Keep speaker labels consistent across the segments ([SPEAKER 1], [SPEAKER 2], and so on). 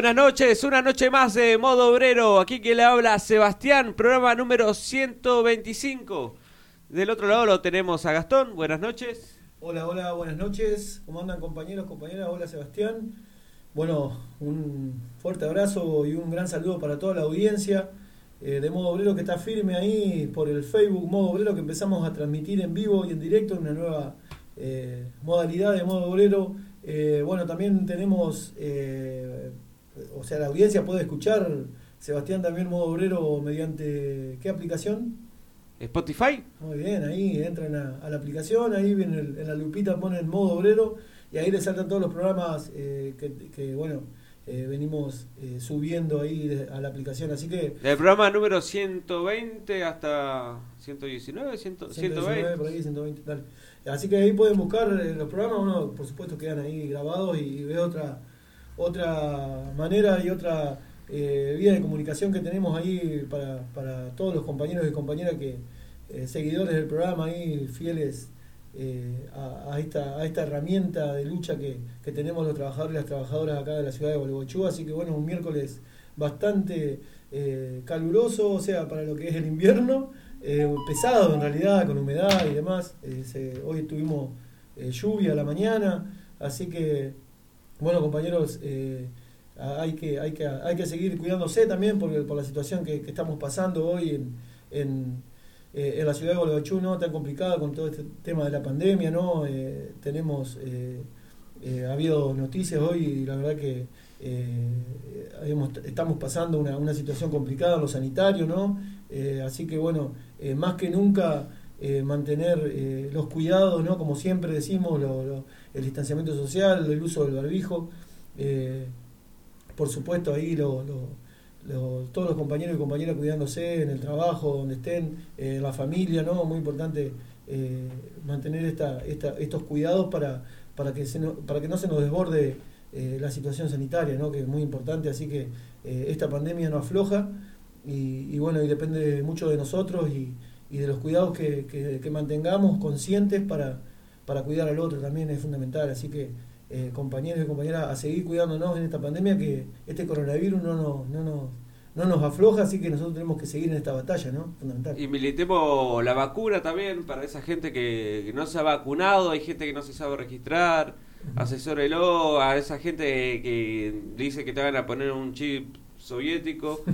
[SPEAKER 1] buenas noches, una noche más de modo obrero. Aquí que le habla Sebastián, programa número 125. Del otro lado lo tenemos a Gastón. Buenas noches.
[SPEAKER 2] Hola, hola, buenas noches. ¿Cómo andan compañeros, compañeras? Hola Sebastián. Bueno, un fuerte abrazo y un gran saludo para toda la audiencia eh, de Modo Obrero que está firme ahí por el Facebook Modo Obrero que empezamos a transmitir en vivo y en directo en una nueva eh, modalidad de Modo Obrero. Eh, bueno, también tenemos, o sea, la audiencia puede escuchar Sebastián también Modo Obrero mediante ¿qué aplicación?
[SPEAKER 1] Spotify.
[SPEAKER 2] Muy bien, ahí entran a, a la aplicación, ahí en, el- en la lupita ponen modo obrero y ahí les saltan todos los programas eh, que, que, bueno, eh, venimos eh, subiendo ahí de- a la aplicación. Así que
[SPEAKER 1] Del programa número 120 hasta 119, 100,
[SPEAKER 2] 119 por
[SPEAKER 1] 120.
[SPEAKER 2] ahí, 120, dale. Así que ahí pueden buscar eh, los programas, uno por supuesto quedan ahí grabados y ve otra otra manera y otra eh, vía de comunicación que tenemos ahí para, para todos los compañeros y compañeras que eh, seguidores del programa ahí fieles eh, a, esta, a esta herramienta de lucha que, que tenemos los trabajadores y las trabajadoras acá de la ciudad de Gualeguaychú. Así que bueno, un miércoles bastante caluroso, o sea, para lo que es el invierno, pesado en realidad, con humedad y demás. Hoy tuvimos lluvia a la mañana, así que, bueno, compañeros, eh, hay, que, hay, que, hay que seguir cuidándose también por, por la situación que, que estamos pasando hoy en, en, eh, en la ciudad de Gualeguaychú, ¿no? Tan complicada con todo este tema de la pandemia, ¿no? Eh, tenemos, eh, eh, ha habido noticias hoy y la verdad que estamos pasando una, una, situación complicada en lo sanitario, ¿no? así que bueno, más que nunca mantener los cuidados, ¿no? Como siempre decimos, el distanciamiento social, el uso del barbijo. por supuesto, ahí lo, todos los compañeros y compañeras cuidándose en el trabajo, donde estén, en la familia, ¿no? Muy importante eh, mantener esta, esta, estos cuidados para, para, que no, para que no se nos desborde eh, la situación sanitaria, ¿no? que es muy importante, así que eh, esta pandemia no afloja y, bueno, y depende mucho de nosotros y, y de los cuidados que, que, mantengamos conscientes para, para cuidar al otro también es fundamental, así que compañeros y compañeras a seguir cuidándonos en esta pandemia que este coronavirus no, no, no nos no nos afloja, así que nosotros tenemos que seguir en esta batalla, ¿no?
[SPEAKER 1] Fundamental. Y militemos la vacuna también para esa gente que, no se ha vacunado, hay gente que no se sabe registrar, asesórelo a esa gente que dice que te van a poner un chip soviético.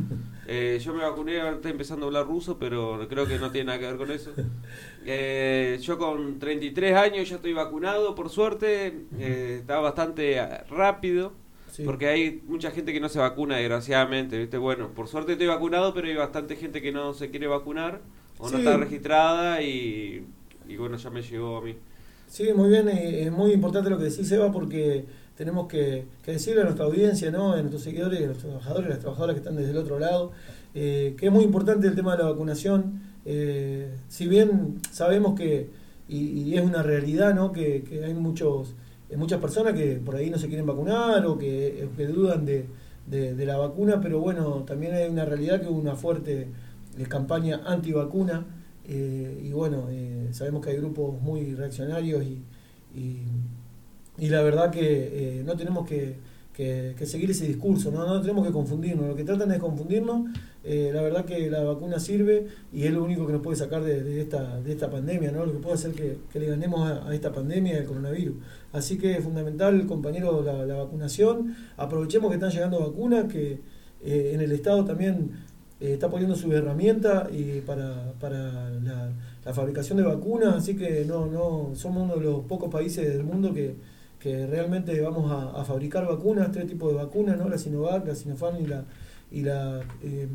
[SPEAKER 1] Eh, yo me vacuné, ahora estoy empezando a hablar ruso, pero creo que no tiene nada que ver con eso. Eh, yo con 33 años ya estoy vacunado, por suerte, eh, estaba bastante rápido porque hay mucha gente que no se vacuna, desgraciadamente. ¿viste? Bueno, por suerte estoy vacunado, pero hay bastante gente que no se quiere vacunar o no está registrada y, bueno, ya me llegó a mí.
[SPEAKER 2] Sí, muy bien, es muy importante lo que decís, Eva, porque tenemos que, decirle a nuestra audiencia, a nuestros seguidores, a los trabajadores, a las trabajadoras que están desde el otro lado, eh, que es muy importante el tema de la vacunación. Eh, si bien sabemos que, y, es una realidad, que, hay muchos hay muchas personas que por ahí no se quieren vacunar o que, dudan de, la vacuna, pero bueno, también hay una realidad que hubo una fuerte eh, campaña antivacuna eh, y bueno, eh, sabemos que hay grupos muy reaccionarios y, la verdad que no tenemos que, que, seguir ese discurso, ¿no? no tenemos que confundirnos, lo que tratan es confundirnos, eh, la verdad que la vacuna sirve y es lo único que nos puede sacar de, esta, de esta pandemia, ¿no? lo que puede hacer que, le ganemos a, esta pandemia del coronavirus. Así que es fundamental, compañero, la, vacunación, aprovechemos que están llegando vacunas, que eh, en el Estado también eh, está poniendo su herramienta y para, para la, la, fabricación de vacunas, así que no, no somos uno de los pocos países del mundo que que realmente vamos a, fabricar vacunas, tres tipos de vacunas, ¿no? la Sinovac, la Sinopharm y la, y la eh,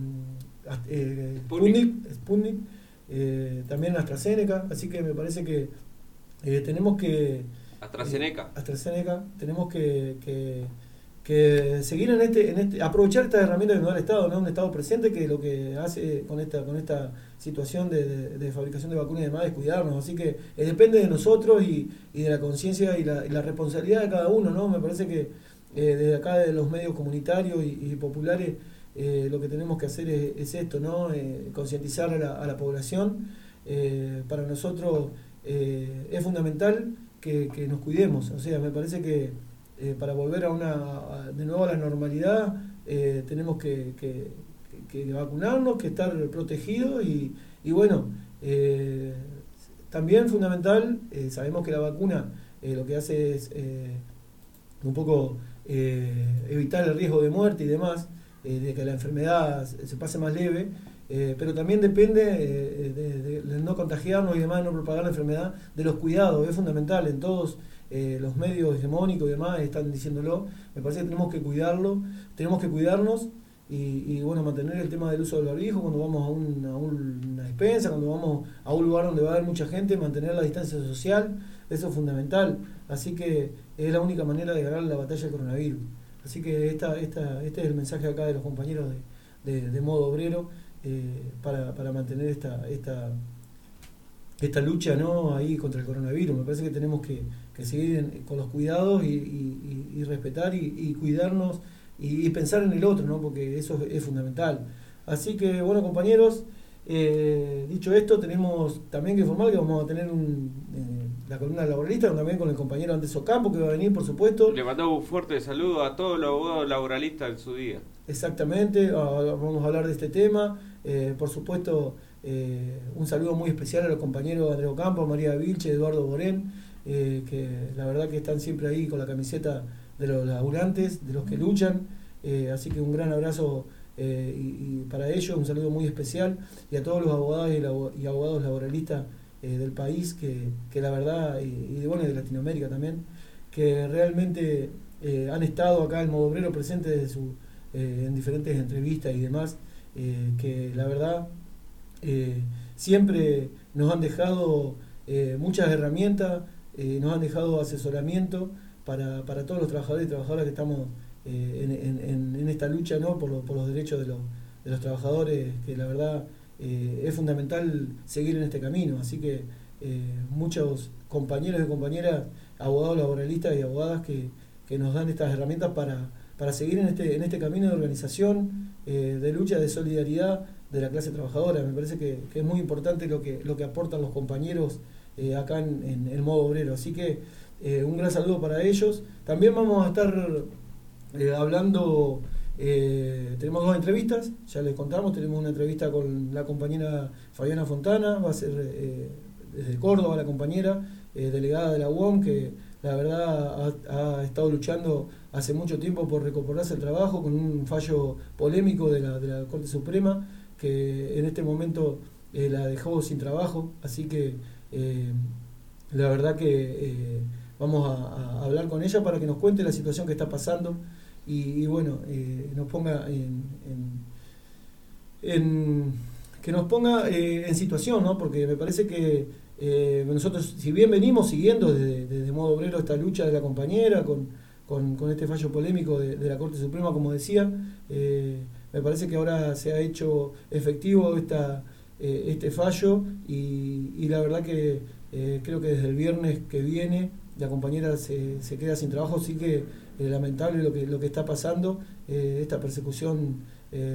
[SPEAKER 2] eh, Sputnik, eh, también AstraZeneca, así que me parece que tenemos que...
[SPEAKER 1] AstraZeneca.
[SPEAKER 2] AstraZeneca, tenemos que, que que seguir en este, en este, aprovechar esta herramienta que nos da el Estado, ¿no? un Estado presente que lo que hace con esta, con esta situación de, fabricación de vacunas y demás es cuidarnos, así que eh, depende de nosotros y, de la conciencia y la, responsabilidad de cada uno, ¿no? Me parece que eh, desde acá de los medios comunitarios y, populares eh, lo que tenemos que hacer es, esto, ¿no? concientizar a la, a la población. para nosotros es fundamental que nos cuidemos, o sea, me parece que eh, para volver a una de nuevo a la normalidad eh, tenemos que, vacunarnos, que estar protegidos y, bueno, eh, también fundamental, sabemos que la vacuna lo que hace es un poco evitar el riesgo de muerte y demás, de que la enfermedad se pase más leve, pero también depende de, no contagiarnos y demás, no propagar la enfermedad, de los cuidados, es fundamental en todos eh, los medios hegemónicos y demás están diciéndolo, me parece que tenemos que cuidarlo, tenemos que cuidarnos y, bueno, mantener el tema del uso del barbijo cuando vamos a, una despensa, cuando vamos a un lugar donde va a haber mucha gente, mantener la distancia social, eso es fundamental. Así que es la única manera de ganar la batalla del coronavirus. Así que esta, esta, este es el mensaje acá de los compañeros de, modo obrero eh, para, para mantener esta, esta, esta lucha ¿no? ahí contra el coronavirus. Me parece que tenemos que, seguir con los cuidados y, respetar y, cuidarnos y, pensar en el otro, ¿no? porque eso es, fundamental. Así que, bueno, compañeros, eh, dicho esto, tenemos también que informar que vamos a tener un, eh, la columna laboralista también con el compañero Andrés Ocampo, que va a venir, por supuesto.
[SPEAKER 1] Le mandamos un fuerte saludo a todos los abogados laboralistas en su día.
[SPEAKER 2] Exactamente, ah, vamos a hablar de este tema. Eh, por supuesto, un saludo muy especial a los compañeros Andrés Ocampo, María Vilche, Eduardo Borén eh, que la verdad que están siempre ahí con la camiseta de los laburantes, de los que luchan. Eh, así que un gran abrazo eh, y, para ellos, un saludo muy especial y a todos los abogados y, abogados laboralistas del país, que, que, la verdad, y, bueno, de Latinoamérica también, que realmente han estado acá en Modo Obrero presentes desde su, eh, en diferentes entrevistas y demás, que la verdad siempre nos han dejado muchas herramientas, eh, nos han dejado asesoramiento para, para todos los trabajadores y trabajadoras que estamos eh, en, en- esta lucha ¿no? por, por los derechos de los, de los trabajadores, que la verdad eh, es fundamental seguir en este camino. Así que muchos compañeros y compañeras, abogados laboralistas y abogadas que, que nos dan estas herramientas para, para seguir en este, en este camino de organización, de lucha, de solidaridad de la clase trabajadora. Me parece que, que es muy importante lo que, lo que aportan los compañeros eh, acá en, el modo obrero. Así que eh, un gran saludo para ellos. También vamos a estar eh, hablando, tenemos dos entrevistas, ya les contamos, tenemos una entrevista con la compañera Fabiana Fontana, va a ser desde Córdoba la compañera, delegada de la UOM, que la verdad ha, estado luchando hace mucho tiempo por recuperarse el trabajo con un fallo polémico de la, de la Corte Suprema que en este momento la dejó sin trabajo, así que eh, la verdad que eh, vamos a, hablar con ella para que nos cuente la situación que está pasando y, bueno, eh, nos ponga en, en- que nos ponga en situación, ¿no? Porque me parece que nosotros, si bien venimos siguiendo desde, modo obrero esta lucha de la compañera con, con, este fallo polémico de, la Corte Suprema, como decía, me parece que ahora se ha hecho efectivo esta, eh, este fallo y, la verdad que eh, creo que desde el viernes que viene la compañera se, queda sin trabajo, sí que eh, lamentable lo que, lo que está pasando, esta persecución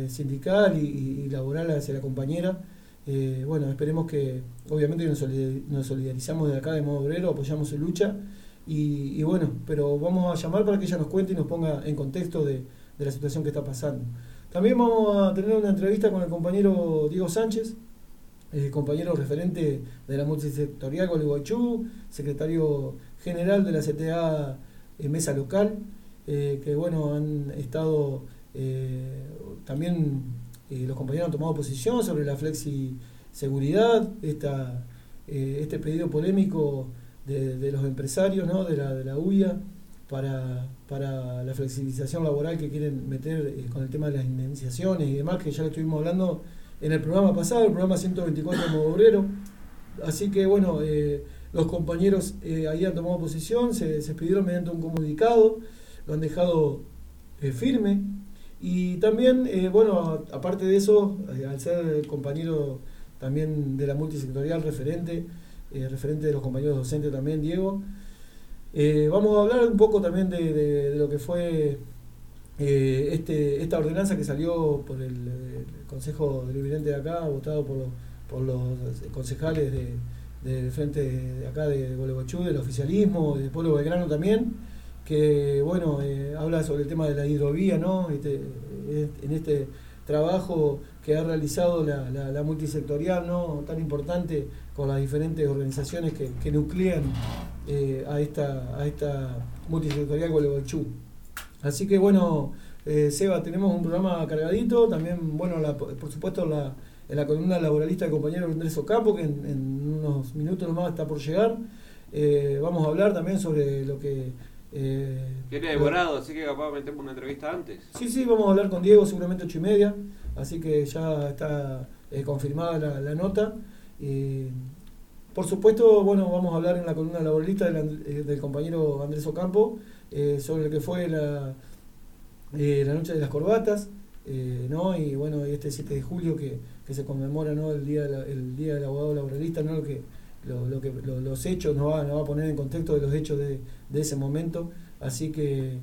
[SPEAKER 2] sindical y, laboral hacia la compañera. Bueno, esperemos que, obviamente nos solidarizamos de acá de modo obrero, apoyamos su lucha y, y bueno, pero vamos a llamar para que ella nos cuente y nos ponga en contexto de, de la situación que está pasando. También vamos a tener una entrevista con el compañero Diego Sánchez, eh, compañero referente de la multisectorial Gualeguaychú, secretario general de la CTA Mesa Local, eh, que bueno, han estado eh, también eh, los compañeros han tomado posición sobre la flexi seguridad, esta, este pedido polémico de, los empresarios, ¿no? de, la, de la UIA, para, para la flexibilización laboral que quieren meter con el tema de las indemnizaciones y demás, que ya lo estuvimos hablando en el programa pasado, el programa 124 de Modo Obrero. Así que bueno, eh, los compañeros eh, ahí han tomado posición, se, se expidieron mediante un comunicado, lo han dejado eh, firme. Y también, eh, bueno, aparte de eso, al ser el compañero también de la multisectorial referente, referente de los compañeros docentes también, Diego, vamos a hablar un poco también de lo que fue eh, este, esta ordenanza que salió por el, el Consejo Deliberante de acá, votado por los, por los concejales de, del frente de acá de Gualeguaychú, del oficialismo, del pueblo belgrano también, que bueno, eh, habla sobre el tema de la hidrovía, ¿no? Este, eh, en este trabajo que ha realizado la, la, multisectorial, ¿no? Tan importante con las diferentes organizaciones que, que nuclean eh, a esta a esta multisectorial Gualeguaychú. Así que bueno, eh, Seba, tenemos un programa cargadito, también, bueno, la- por supuesto la, en la columna laboralista del compañero Andrés Ocampo, que en, en unos minutos nomás está por llegar. Eh, vamos a hablar también sobre lo que... eh,
[SPEAKER 1] Viene devorado, así que capaz metemos una entrevista antes.
[SPEAKER 2] Sí, sí, vamos a hablar con Diego seguramente ocho y media, así que ya está eh, confirmada la, la nota. Y, por supuesto, bueno, vamos a hablar en la columna laboralista del, eh, del compañero Andrés Ocampo eh, sobre lo que fue la, eh, la noche de las corbatas, eh, ¿no? Y bueno, este 7 de julio que, que se conmemora, ¿no? El día, el día del abogado laboralista, ¿no? Lo que, lo, que, lo- los hechos nos va, nos va a poner en contexto de los hechos de, de ese momento. Así que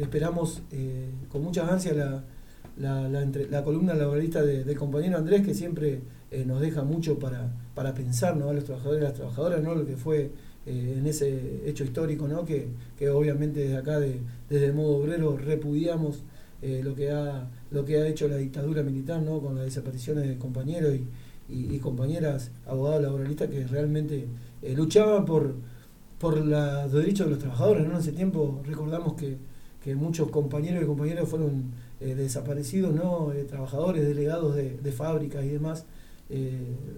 [SPEAKER 2] esperamos con muchas ansias la, la, la, columna laboralista de- del compañero Andrés, que siempre nos deja mucho para, para pensar, ¿no? A los trabajadores y las trabajadoras, ¿no? Lo que fue eh, en ese hecho histórico, ¿no? Que, que obviamente desde acá, de, desde el modo obrero, repudiamos eh, lo, que ha, lo que ha hecho la dictadura militar, ¿no? Con las desapariciones de compañeros y, y- compañeras abogados laboralistas que realmente eh, luchaban por, por los derechos de los trabajadores, ¿no? En ese tiempo recordamos que, que muchos compañeros y compañeras fueron desaparecidos, ¿no? Trabajadores, delegados de, de fábricas y demás,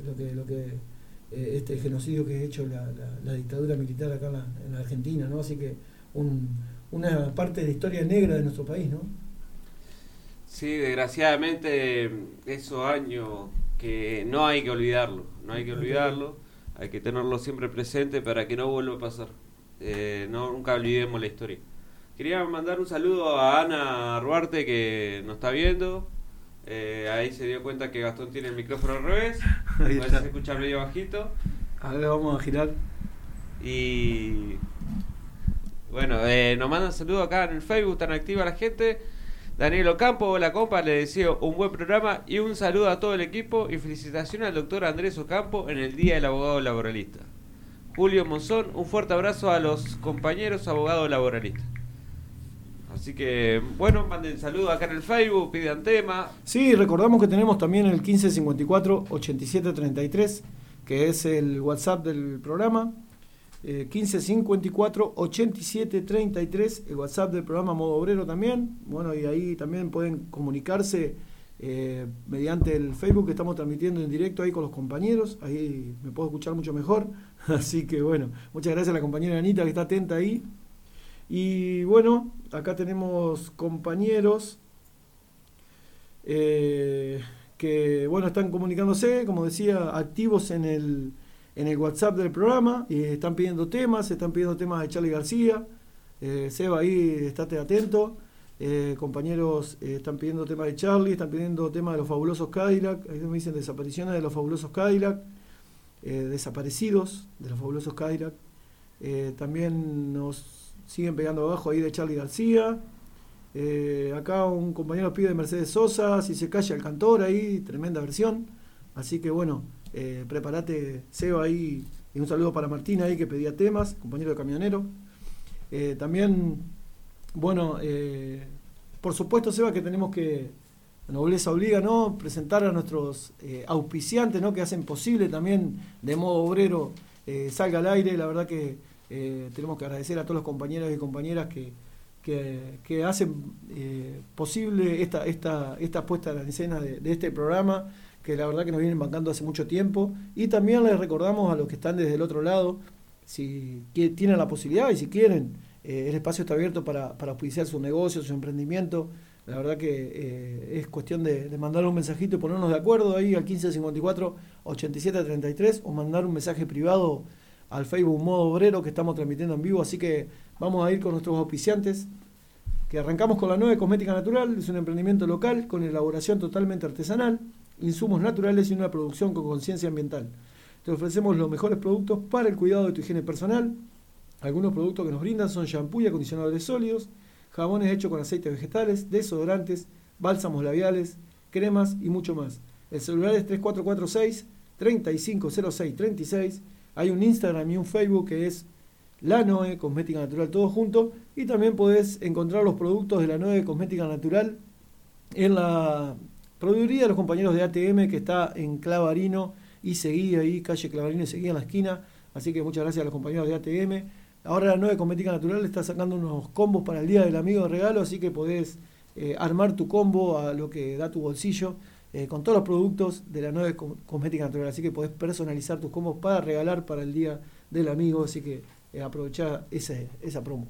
[SPEAKER 2] lo que, lo que eh, este genocidio que ha hecho la, la- la dictadura militar acá en la, en la Argentina, ¿no? Así que un, una parte de la historia negra de nuestro país, ¿no?
[SPEAKER 1] Sí, desgraciadamente esos años que no hay que olvidarlo, no hay que olvidarlo, hay que tenerlo siempre presente para que no vuelva a pasar. Eh, no nunca olvidemos la historia. Quería mandar un saludo a Ana Ruarte que nos está viendo. Eh, ahí se dio cuenta que Gastón tiene el micrófono al revés.
[SPEAKER 2] Ahí
[SPEAKER 1] se escucha medio bajito.
[SPEAKER 2] A ver, vamos a girar.
[SPEAKER 1] Y bueno, eh, nos mandan saludos acá en el Facebook, tan activa la gente. Daniel Ocampo, hola compa, le deseo un buen programa y un saludo a todo el equipo y felicitaciones al doctor Andrés Ocampo en el Día del Abogado Laboralista. Julio Monzón, un fuerte abrazo a los compañeros abogados laboralistas. Así que, bueno, manden saludos acá en el Facebook, pidan tema.
[SPEAKER 2] Sí, recordamos que tenemos también el 1554-8733, que es el WhatsApp del programa. Eh, 1554-8733, el WhatsApp del programa Modo Obrero también. Bueno, y ahí también pueden comunicarse eh, mediante el Facebook que estamos transmitiendo en directo ahí con los compañeros. Ahí me puedo escuchar mucho mejor. Así que bueno, muchas gracias a la compañera Anita que está atenta ahí. Y bueno, acá tenemos compañeros eh, que bueno están comunicándose, como decía, activos en el, en el WhatsApp del programa y están pidiendo temas, están pidiendo temas de Charlie García. Eh, Seba ahí, estate atento. Eh, compañeros están pidiendo temas de Charlie, están pidiendo temas de los fabulosos Cadillac. Ahí me dicen desapariciones de los fabulosos Cadillac, desaparecidos de los fabulosos Cadillac. También nos siguen pegando abajo ahí de Charlie García. Eh, acá un compañero pide Mercedes Sosa, si se calla el cantor ahí, tremenda versión. Así que bueno, eh, prepárate, Seba ahí. Y un saludo para Martín ahí que pedía temas, compañero de camionero. Eh, también, bueno, por supuesto, Seba, que tenemos que, la nobleza obliga, ¿no? Presentar a nuestros auspiciantes, ¿no? Que hacen posible también de modo obrero salga al aire. La verdad que eh, tenemos que agradecer a todos los compañeros y compañeras que, que, hacen eh, posible esta, esta, esta puesta en escena de, este programa, que la verdad que nos vienen bancando hace mucho tiempo. Y también les recordamos a los que están desde el otro lado, si que tienen la posibilidad y si quieren, eh, el espacio está abierto para, para auspiciar su negocio, su emprendimiento. La verdad que es cuestión de, de mandar un mensajito y ponernos de acuerdo ahí al 1554-8733 o mandar un mensaje privado al Facebook Modo Obrero que estamos transmitiendo en vivo. Así que vamos a ir con nuestros auspiciantes. Que arrancamos con la 9 Cosmética Natural, es un emprendimiento local con elaboración totalmente artesanal, insumos naturales y una producción con conciencia ambiental. Te ofrecemos los mejores productos para el cuidado de tu higiene personal. Algunos productos que nos brindan son shampoo y acondicionadores sólidos, jabones hechos con aceites vegetales, desodorantes, bálsamos labiales, cremas y mucho más. El celular es 3446 350636. Hay un Instagram y un Facebook que es La Noe Cosmética Natural, todo junto. Y también podés encontrar los productos de La Noe Cosmética Natural en la produciría de los compañeros de ATM que está en Clavarino y seguía ahí, calle Clavarino y seguía en la esquina. Así que muchas gracias a los compañeros de ATM. Ahora la nueva Cosmética Natural está sacando unos combos para el Día del Amigo de regalo, así que podés eh, armar tu combo a lo que da tu bolsillo eh, con todos los productos de la nueva Co- Cosmética Natural. Así que podés personalizar tus combos para regalar para el Día del Amigo, así que eh, ese, esa promo.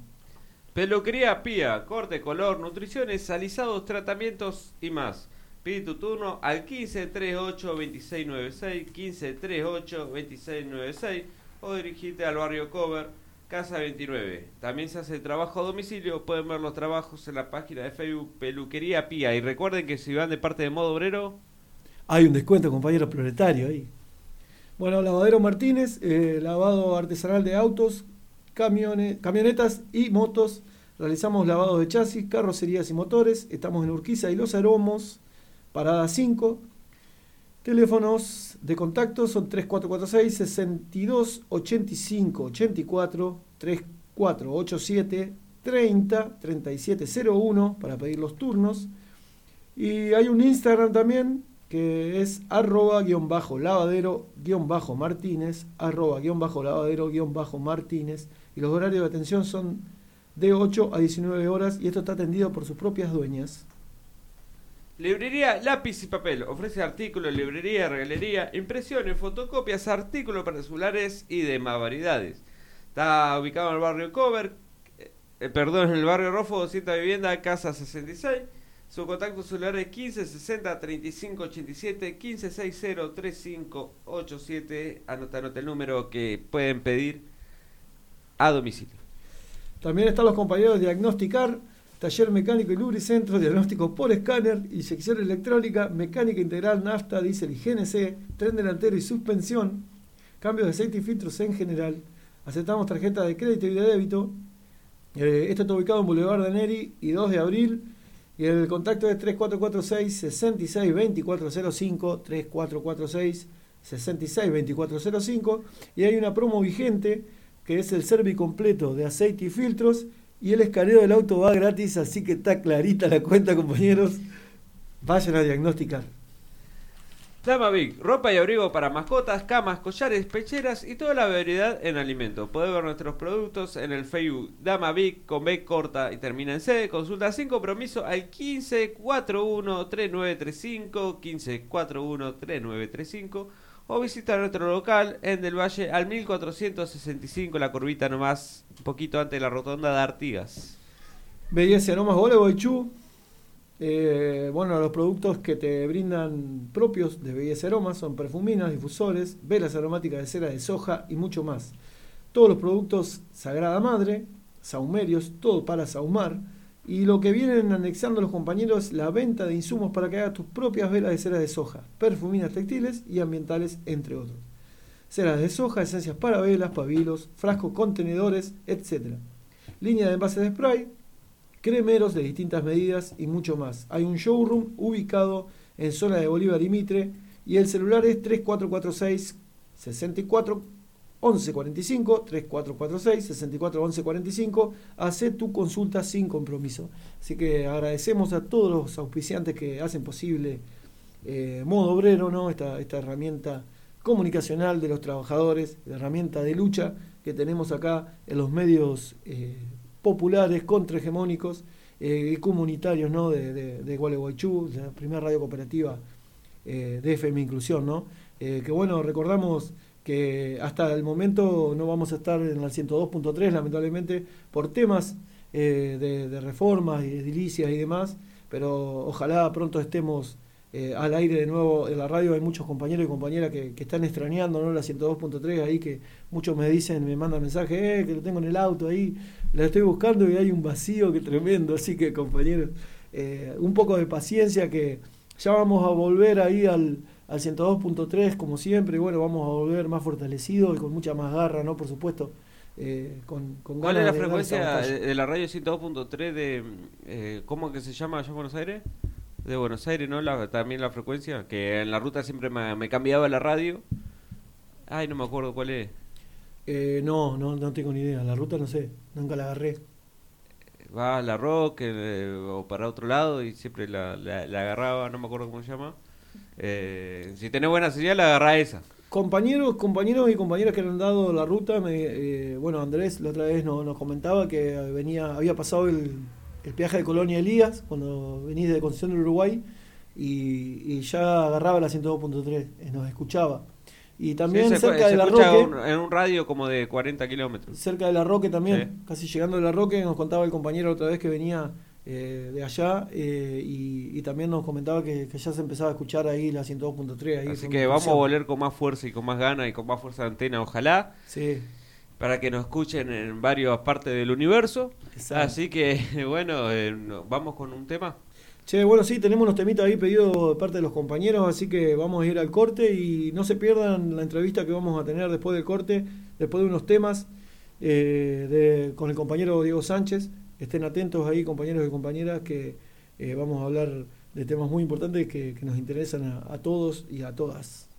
[SPEAKER 1] Peluquería Pía, corte, color, nutriciones, alisados, tratamientos y más. Pide tu turno al 1538 2696, 1538 2696 o dirigite al barrio Cover, Casa 29. También se hace trabajo a domicilio, pueden ver los trabajos en la página de Facebook Peluquería Pía. Y recuerden que si van de parte de modo obrero,
[SPEAKER 2] Hay un descuento, compañero proletario ahí. Bueno, Lavadero Martínez, eh, lavado artesanal de autos, camiones, camionetas y motos. Realizamos lavados de chasis, carrocerías y motores. Estamos en Urquiza y Los Aromos, parada 5. Teléfonos de contacto son 3446 62 85 84 3487 30 3701 para pedir los turnos. Y hay un Instagram también que es arroba guion bajo lavadero guion bajo martínez, arroba guion bajo lavadero guion bajo martínez. Y los horarios de atención son de 8 a 19 horas y esto está atendido por sus propias dueñas.
[SPEAKER 1] Librería Lápiz y Papel ofrece artículos, librería, regalería, impresiones, fotocopias, artículos para celulares y demás variedades. Está ubicado en el barrio Cover, eh, eh, perdón, en el barrio Rofo, 200 vivienda, casa 66. Su contacto celular es 15 60 35 87 15 60 35 87. Anota, anota el número que pueden pedir a domicilio.
[SPEAKER 2] También están los compañeros de Diagnosticar, Taller Mecánico y Lubricentro, Diagnóstico por escáner, Inyección Electrónica, Mecánica Integral, Nafta, Diesel y GNC, Tren Delantero y Suspensión, Cambios de aceite y filtros en general. Aceptamos tarjetas de crédito y de débito. Eh, esto está ubicado en Boulevard de Neri y 2 de abril. Y el contacto es 3446 66 2405 3446 66 2405 y hay una promo vigente que es el service completo de aceite y filtros y el escaneo del auto va gratis, así que está clarita la cuenta, compañeros. Vayan a diagnosticar.
[SPEAKER 1] Dama Big, ropa y abrigo para mascotas, camas, collares, pecheras y toda la variedad en alimentos. Podés ver nuestros productos en el Facebook Dama Big con B corta y termina en C. Consulta sin compromiso al 1541 3935 1541 3935 o visita nuestro local en Del Valle al 1465, la curvita nomás, un poquito antes de la rotonda de Artigas.
[SPEAKER 2] BS Aromas Gualeguaychú. Eh, bueno, los productos que te brindan propios de BS Aromas son perfuminas, difusores, velas aromáticas de cera de soja y mucho más. Todos los productos Sagrada Madre, saumerios, todo para saumar. Y lo que vienen anexando los compañeros, la venta de insumos para que hagas tus propias velas de cera de soja, perfuminas textiles y ambientales, entre otros. Ceras de soja, esencias para velas, pabilos, frascos contenedores, etc. Línea de envases de spray, cremeros de distintas medidas y mucho más. Hay un showroom ubicado en zona de Bolívar y Mitre y el celular es 3446 64 1145 3446 64 1145 hace tu consulta sin compromiso así que agradecemos a todos los auspiciantes que hacen posible eh, modo obrero no esta, esta herramienta comunicacional de los trabajadores la herramienta de lucha que tenemos acá en los medios eh, populares contrahegemónicos eh, y comunitarios ¿no? de, de, de Gualeguaychú, la primera radio cooperativa de FM Inclusión, ¿no? Que bueno, recordamos hasta el momento no vamos a estar en el 102.3, lamentablemente, por temas eh, de, reformas y edilicias y demás, pero ojalá pronto estemos eh, al aire de nuevo en la radio. Hay muchos compañeros y compañeras que, que están extrañando ¿no? la 102.3 ahí, que muchos me dicen, me mandan mensajes, eh, que lo tengo en el auto ahí, la estoy buscando y hay un vacío que tremendo, así que compañeros, eh, un poco de paciencia que ya vamos a volver ahí al al 102.3 como siempre, y bueno, vamos a volver más fortalecidos y con mucha más garra, ¿no? Por supuesto, eh, con, con
[SPEAKER 1] ¿Cuál es la
[SPEAKER 2] de
[SPEAKER 1] frecuencia de la radio 102.3 de... Eh, ¿Cómo que se llama allá en Buenos Aires? De Buenos Aires, ¿no? La, también la frecuencia, que en la ruta siempre me, me cambiaba la radio. Ay, no me acuerdo cuál es.
[SPEAKER 2] Eh, no, no, no tengo ni idea, la ruta no sé, nunca la agarré.
[SPEAKER 1] Va a la rock eh, o para otro lado y siempre la, la- la agarraba, no me acuerdo cómo se llama. Eh, si tenés buena señal, agarrá esa.
[SPEAKER 2] Compañeros, compañeros y compañeras que han dado la ruta, me, eh, bueno, Andrés la otra vez nos, nos comentaba que venía, había pasado el, el peaje de Colonia Elías cuando venís de Concepción del Uruguay y, y ya agarraba la 102.3, eh, nos escuchaba. Y también
[SPEAKER 1] Sí, se,
[SPEAKER 2] cerca
[SPEAKER 1] se
[SPEAKER 2] de la Roque,
[SPEAKER 1] un- en un radio como de 40 kilómetros.
[SPEAKER 2] cerca de la Roque también,
[SPEAKER 1] Sí.
[SPEAKER 2] casi llegando de la Roque, nos contaba el compañero otra vez que venía eh, de allá eh, y, y también nos comentaba que, que ya se empezaba a escuchar ahí la 102.3. ahí
[SPEAKER 1] Así que vamos a volver con más fuerza y con más ganas y con más fuerza de antena, ojalá,
[SPEAKER 2] Sí,
[SPEAKER 1] para que nos escuchen en varias partes del universo.
[SPEAKER 2] exacto.
[SPEAKER 1] Así que, bueno, eh, vamos con un tema.
[SPEAKER 2] Che, bueno, sí, tenemos unos temitas ahí pedidos de parte de los compañeros, así que vamos a ir al corte y no se pierdan la entrevista que vamos a tener después del corte, después de unos temas de- con el compañero Diego Sánchez. Estén atentos ahí, compañeros y compañeras, que eh, vamos a hablar de temas muy importantes que, nos interesan a todos y a todas.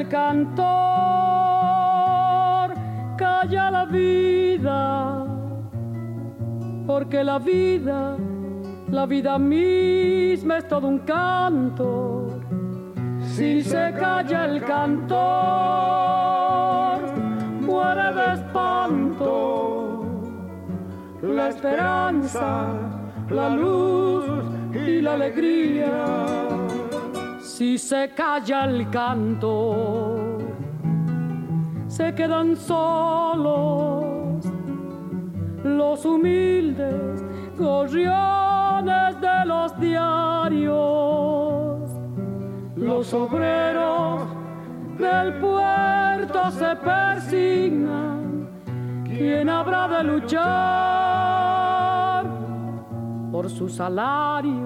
[SPEAKER 3] El cantor, calla la vida, porque la vida, la vida misma es todo un canto. Si se calla el cantor, muere de espanto la esperanza, la luz y la alegría. Si se calla el canto, se quedan solos los humildes gorriones de los diarios. Los obreros del puerto se persignan. ¿Quién habrá de luchar por sus salarios?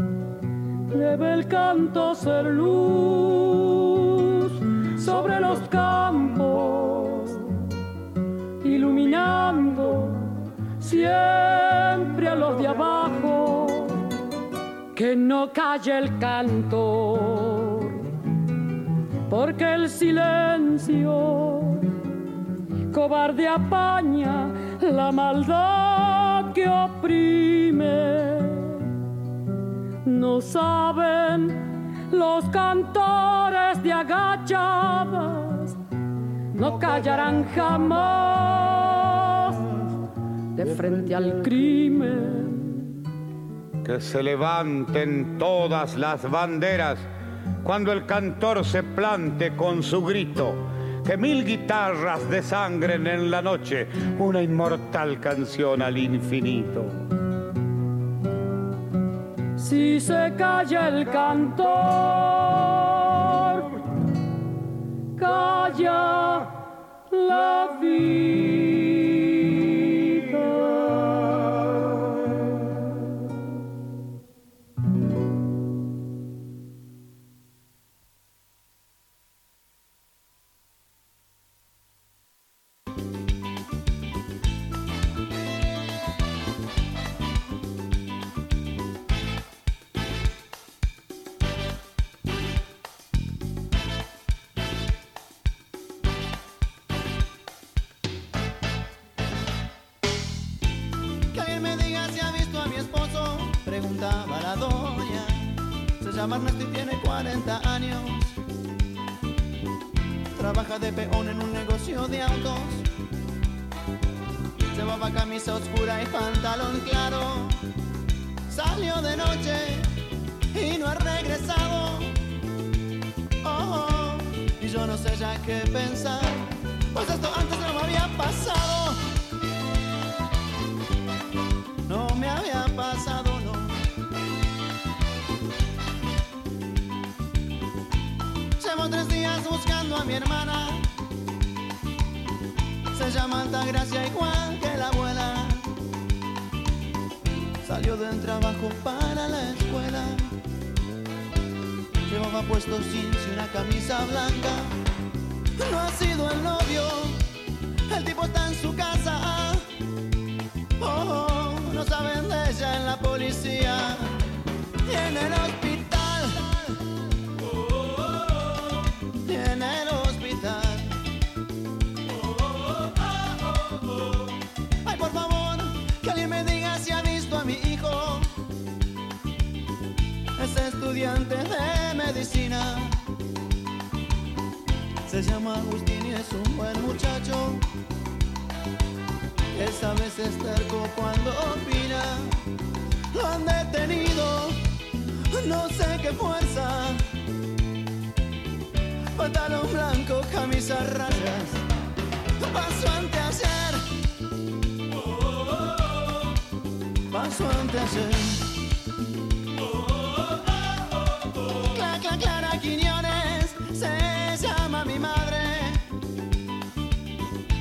[SPEAKER 3] Debe el canto ser luz sobre los campos, iluminando siempre a los de abajo que no calle el canto, porque el silencio cobarde apaña la maldad que oprime. No saben los cantores de agachadas, no callarán jamás de frente al crimen
[SPEAKER 4] que se levanten todas las banderas cuando el cantor se plante con su grito, que mil guitarras desangren en la noche una inmortal canción al infinito.
[SPEAKER 3] Si se calla el cantor, calla la vida.
[SPEAKER 5] La doña. Se llama Ernesto y tiene 40 años. Trabaja de peón en un negocio de autos. Llevaba camisa oscura y pantalón claro. Salió de noche y no ha regresado. Oh, y yo no sé ya qué pensar. Pues esto antes no me había pasado. No me había pasado, Llevo tres días buscando a mi hermana. Se llama Altagracia igual que la abuela. Salió del trabajo para la escuela. Llevaba puesto jeans y una camisa blanca. No ha sido el novio. El tipo está en su casa. De medicina. Se llama Agustín y es un buen muchacho. Es a veces terco cuando opina. Lo han detenido, no sé qué fuerza. Pantalón blanco, camisa rayas. Paso ante ayer. Paso ante ayer.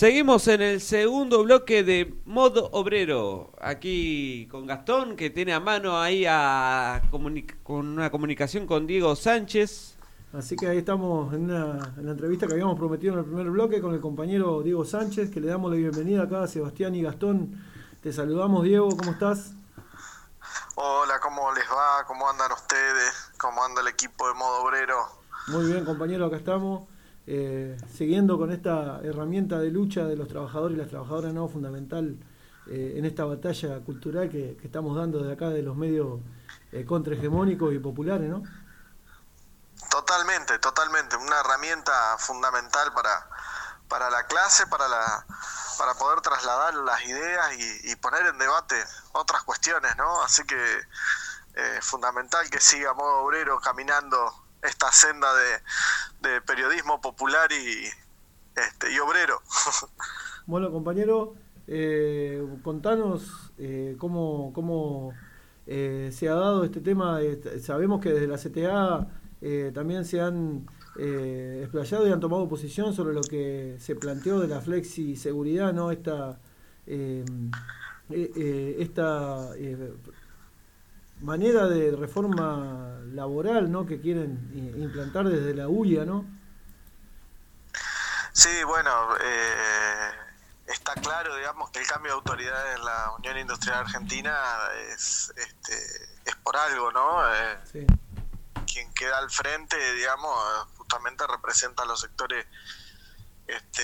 [SPEAKER 1] Seguimos en el segundo bloque de Modo Obrero. Aquí con Gastón, que tiene a mano ahí a con una comunicación con Diego Sánchez.
[SPEAKER 2] Así que ahí estamos en, una, en la entrevista que habíamos prometido en el primer bloque con el compañero Diego Sánchez, que le damos la bienvenida acá a Sebastián y Gastón. Te saludamos, Diego, ¿cómo estás?
[SPEAKER 6] Hola, ¿cómo les va? ¿Cómo andan ustedes? ¿Cómo anda el equipo de modo obrero?
[SPEAKER 2] Muy bien, compañero, acá estamos. Eh, siguiendo con esta herramienta de lucha de los trabajadores y las trabajadoras, ¿no? Fundamental eh, en esta batalla cultural que, estamos dando de acá de los medios eh, contrahegemónicos y populares, ¿no?
[SPEAKER 6] Totalmente, totalmente. Una herramienta fundamental para, para la clase, para, la, para poder trasladar las ideas y, y poner en debate otras cuestiones, ¿no? Así que eh, fundamental que siga modo obrero caminando esta senda de, de periodismo popular y, este, y obrero.
[SPEAKER 2] Bueno, compañero, eh, contanos eh, cómo, cómo eh, se ha dado este tema. Eh, sabemos que desde la CTA eh, también se han eh, explayado y han tomado posición sobre lo que se planteó de la flexi seguridad, ¿no? Esta, eh, esta manera de reforma laboral, ¿no? Que quieren implantar desde la UIA, ¿no?
[SPEAKER 6] Sí, bueno, eh, está claro, digamos, que el cambio de autoridad en la Unión Industrial Argentina es, este, es por algo, ¿no? Eh,
[SPEAKER 2] Sí.
[SPEAKER 6] quien queda al frente, digamos, justamente representa a los sectores este,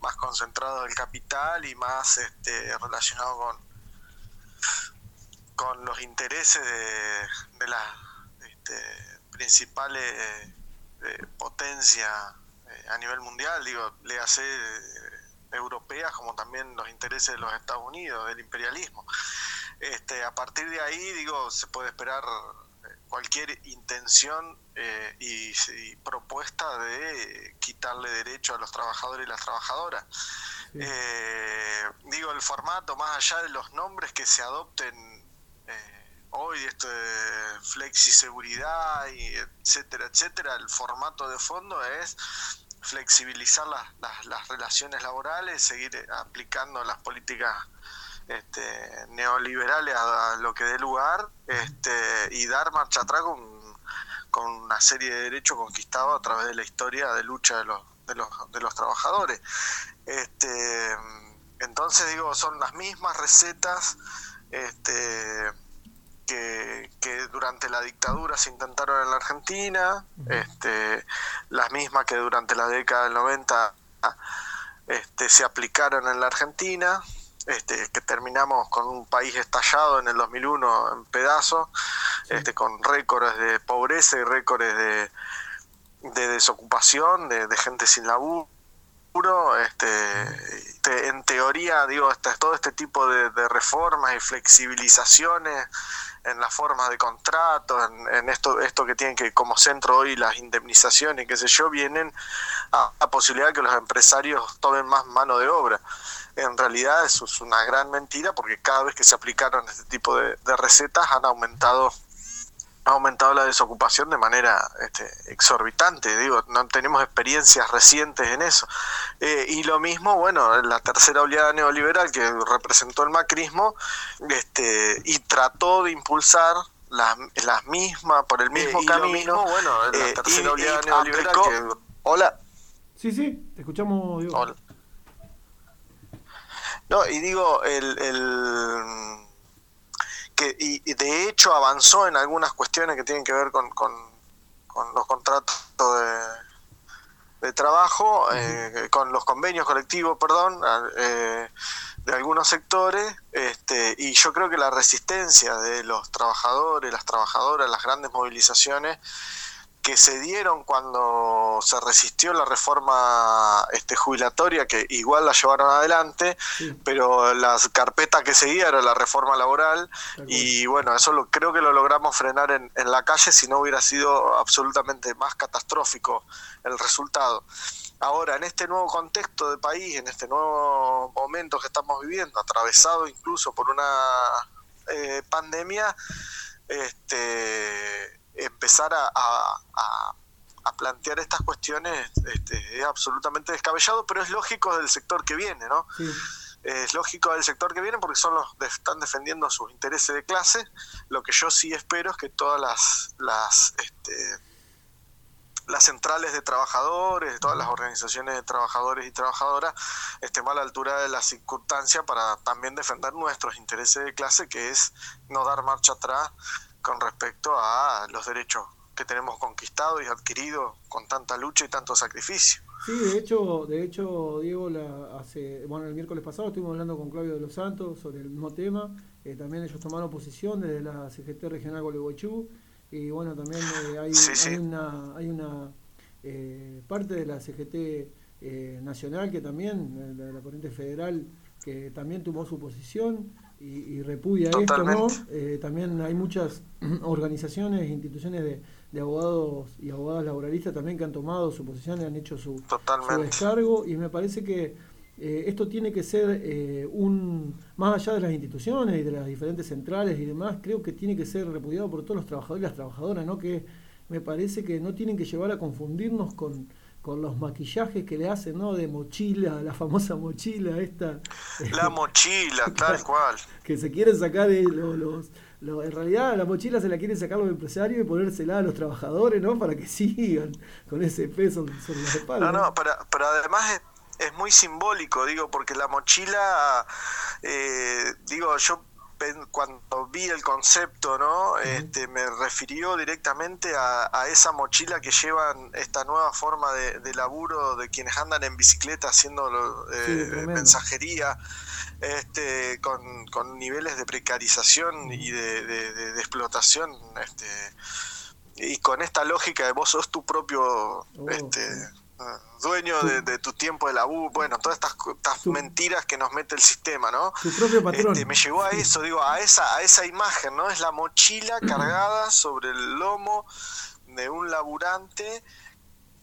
[SPEAKER 6] más concentrados del capital y más este, relacionados con, con los intereses de, de las este, principales eh, potencias eh, a nivel mundial, digo, le hace europeas como también los intereses de los Estados Unidos, del imperialismo. Este, a partir de ahí, digo, se puede esperar eh, cualquier intención eh, y, y propuesta de quitarle derecho a los trabajadores y las trabajadoras.
[SPEAKER 2] Sí.
[SPEAKER 6] Eh, digo, el formato, más allá de los nombres que se adopten eh, hoy, esto de flexi seguridad, y etcétera, etcétera, el formato de fondo es flexibilizar las, las, las relaciones laborales, seguir aplicando las políticas este, neoliberales a, a lo que dé lugar este, y dar marcha atrás con, con una serie de derechos conquistados a través de la historia de lucha de los, de los, de los trabajadores. Este, entonces digo, son las mismas recetas este, que, que durante la dictadura se intentaron en la Argentina, este, las mismas que durante la década del 90 este, se aplicaron en la Argentina, este, que terminamos con un país estallado en el 2001 en pedazos, este, con récords de pobreza y récords de, de desocupación, de, de gente sin laburo. Este, te- en teoría, digo, todo este tipo de, de reformas y flexibilizaciones en las formas de contratos, en, en esto, esto que tienen que como centro hoy las indemnizaciones, qué sé yo, vienen a posibilidad de que los empresarios tomen más mano de obra. En realidad eso es una gran mentira porque cada vez que se aplicaron este tipo de recetas han aumentado ha aumentado la desocupación de manera este, exorbitante. Digo, no tenemos experiencias recientes en eso. Eh, y lo mismo, bueno, la tercera oleada neoliberal que representó el macrismo este, y trató de impulsar las, las mismas, por el mismo
[SPEAKER 7] y lo
[SPEAKER 6] camino.
[SPEAKER 7] mismo, bueno, la
[SPEAKER 6] eh,
[SPEAKER 7] tercera
[SPEAKER 6] y-
[SPEAKER 7] oleada
[SPEAKER 6] y
[SPEAKER 7] neoliberal
[SPEAKER 6] aplicó-
[SPEAKER 7] que-
[SPEAKER 6] Hola.
[SPEAKER 2] Sí, sí, te escuchamos, Diego.
[SPEAKER 6] Hola. No, y digo, el, el- que y, y de hecho avanzó en algunas cuestiones que tienen que ver con, con, con los contratos de, de trabajo, eh, con los convenios colectivos, perdón, eh, de algunos sectores, este, y yo creo que la resistencia de los trabajadores, las trabajadoras, las grandes movilizaciones, que se dieron cuando se resistió la reforma este, jubilatoria, que igual la llevaron adelante, pero la carpeta que seguía era la reforma laboral, y bueno, eso lo, creo que lo logramos frenar en, en la calle, si no hubiera sido absolutamente más catastrófico el resultado. Ahora, en este nuevo contexto de país, en este nuevo momento que estamos viviendo, atravesado incluso por una eh, pandemia, este, empezar a, a- a- a plantear estas cuestiones este, es absolutamente descabellado, pero es lógico del sector que viene, ¿no?
[SPEAKER 2] Sí.
[SPEAKER 6] Es lógico del sector que viene porque son los que están defendiendo sus intereses de clase. Lo que yo sí espero es que todas las, las este, las centrales de trabajadores, todas las organizaciones de trabajadores y trabajadoras estén a la altura de la circunstancia para también defender nuestros intereses de clase, que es no dar marcha atrás con respecto a los derechos que tenemos conquistados y adquiridos con tanta lucha y tanto sacrificio.
[SPEAKER 2] Sí, de hecho, de hecho, Diego, la, hace, bueno, el miércoles pasado estuvimos hablando con Claudio de los Santos sobre el mismo tema. Eh, también ellos tomaron posición desde la CGT regional Gualeguaychú. Y bueno, también eh, hay,
[SPEAKER 6] Sí, sí.
[SPEAKER 2] hay una, hay una eh, parte de la CGT eh, nacional que también, eh, la, la corriente federal, que también tomó su posición y, y repudia esto, ¿no? Eh, también hay muchas organizaciones, instituciones de, de abogados y abogadas laboralistas también que han tomado su posición y han hecho su, su descargo y me parece que eh, esto tiene que ser eh, un más allá de las instituciones y de las diferentes centrales y demás creo que tiene que ser repudiado por todos los trabajadores y las trabajadoras no que me parece que no tienen que llevar a confundirnos con con los maquillajes que le hacen no de mochila la famosa mochila esta
[SPEAKER 6] La mochila, tal cual.
[SPEAKER 2] que se quieren sacar de lo- los, lo- en realidad la mochila se la quieren sacar los empresarios y ponérsela a los trabajadores, ¿no? Para que sigan con ese peso sobre las espaldas.
[SPEAKER 6] No, no, pero, pero además es, es muy simbólico, digo, porque la mochila, eh, digo, yo cuando vi el concepto, ¿no? Este, me refirió directamente a, a esa mochila que llevan esta nueva forma de, de laburo de quienes andan en bicicleta haciendo lo- eh,
[SPEAKER 2] Sí,
[SPEAKER 6] mensajería. Este, con, con niveles de precarización y de, de- de- de explotación este, y con esta lógica de vos sos tu propio
[SPEAKER 2] Oh,
[SPEAKER 6] este, dueño de, de tu tiempo de laburo, bueno, todas estas, co- estas
[SPEAKER 2] Tu-
[SPEAKER 6] mentiras que nos mete el sistema, ¿no?
[SPEAKER 2] Tu propio patrón.
[SPEAKER 6] Este, me llevó a eso, digo, a esa, a esa imagen, ¿no? Es la mochila cargada sobre el lomo de un laburante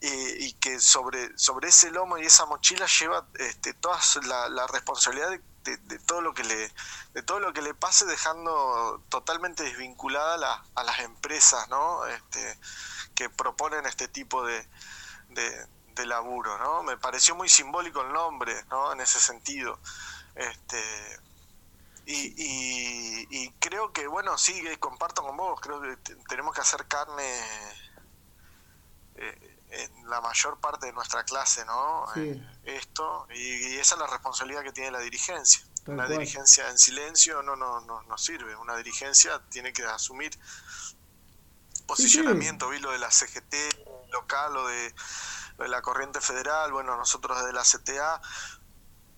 [SPEAKER 6] eh, y que sobre, sobre ese lomo y esa mochila lleva este, toda la, la responsabilidad de, de- de todo lo que le de todo lo que le pase dejando totalmente desvinculada la- a las empresas ¿no? este, que proponen este tipo de, de, de laburo ¿no? me pareció muy simbólico el nombre ¿no? en ese sentido este y, y, y creo que bueno sí que comparto con vos creo que te- tenemos que hacer carne eh, en la mayor parte de nuestra clase, ¿no?
[SPEAKER 2] Sí.
[SPEAKER 6] Eh, esto, y, y esa es la responsabilidad que tiene la dirigencia.
[SPEAKER 2] Tal
[SPEAKER 6] una
[SPEAKER 2] cual.
[SPEAKER 6] dirigencia en silencio no, no, no, no sirve. Una dirigencia tiene que asumir posicionamiento. Vi lo de la CGT local, lo de la corriente federal, bueno, nosotros de la CTA,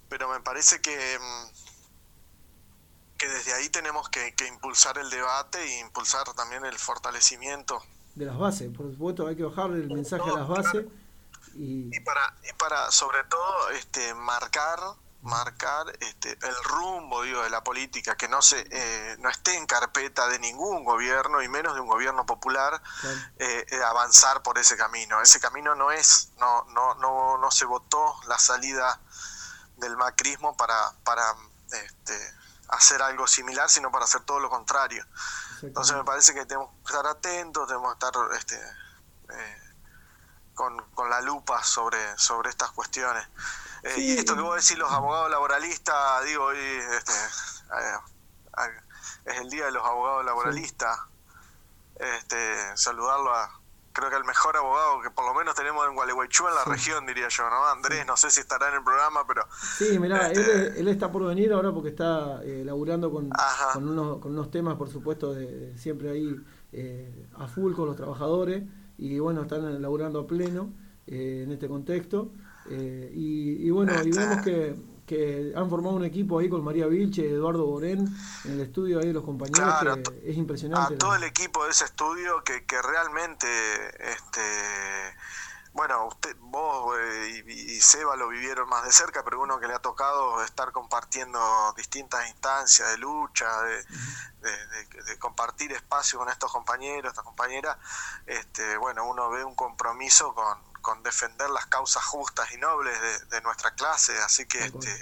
[SPEAKER 6] pero me parece que, mm, que desde ahí tenemos que, que impulsar el debate e impulsar también el fortalecimiento
[SPEAKER 2] De las bases, por supuesto, hay que bajarle el mensaje a las bases. Y,
[SPEAKER 6] y para y para sobre todo este marcar marcar este el rumbo digo de la política que no se eh, no esté en carpeta de ningún gobierno y menos de un gobierno popular
[SPEAKER 2] Claro.
[SPEAKER 6] eh, eh, avanzar por ese camino ese camino no es no no no no se votó la salida del macrismo para para este hacer algo similar sino para hacer todo lo contrario entonces me parece que tenemos que estar atentos, tenemos que estar este, eh, con, con la lupa sobre, sobre estas cuestiones. Eh,
[SPEAKER 2] Sí,
[SPEAKER 6] y esto que vos decís, los abogados laboralistas, digo, hoy este, eh, eh, es el día de los abogados laboralistas. Este, saludarlo a, creo que al mejor abogado que por lo menos tenemos en Gualeguaychú, en la
[SPEAKER 2] Sí.
[SPEAKER 6] región, diría yo, ¿no? Andrés, no sé si estará en el programa, pero
[SPEAKER 2] Sí, mirá, él,
[SPEAKER 6] Este-
[SPEAKER 2] él está por venir ahora porque está eh, laburando con, con, unos, con unos temas, por supuesto, de, de siempre ahí eh, a full con los trabajadores y bueno, están laburando a pleno eh, en este contexto. Eh, y, y bueno, y
[SPEAKER 6] Este-
[SPEAKER 2] vemos que, que han formado un equipo ahí con María Vilche, Eduardo Borén, en el estudio ahí de los compañeros,
[SPEAKER 6] Claro,
[SPEAKER 2] que es
[SPEAKER 6] a
[SPEAKER 2] impresionante.
[SPEAKER 6] todo
[SPEAKER 2] la-
[SPEAKER 6] el equipo de ese estudio que, que realmente este bueno usted vos eh, y, y Seba lo vivieron más de cerca pero uno que le ha tocado estar compartiendo distintas instancias de lucha de, de- de- de compartir espacio con estos compañeros estas compañeras este bueno uno ve un compromiso con, con defender las causas justas y nobles de, de nuestra clase así que este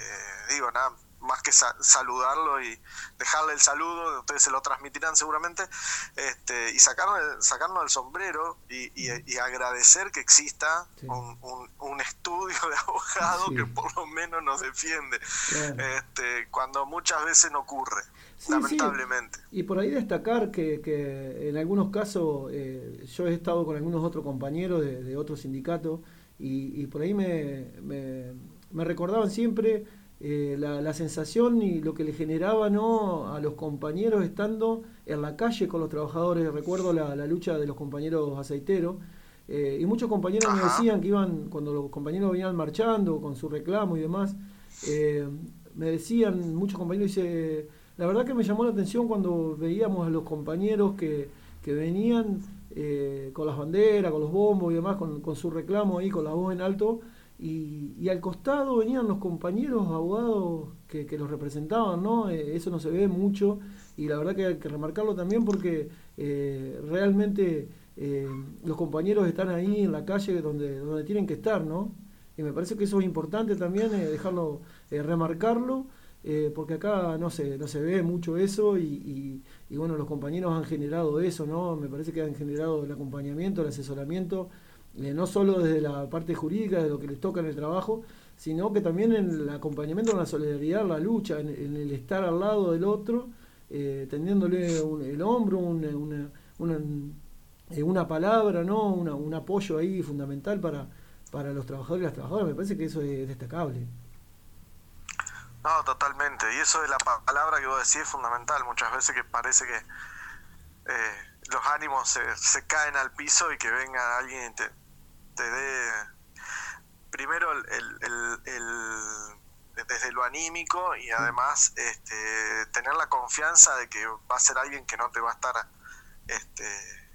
[SPEAKER 6] digo nada más que sa- saludarlo y dejarle el saludo, ustedes se lo transmitirán seguramente, este, y sacarnos, el- sacarnos el sombrero y, y- y agradecer que exista
[SPEAKER 2] Sí.
[SPEAKER 6] un, un- un estudio de abogados
[SPEAKER 2] Sí.
[SPEAKER 6] que por lo menos nos defiende,
[SPEAKER 2] Claro.
[SPEAKER 6] este, cuando muchas veces no ocurre,
[SPEAKER 2] Sí,
[SPEAKER 6] lamentablemente.
[SPEAKER 2] Y por ahí destacar que, que en algunos casos eh, yo he estado con algunos otros compañeros de, de otros sindicatos y, y por ahí me, me, me recordaban siempre eh, la, la sensación y lo que le generaba ¿no? a los compañeros estando en la calle con los trabajadores. Recuerdo la, la lucha de los compañeros aceiteros. eh, y muchos compañeros me decían que iban, cuando los compañeros venían marchando con su reclamo y demás, me decían, muchos compañeros, dice, la verdad que me llamó la atención cuando veíamos a los compañeros que, que venían eh, con las banderas, con los bombos y demás, con, con su reclamo ahí, con la voz en alto, y, y al costado venían los compañeros abogados que, que los representaban, ¿no? Eh, eso no se ve mucho, y la verdad que hay que remarcarlo también porque eh, realmente los compañeros están ahí en la calle donde, donde tienen que estar, ¿no? Y me parece que eso es importante también, dejarlo, remarcarlo, eh, porque acá no se, no se ve mucho eso y, bueno, los compañeros han generado eso, ¿no? Me parece que han generado el acompañamiento, el asesoramiento, eh, no solo desde la parte jurídica, de lo que les toca en el trabajo, sino que también en el acompañamiento, en la solidaridad, la lucha, en, el estar al lado del otro, eh, tendiéndole el hombro, una, palabra, ¿no? Un apoyo ahí fundamental para, para los trabajadores y las trabajadoras. Me parece que eso es destacable.
[SPEAKER 6] No, totalmente. Y eso de la pa- palabra que vos decís es fundamental. Muchas veces que parece que eh, los ánimos se, se caen al piso y que venga alguien y te, te dé primero el, el- el- desde lo anímico y además este, tener la confianza de que va a ser alguien que no te va a estar este,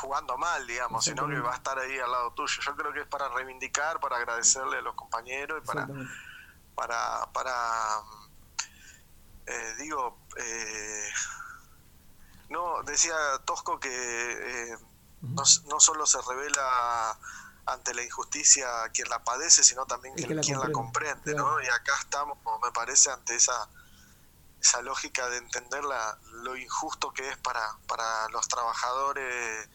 [SPEAKER 6] jugando mal, digamos, sino que va a estar ahí al lado tuyo. Yo creo que es para reivindicar, para agradecerle a los compañeros y para. Para, para eh, digo, eh, no, decía Tosco que eh, no, no solo se revela ante la injusticia quien la padece, sino también
[SPEAKER 2] que
[SPEAKER 6] quien,
[SPEAKER 2] la
[SPEAKER 6] quien la
[SPEAKER 2] comprende, claro.
[SPEAKER 6] ¿no? Y acá estamos, me parece, ante esa esa lógica de entender la, lo injusto que es para, para los trabajadores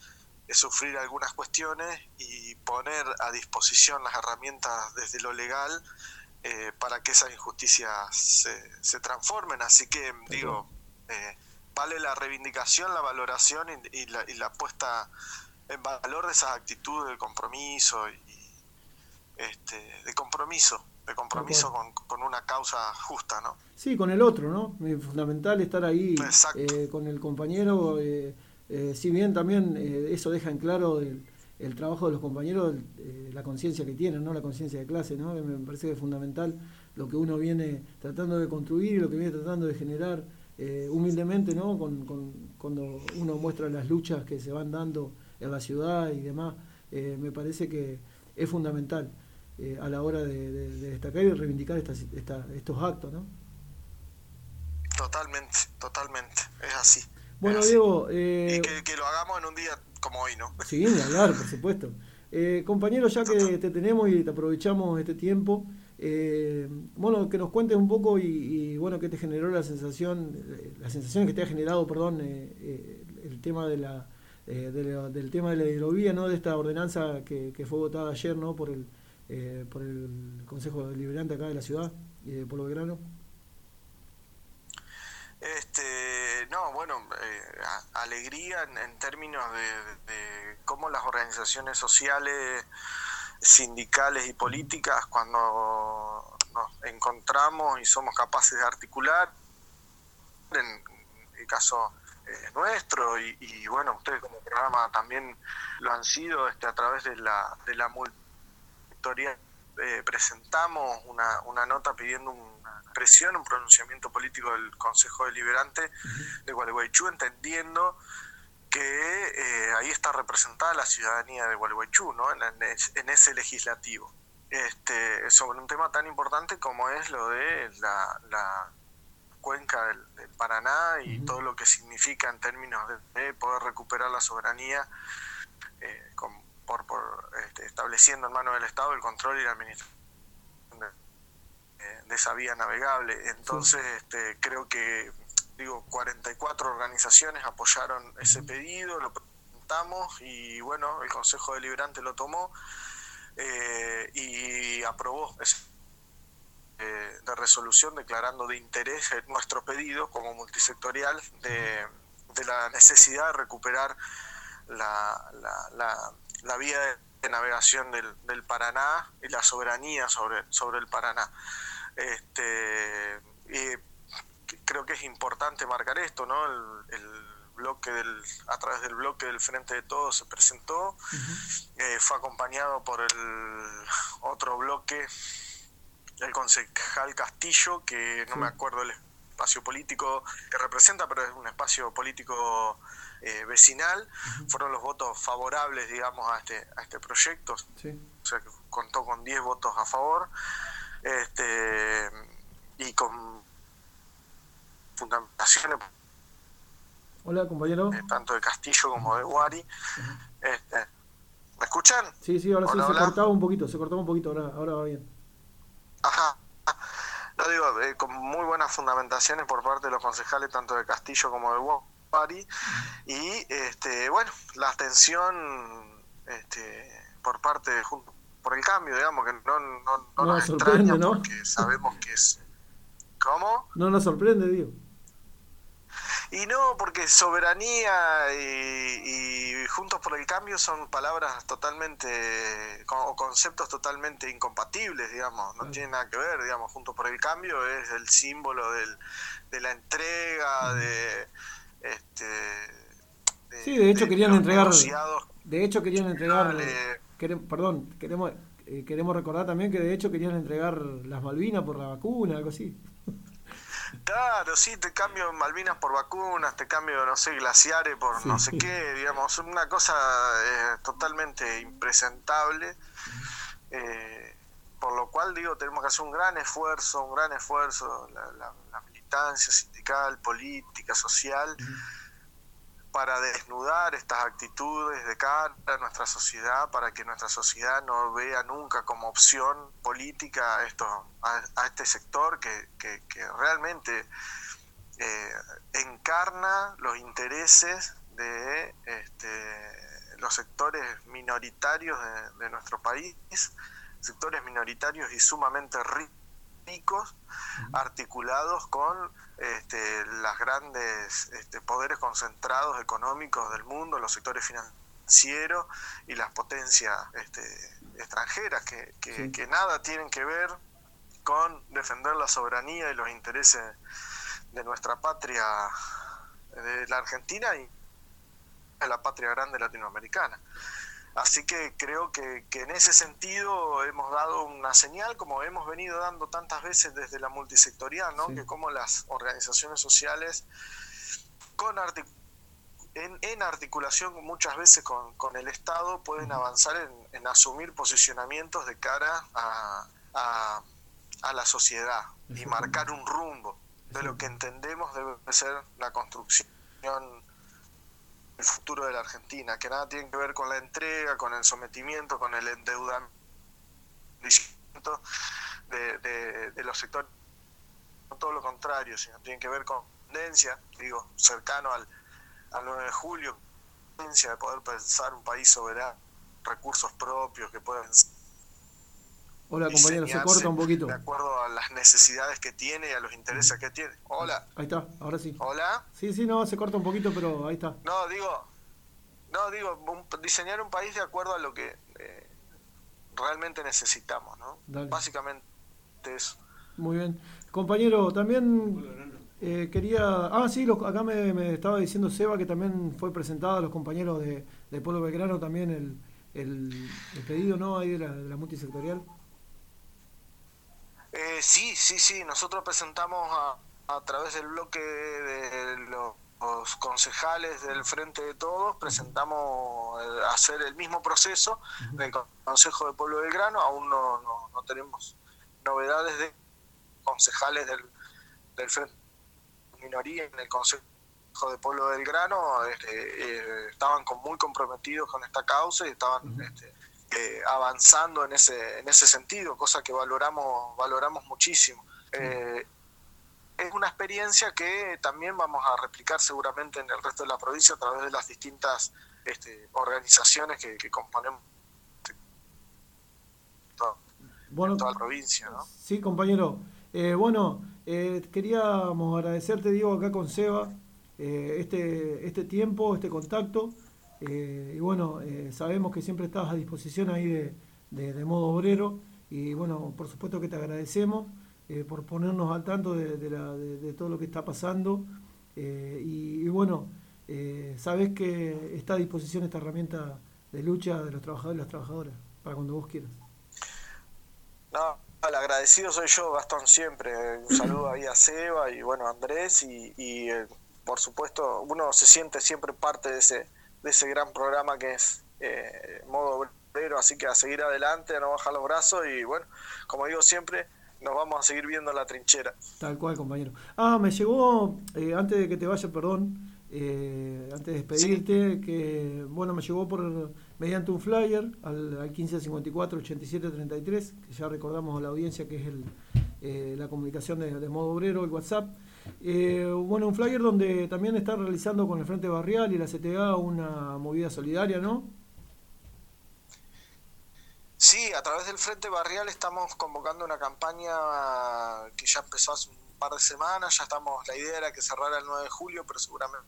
[SPEAKER 6] eh, sufrir algunas cuestiones y poner a disposición las herramientas desde lo legal eh, para que esas injusticias se, se transformen. Así que, digo, eh, vale la reivindicación, la valoración y, y la, y la puesta en valor de esas actitudes de compromiso y este, de compromiso de compromiso con, con una causa justa, ¿no?
[SPEAKER 2] Sí, con el otro, ¿no? Es fundamental estar ahí eh, con el compañero. eh, eh, si bien también eso deja en claro el, el trabajo de los compañeros, eh, la conciencia que tienen, ¿no? La conciencia de clase, ¿no? Me parece que es fundamental lo que uno viene tratando de construir, lo que viene tratando de generar eh, humildemente, ¿no? Con, con- cuando uno muestra las luchas que se van dando en la ciudad y demás, eh, me parece que es fundamental a la hora de, de- de destacar y reivindicar estas, esta- estos actos, ¿no?
[SPEAKER 6] Totalmente, totalmente, es así.
[SPEAKER 2] Bueno,
[SPEAKER 6] es así.
[SPEAKER 2] Diego, eh,
[SPEAKER 6] Y que, que lo hagamos en un día como hoy, ¿no?
[SPEAKER 2] sí, ni hablar, por supuesto. Eh, compañero, ya que te tenemos y te aprovechamos este tiempo, eh, bueno, que nos cuentes un poco y, bueno, qué te generó la sensación, eh, la sensación que te ha generado, perdón, eh, el tema de la, de la- del tema de la hidrovía, ¿no? De esta ordenanza que, fue votada ayer, ¿no? Por el, por el Consejo Deliberante acá de la ciudad Pueblo Belgrano.
[SPEAKER 6] Este, no, bueno, eh, alegría en, en términos de, de cómo las organizaciones sociales, sindicales y políticas, cuando nos encontramos y somos capaces de articular, en el caso eh, nuestro, y, bueno, ustedes como programa también lo han sido este, a través de la, de la multitorial eh, presentamos una, una nota pidiendo una presión, un pronunciamiento político del Consejo Deliberante de Gualeguaychú, entendiendo que eh, ahí está representada la ciudadanía de Gualeguaychú, ¿no? en, en es- en ese legislativo. Este, sobre un tema tan importante como es lo de la, la cuenca del, del Paraná y todo lo que significa en términos de, de poder recuperar la soberanía eh, con- por, por, este, estableciendo en manos del Estado el control y la administración de, eh, de esa vía navegable. Entonces, este, creo que, digo, 44 organizaciones apoyaron ese pedido, lo presentamos y bueno, el Consejo Deliberante lo tomó eh, y aprobó ese eh, de resolución declarando de interés nuestro pedido como multisectorial de, de la necesidad de recuperar la, la, la, la vía de, de navegación del, del Paraná y la soberanía sobre, sobre el Paraná. Este, y creo que es importante marcar esto, ¿no? El, el bloque del, a través del bloque del Frente de Todos se presentó, eh, fue acompañado por el otro bloque, el concejal Castillo, que no
[SPEAKER 2] Sí.
[SPEAKER 6] me acuerdo el espacio político que representa, pero es un espacio político eh, vecinal. Fueron los votos favorables, digamos, a este, a este proyecto,
[SPEAKER 2] Sí.
[SPEAKER 6] o sea que contó con 10 votos a favor este y con fundamentaciones
[SPEAKER 2] Hola, compañero.
[SPEAKER 6] eh, tanto de Castillo como de Guari. Este, ¿Me escuchan?
[SPEAKER 2] Sí, sí, ahora sí
[SPEAKER 6] Hola,
[SPEAKER 2] se cortaba un poquito, se cortaba un poquito, ahora, ahora va bien.
[SPEAKER 6] Ajá. No digo, eh, con muy buenas fundamentaciones por parte de los concejales, tanto de Castillo como de Guari. Y este, bueno, la atención este, por parte de Juntos por el Cambio, digamos, que no, no, no
[SPEAKER 2] No
[SPEAKER 6] nos
[SPEAKER 2] nos sorprende,
[SPEAKER 6] extraña
[SPEAKER 2] ¿no?
[SPEAKER 6] porque sabemos que es. ¿Cómo?
[SPEAKER 2] No nos sorprende, digo.
[SPEAKER 6] Y no, porque soberanía y, y Juntos por el Cambio son palabras totalmente, o conceptos totalmente incompatibles, digamos, no
[SPEAKER 2] Claro.
[SPEAKER 6] tiene nada que ver, digamos, Juntos por el Cambio es el símbolo del, de la entrega, de... Este, de-
[SPEAKER 2] Sí, de hecho querían entregar-. De hecho querían entregar. Perdón, queremos eh, queremos recordar también que de hecho querían entregar las Malvinas por la vacuna, algo así.
[SPEAKER 6] Claro, sí, te cambio Malvinas por vacunas, te cambio, no sé, glaciares por
[SPEAKER 2] Sí.
[SPEAKER 6] no sé qué, digamos, una cosa eh, totalmente impresentable. eh, por lo cual, digo, tenemos que hacer un gran esfuerzo, un gran esfuerzo, la, la- la militancia sindical, política, social, para desnudar estas actitudes de cara a nuestra sociedad, para que nuestra sociedad no vea nunca como opción política a, esto, a, este sector que, realmente eh, encarna los intereses de este, los sectores minoritarios de, nuestro país, sectores minoritarios y sumamente ri- articulados con este, las grandes este, poderes concentrados económicos del mundo, los sectores financieros y las potencias este, extranjeras que, que-
[SPEAKER 2] Sí.
[SPEAKER 6] que nada tienen que ver con defender la soberanía y los intereses de nuestra patria, de la Argentina y de la patria grande latinoamericana. Así que creo que, que, en ese sentido hemos dado una señal, como hemos venido dando tantas veces desde la multisectorial, ¿no?
[SPEAKER 2] Sí.
[SPEAKER 6] que como las organizaciones sociales, con artic- en, en articulación muchas veces con, con el Estado, pueden avanzar en, en asumir posicionamientos de cara a, a, a la sociedad y marcar un rumbo de lo que entendemos debe ser la construcción el futuro de la Argentina, que nada tiene que ver con la entrega, con el sometimiento, con el endeudamiento de, de, los sectores, no todo lo contrario, sino tiene que ver con tendencia, digo, cercano al, al 9 de julio, de poder pensar un país soberano, recursos propios que pueden
[SPEAKER 2] Hola compañero, se corta un poquito.
[SPEAKER 6] de acuerdo a las necesidades que tiene y a los intereses que tiene. Hola,
[SPEAKER 2] Ahí está, ahora sí.
[SPEAKER 6] hola.
[SPEAKER 2] Sí, sí, no, se corta un poquito, pero ahí está.
[SPEAKER 6] No, digo, no, digo, un- diseñar un país de acuerdo a lo que eh, realmente necesitamos, ¿no?
[SPEAKER 2] Dale.
[SPEAKER 6] Básicamente eso.
[SPEAKER 2] Muy bien. Compañero, también eh, quería... Ah, sí, los- acá me, me estaba diciendo Seba que también fue presentado a los compañeros de, de Pueblo Belgrano también el, el, el pedido, ¿no? Ahí de la, de la multisectorial.
[SPEAKER 6] Eh, sí, sí, sí, nosotros presentamos a, a través del bloque de los, los concejales del Frente de Todos, presentamos eh, hacer el mismo proceso del Consejo de Pueblo Belgrano, aún no, no, no tenemos novedades de concejales del, del Frente de Minoría en el Consejo de Pueblo Belgrano, este, eh, estaban con- muy comprometidos con esta causa y estaban este, eh, avanzando en ese en ese sentido, cosa que valoramos valoramos muchísimo. Eh, es una experiencia que también vamos a replicar seguramente en el resto de la provincia a través de las distintas este, organizaciones que, que componemos toda,
[SPEAKER 2] Bueno,
[SPEAKER 6] toda la provincia. ¿no?
[SPEAKER 2] Sí, compañero. Eh, bueno, eh, queríamos agradecerte, Diego, acá con Seba, eh, este, este tiempo, este contacto. Eh, y bueno, eh, sabemos que siempre estás a disposición ahí de, de- de modo obrero. Y bueno, por supuesto que te agradecemos eh, por ponernos al tanto de, de la- de- de todo lo que está pasando. Y, y bueno, sabes que está a disposición esta herramienta de lucha de los trabajadores y las trabajadoras, para cuando vos quieras.
[SPEAKER 6] No, el agradecido soy yo, Gastón, siempre. Un saludo ahí a Seba y bueno, a Andrés y, y, por supuesto uno se siente siempre parte de ese, de ese gran programa que es eh, Modo Obrero, así que a seguir adelante, a no bajar los brazos y bueno, como digo siempre, nos vamos a seguir viendo en la trinchera.
[SPEAKER 2] Tal cual, compañero. Ah, me llegó, eh, antes de que te vaya, perdón, eh, antes de despedirte, que, bueno, me llegó por mediante un flyer al, al 1554-8733, que ya recordamos a la audiencia que es el, eh, la comunicación de, de modo obrero, el WhatsApp. Eh, bueno, un flyer donde también está realizando con el Frente Barrial y la CTA una movida solidaria, ¿no?
[SPEAKER 6] Sí, a través del Frente Barrial estamos convocando una campaña que ya empezó hace un par de semanas, ya estamos, la idea era que cerrara el 9 de julio, pero seguramente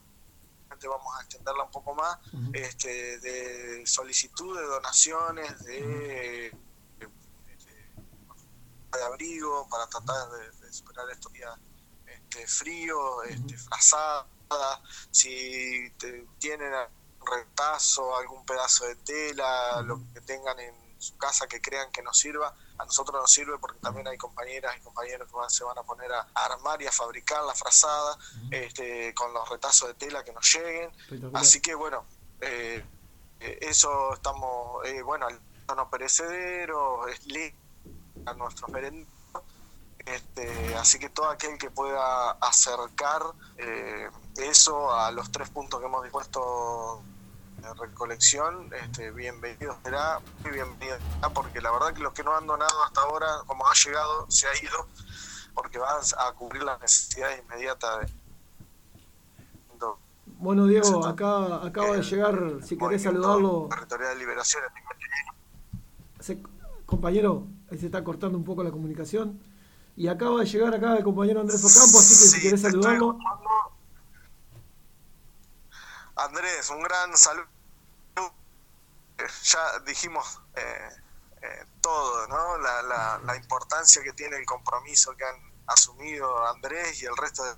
[SPEAKER 6] vamos a extenderla un poco más, este, de solicitud de donaciones, de, de, de abrigo para tratar de, de superar estos días este, fríos, este, frazadas, si te- tienen retazo, algún pedazo de tela, lo que tengan en su casa que crean que nos sirva, a nosotros nos sirve porque también hay compañeras y compañeros que van- se van a poner a armar y a fabricar la frazada este, con los retazos de tela que nos lleguen. Así que bueno, eh, eh, eso estamos, eh, bueno, no perecedero, es li- a nuestros merenderos. Este, así que todo aquel que pueda acercar eh, eso a los tres puntos que hemos dispuesto de recolección, este, bienvenido será, muy bienvenido será, porque la verdad que los que no han donado hasta ahora, como ha llegado, se ha ido, porque van a cubrir las necesidades inmediatas de,
[SPEAKER 2] Bueno, Diego, acá acaba de
[SPEAKER 6] el
[SPEAKER 2] llegar, si querés saludarlo.
[SPEAKER 6] Territorial de Liberación.
[SPEAKER 2] Compañero, ahí se está cortando un poco la comunicación. Y acaba de llegar acá el compañero Andrés Ocampo, así que si querés saludarlo.
[SPEAKER 6] Andrés, un gran saludo. Ya dijimos, eh, eh, todo, ¿no? La, la, la importancia que tiene el compromiso que han asumido Andrés y el resto de-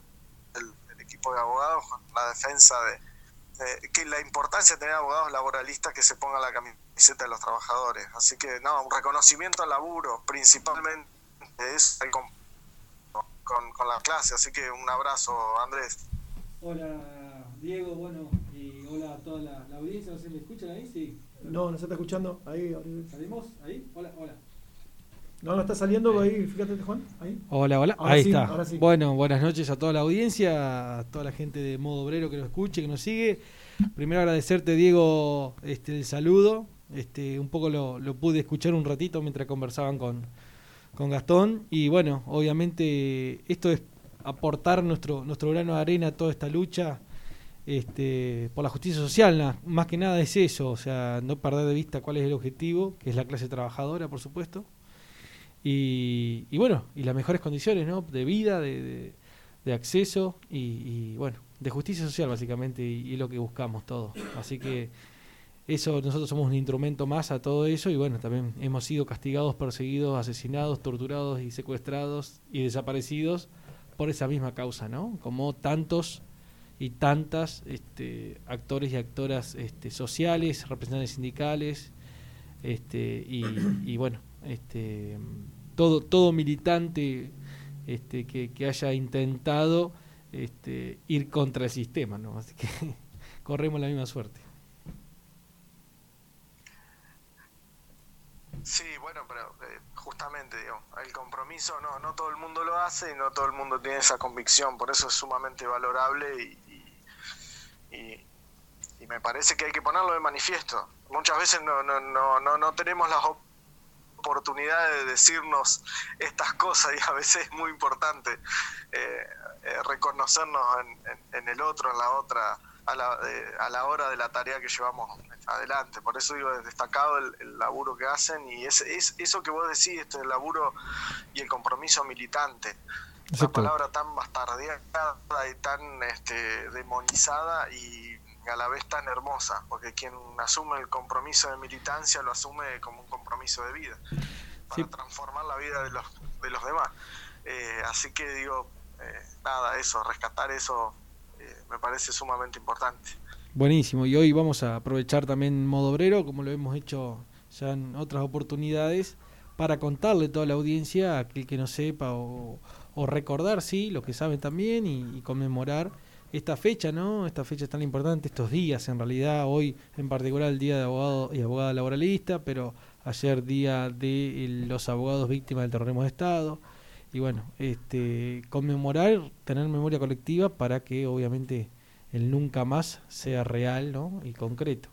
[SPEAKER 6] del, del equipo de abogados con la defensa de, de- que la importancia de tener abogados laboralistas que se pongan la camiseta de los trabajadores. Así que, no, un reconocimiento al laburo, principalmente es el com- con, con la clase. Así que un abrazo, Andrés.
[SPEAKER 7] Hola Diego, bueno, y hola a toda la, la audiencia, no sé, ¿me escuchan ahí? Sí.
[SPEAKER 2] No, no se está escuchando. Ahí, ahí.
[SPEAKER 7] ¿Salimos? ¿Ahí? Hola, hola.
[SPEAKER 2] No, no está saliendo ahí, fíjate, Juan. Ahí.
[SPEAKER 7] Hola, hola.
[SPEAKER 2] Ahora
[SPEAKER 7] Ahí
[SPEAKER 2] sí,
[SPEAKER 7] está.
[SPEAKER 2] ahora sí.
[SPEAKER 7] Bueno, buenas noches a toda la audiencia, a toda la gente de Modo Obrero que nos escuche, que nos sigue. Primero agradecerte, Diego, este, el saludo. Este, un poco lo, lo pude escuchar un ratito mientras conversaban con, con Gastón. Y bueno, obviamente esto es aportar nuestro, nuestro grano de arena a toda esta lucha este, por la justicia social. más que nada es eso, o sea, no perder de vista cuál es el objetivo, que es la clase trabajadora, por supuesto. Y, y bueno, y las mejores condiciones ¿no? de vida, de, de- de acceso y, y, bueno, de justicia social básicamente y, y lo que buscamos todos. Así que eso, nosotros somos un instrumento más a todo eso y bueno, también hemos sido castigados, perseguidos, asesinados, torturados y secuestrados y desaparecidos por esa misma causa, ¿no? Como tantos y tantas este, actores y actoras este, sociales, representantes sindicales, este, y, bueno, este, todo, todo militante este, que, que haya intentado este, ir contra el sistema, ¿no? Así que corremos la misma suerte.
[SPEAKER 6] Sí, bueno, pero eh, justamente, digo, el compromiso no, no todo el mundo lo hace y no todo el mundo tiene esa convicción, por eso es sumamente valorable y, y, y- me parece que hay que ponerlo de manifiesto. Muchas veces no, no, no, no, no tenemos las op- oportunidades de decirnos estas cosas y a veces es muy importante eh, eh, reconocernos en- en el otro, en la otra, a la, eh, a la hora de la tarea que llevamos adelante. Por eso digo, es destacado el, el laburo que hacen y es, es eso que vos decís, este el laburo y el compromiso militante. Una palabra tan bastardeada y tan este, demonizada y a la vez tan hermosa, porque quien asume el compromiso de militancia lo asume como un compromiso de vida, para
[SPEAKER 7] Sí.
[SPEAKER 6] transformar la vida de los, de los demás. Eh, así que digo, eh, nada, eso, rescatar eso me parece sumamente importante.
[SPEAKER 7] Buenísimo, y hoy vamos a aprovechar también modo obrero, como lo hemos hecho ya en otras oportunidades, para contarle toda la audiencia, a aquel que no sepa, o, recordar, sí, los que saben también, y, y conmemorar esta fecha, ¿no? Esta fecha tan importante, estos días en realidad, hoy en particular el Día de Abogado y Abogada Laboralista, pero ayer Día de los Abogados Víctimas del Terrorismo de Estado, y bueno, este conmemorar, tener memoria colectiva para que obviamente el nunca más sea real ¿no? y concreto.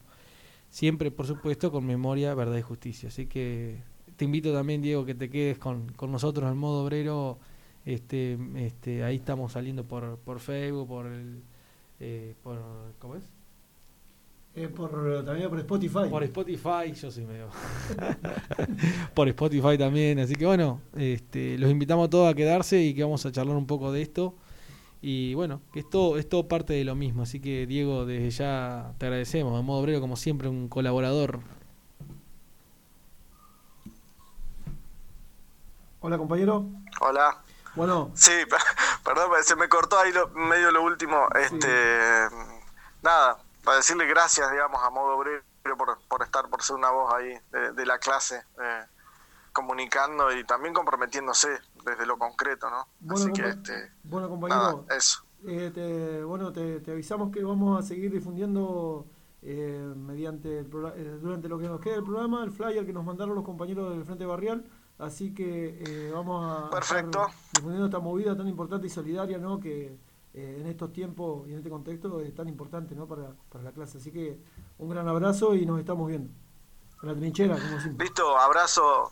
[SPEAKER 7] Siempre, por supuesto, con memoria, verdad y justicia. Así que te invito también, Diego, que te quedes con, con nosotros al modo obrero. Este, este, ahí estamos saliendo por, por Facebook, por el, eh, por, ¿cómo es?
[SPEAKER 2] Eh, por, también por Spotify.
[SPEAKER 7] Por Spotify, yo soy medio. por Spotify también. Así que bueno, este, los invitamos a todos a quedarse y que vamos a charlar un poco de esto. Y bueno, que es todo, es todo parte de lo mismo. Así que Diego, desde ya te agradecemos. De modo obrero, como siempre, un colaborador.
[SPEAKER 2] Hola, compañero.
[SPEAKER 6] Hola.
[SPEAKER 2] Bueno,
[SPEAKER 6] Sí, perdón, se me cortó ahí lo, medio lo último. Este, Nada, para decirle gracias, digamos, a modo obrero por, por estar, por ser una voz ahí de, de la clase, eh, comunicando y también comprometiéndose desde lo concreto, ¿no?
[SPEAKER 2] bueno,
[SPEAKER 6] Así que, este,
[SPEAKER 2] bueno,
[SPEAKER 6] nada,
[SPEAKER 2] compañero.
[SPEAKER 6] eso.
[SPEAKER 2] Eh, te- bueno, te, te avisamos que vamos a seguir difundiendo eh, mediante el eh, durante lo que nos queda del programa el flyer que nos mandaron los compañeros del Frente Barrial. Así que eh, vamos a
[SPEAKER 6] Perfecto.
[SPEAKER 2] difundiendo esta movida tan importante y solidaria, ¿no? Que eh, en estos tiempos y en este contexto es tan importante, ¿no? Para, para la clase. Así que un gran abrazo y nos estamos viendo. En la trinchera, como siempre.
[SPEAKER 6] Listo, abrazo,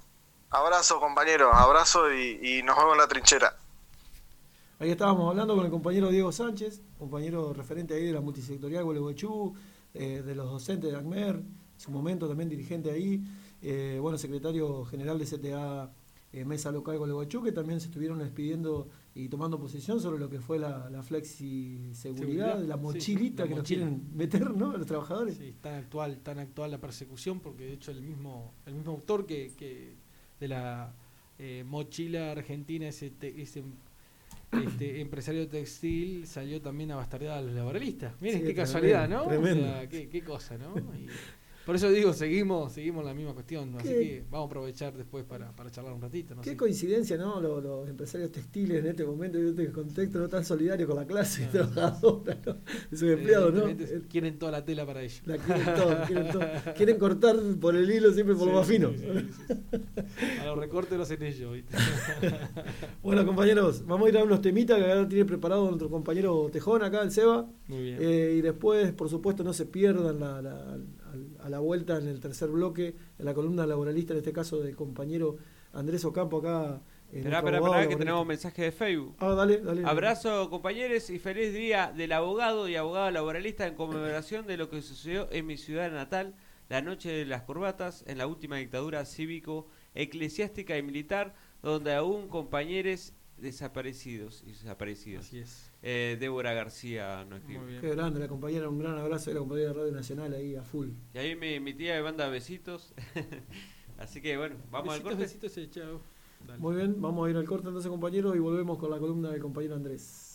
[SPEAKER 6] abrazo compañero, abrazo y, y nos vemos en la trinchera.
[SPEAKER 2] Ahí estábamos hablando con el compañero Diego Sánchez, compañero referente ahí de la multisectorial Gualeguaychú, eh, de los docentes de ACMER, en su momento también dirigente ahí, eh, bueno, secretario general de CTA eh, Mesa Local Gualeguaychú, que también se estuvieron despidiendo y tomando posición sobre lo que fue la, la flexi seguridad,
[SPEAKER 7] Seguridad,
[SPEAKER 2] la
[SPEAKER 7] sí,
[SPEAKER 2] mochilita
[SPEAKER 7] la
[SPEAKER 2] que nos quieren meter, ¿no? Los trabajadores.
[SPEAKER 7] Sí, tan actual, tan actual la persecución, porque de hecho el mismo, el mismo autor que, que de la eh, mochila argentina, ese, te- ese este, empresario textil, salió también a bastardear a los laboralistas. Miren
[SPEAKER 8] Sí,
[SPEAKER 7] qué
[SPEAKER 8] tremendo,
[SPEAKER 7] casualidad, ¿no?
[SPEAKER 8] tremendo.
[SPEAKER 7] O sea, qué, qué cosa, ¿no? Y por eso digo, seguimos seguimos la misma cuestión. Así
[SPEAKER 8] Qué-
[SPEAKER 7] que vamos a aprovechar después para, para charlar un ratito. No
[SPEAKER 8] Qué coincidencia, ¿no? Los, los empresarios textiles en este momento y en este contexto no tan solidario con la clase
[SPEAKER 7] No.
[SPEAKER 8] trabajadora, ¿no? De sus empleados, ¿no?
[SPEAKER 7] Evidentemente Quieren toda la tela para ellos.
[SPEAKER 8] La quieren todo, quieren todo. Quieren cortar por el hilo siempre por lo más
[SPEAKER 7] Sí,
[SPEAKER 8] fino.
[SPEAKER 7] sí, sí, sí. A los recortes lo hacen ellos, ¿viste?
[SPEAKER 8] Bueno, compañeros, vamos a ir a unos temitas que ahora tiene preparado nuestro compañero Tejón acá, el Seba.
[SPEAKER 7] Muy bien.
[SPEAKER 8] Eh, y después, por supuesto, no se pierdan la- la- a la vuelta en el tercer bloque, en la columna laboralista, en este caso del compañero Andrés Ocampo acá. en
[SPEAKER 1] Esperá, esperá, esperá, que tenemos mensaje de Facebook.
[SPEAKER 8] Ah, dale, dale.
[SPEAKER 1] Abrazo compañeros y feliz día del abogado y abogada laboralista en conmemoración de lo que sucedió en mi ciudad natal la noche de las corbatas en la última dictadura cívico, eclesiástica y militar donde aún compañeros desaparecidos y desaparecidos.
[SPEAKER 7] Así es.
[SPEAKER 1] Eh, Débora García nos escribe.
[SPEAKER 7] Muy bien.
[SPEAKER 8] Qué grande, la compañera, un gran abrazo de la compañera de Radio Nacional ahí a full.
[SPEAKER 1] Y ahí mi, mi tía me manda besitos. Así que bueno, vamos al corte.
[SPEAKER 7] besitos, eh, chao. Dale.
[SPEAKER 8] Muy bien, vamos a ir al corte entonces, compañeros, y volvemos con la columna del compañero Andrés.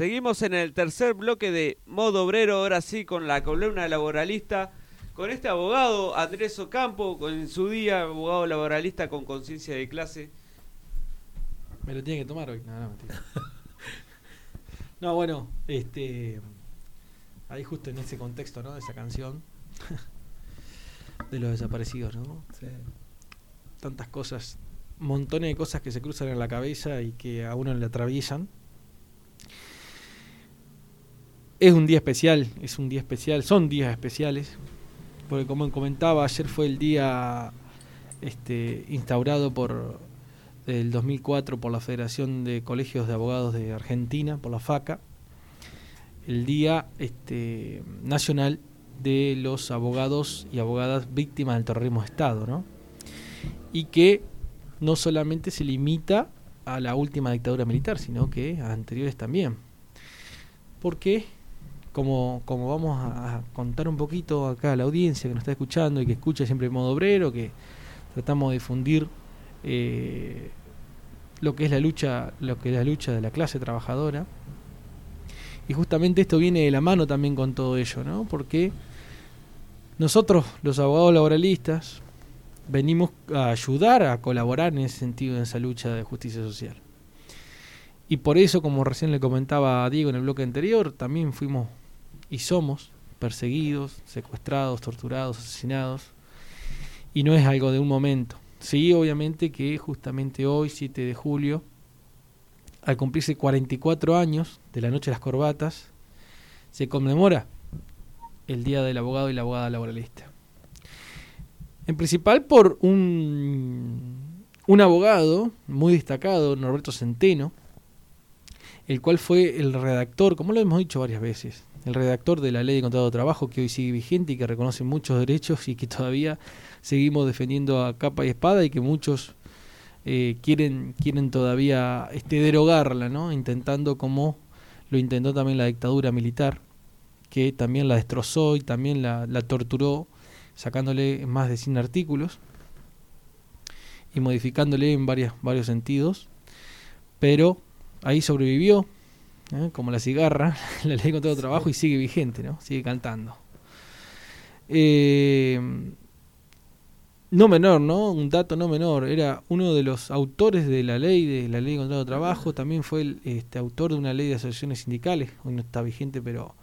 [SPEAKER 1] Seguimos en el tercer bloque de Modo Obrero, ahora sí con la columna laboralista, con este abogado Andrés Ocampo, con en su día abogado laboralista con conciencia de clase.
[SPEAKER 7] Me lo tiene que tomar hoy. No, no, mentira. No, bueno, este. Ahí justo en ese contexto, ¿no? De esa canción. de los desaparecidos, ¿no?
[SPEAKER 2] Sí.
[SPEAKER 7] Tantas cosas, montones de cosas que se cruzan en la cabeza y que a uno le atraviesan. Es un día especial, es un día especial, son días especiales, porque como comentaba, ayer fue el día este, instaurado por el 2004 por la Federación de Colegios de Abogados de Argentina, por la FACA, el Día este, Nacional de los Abogados y Abogadas Víctimas del Terrorismo de Estado, ¿no? Y que no solamente se limita a la última dictadura militar, sino que a anteriores también. Porque, como, como vamos a, contar un poquito acá a la audiencia que nos está escuchando y que escucha siempre en modo obrero, que tratamos de difundir eh, lo que es la lucha, lo que es la lucha de la clase trabajadora. Y justamente esto viene de la mano también con todo ello, ¿no? Porque nosotros, los abogados laboralistas, venimos a ayudar a colaborar en ese sentido en esa lucha de justicia social. Y por eso, como recién le comentaba a Diego en el bloque anterior, también fuimos y somos perseguidos, secuestrados, torturados, asesinados. Y no es algo de un momento. Sí, obviamente que justamente hoy, 7 de julio, al cumplirse 44 años de la Noche de las Corbatas, se conmemora el Día del Abogado y la Abogada Laboralista. En principal por un, un abogado muy destacado, Norberto Centeno, el cual fue el redactor, como lo hemos dicho varias veces, el redactor de la ley de contrato de trabajo que hoy sigue vigente y que reconoce muchos derechos y que todavía seguimos defendiendo a capa y espada y que muchos eh, quieren quieren todavía este derogarla, ¿no? Intentando como lo intentó también la dictadura militar, que también la destrozó y también la, la torturó, sacándole más de 100 artículos y modificándole en varias, varios sentidos, pero ahí sobrevivió, ¿eh? como la cigarra, la ley contra el trabajo y sigue vigente, ¿no? Sigue cantando. Eh, no menor, ¿no? Un dato no menor. Era uno de los autores de la ley, de la ley contra el trabajo. También fue el este, autor de una ley de asociaciones sindicales. Hoy no está vigente, pero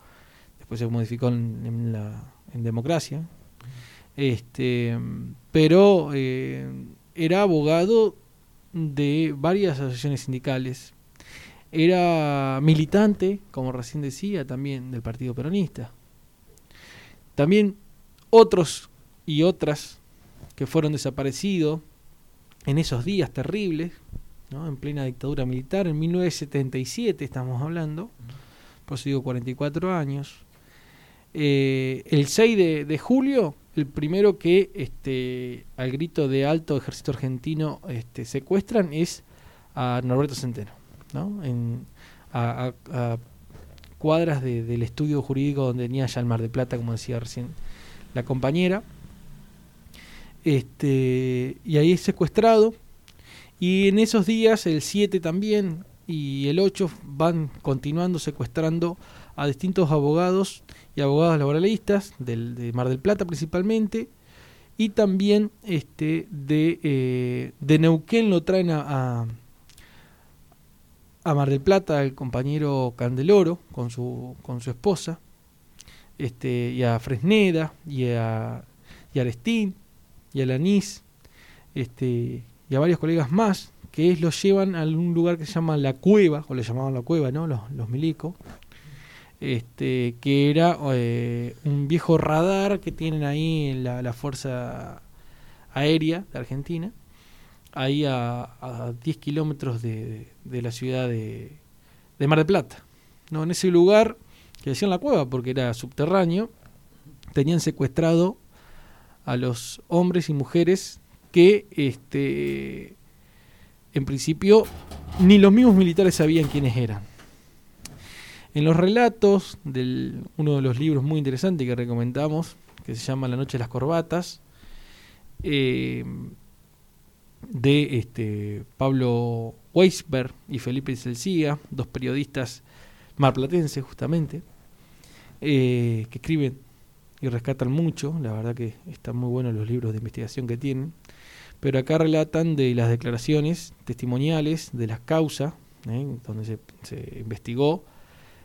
[SPEAKER 7] después se modificó en democracia. Este, pero eh, era abogado de varias asociaciones sindicales. Era militante, como recién decía, también del Partido Peronista. También otros y otras que fueron desaparecidos en esos días terribles, en plena dictadura militar, en 1977 estamos hablando, por digo 44 años. Eh, el 6 de, de, julio, el primero que este, al grito de alto ejército argentino este, secuestran es a Norberto Centeno, ¿no? en, a, a, cuadras de, del estudio jurídico donde tenía ya el Mar de Plata, como decía recién la compañera. Este, y ahí es secuestrado. Y en esos días, el 7 también y el 8 van continuando secuestrando a distintos abogados y abogadas laboralistas del, de Mar del Plata principalmente. Y también este, de, eh, de Neuquén lo traen a, a, Mar del Plata el compañero Candeloro con su, con su esposa. Este, y a Fresneda y a, y a Arestín y a Lanís este, y a varios colegas más que es, los llevan a un lugar que se llama La Cueva, o le llamaban La Cueva, ¿no? Los, los milicos, este, que era eh, un viejo radar que tienen ahí en la, la Fuerza Aérea de Argentina, ahí a, a 10 kilómetros de, de, la ciudad de, de Mar del Plata. ¿no? En ese lugar, que decían La Cueva porque era subterráneo, tenían secuestrado a los hombres y mujeres que este en principio ni los mismos militares sabían quiénes eran. En los relatos de uno de los libros muy interesantes que recomendamos, que se llama La Noche de las Corbatas, eh, de este, Pablo Weisberg y Felipe Celcía, dos periodistas marplatenses justamente, eh, que escriben y rescatan mucho, la verdad que están muy buenos los libros de investigación que tienen, pero acá relatan de las declaraciones testimoniales de las causas, ¿eh? donde se, se, investigó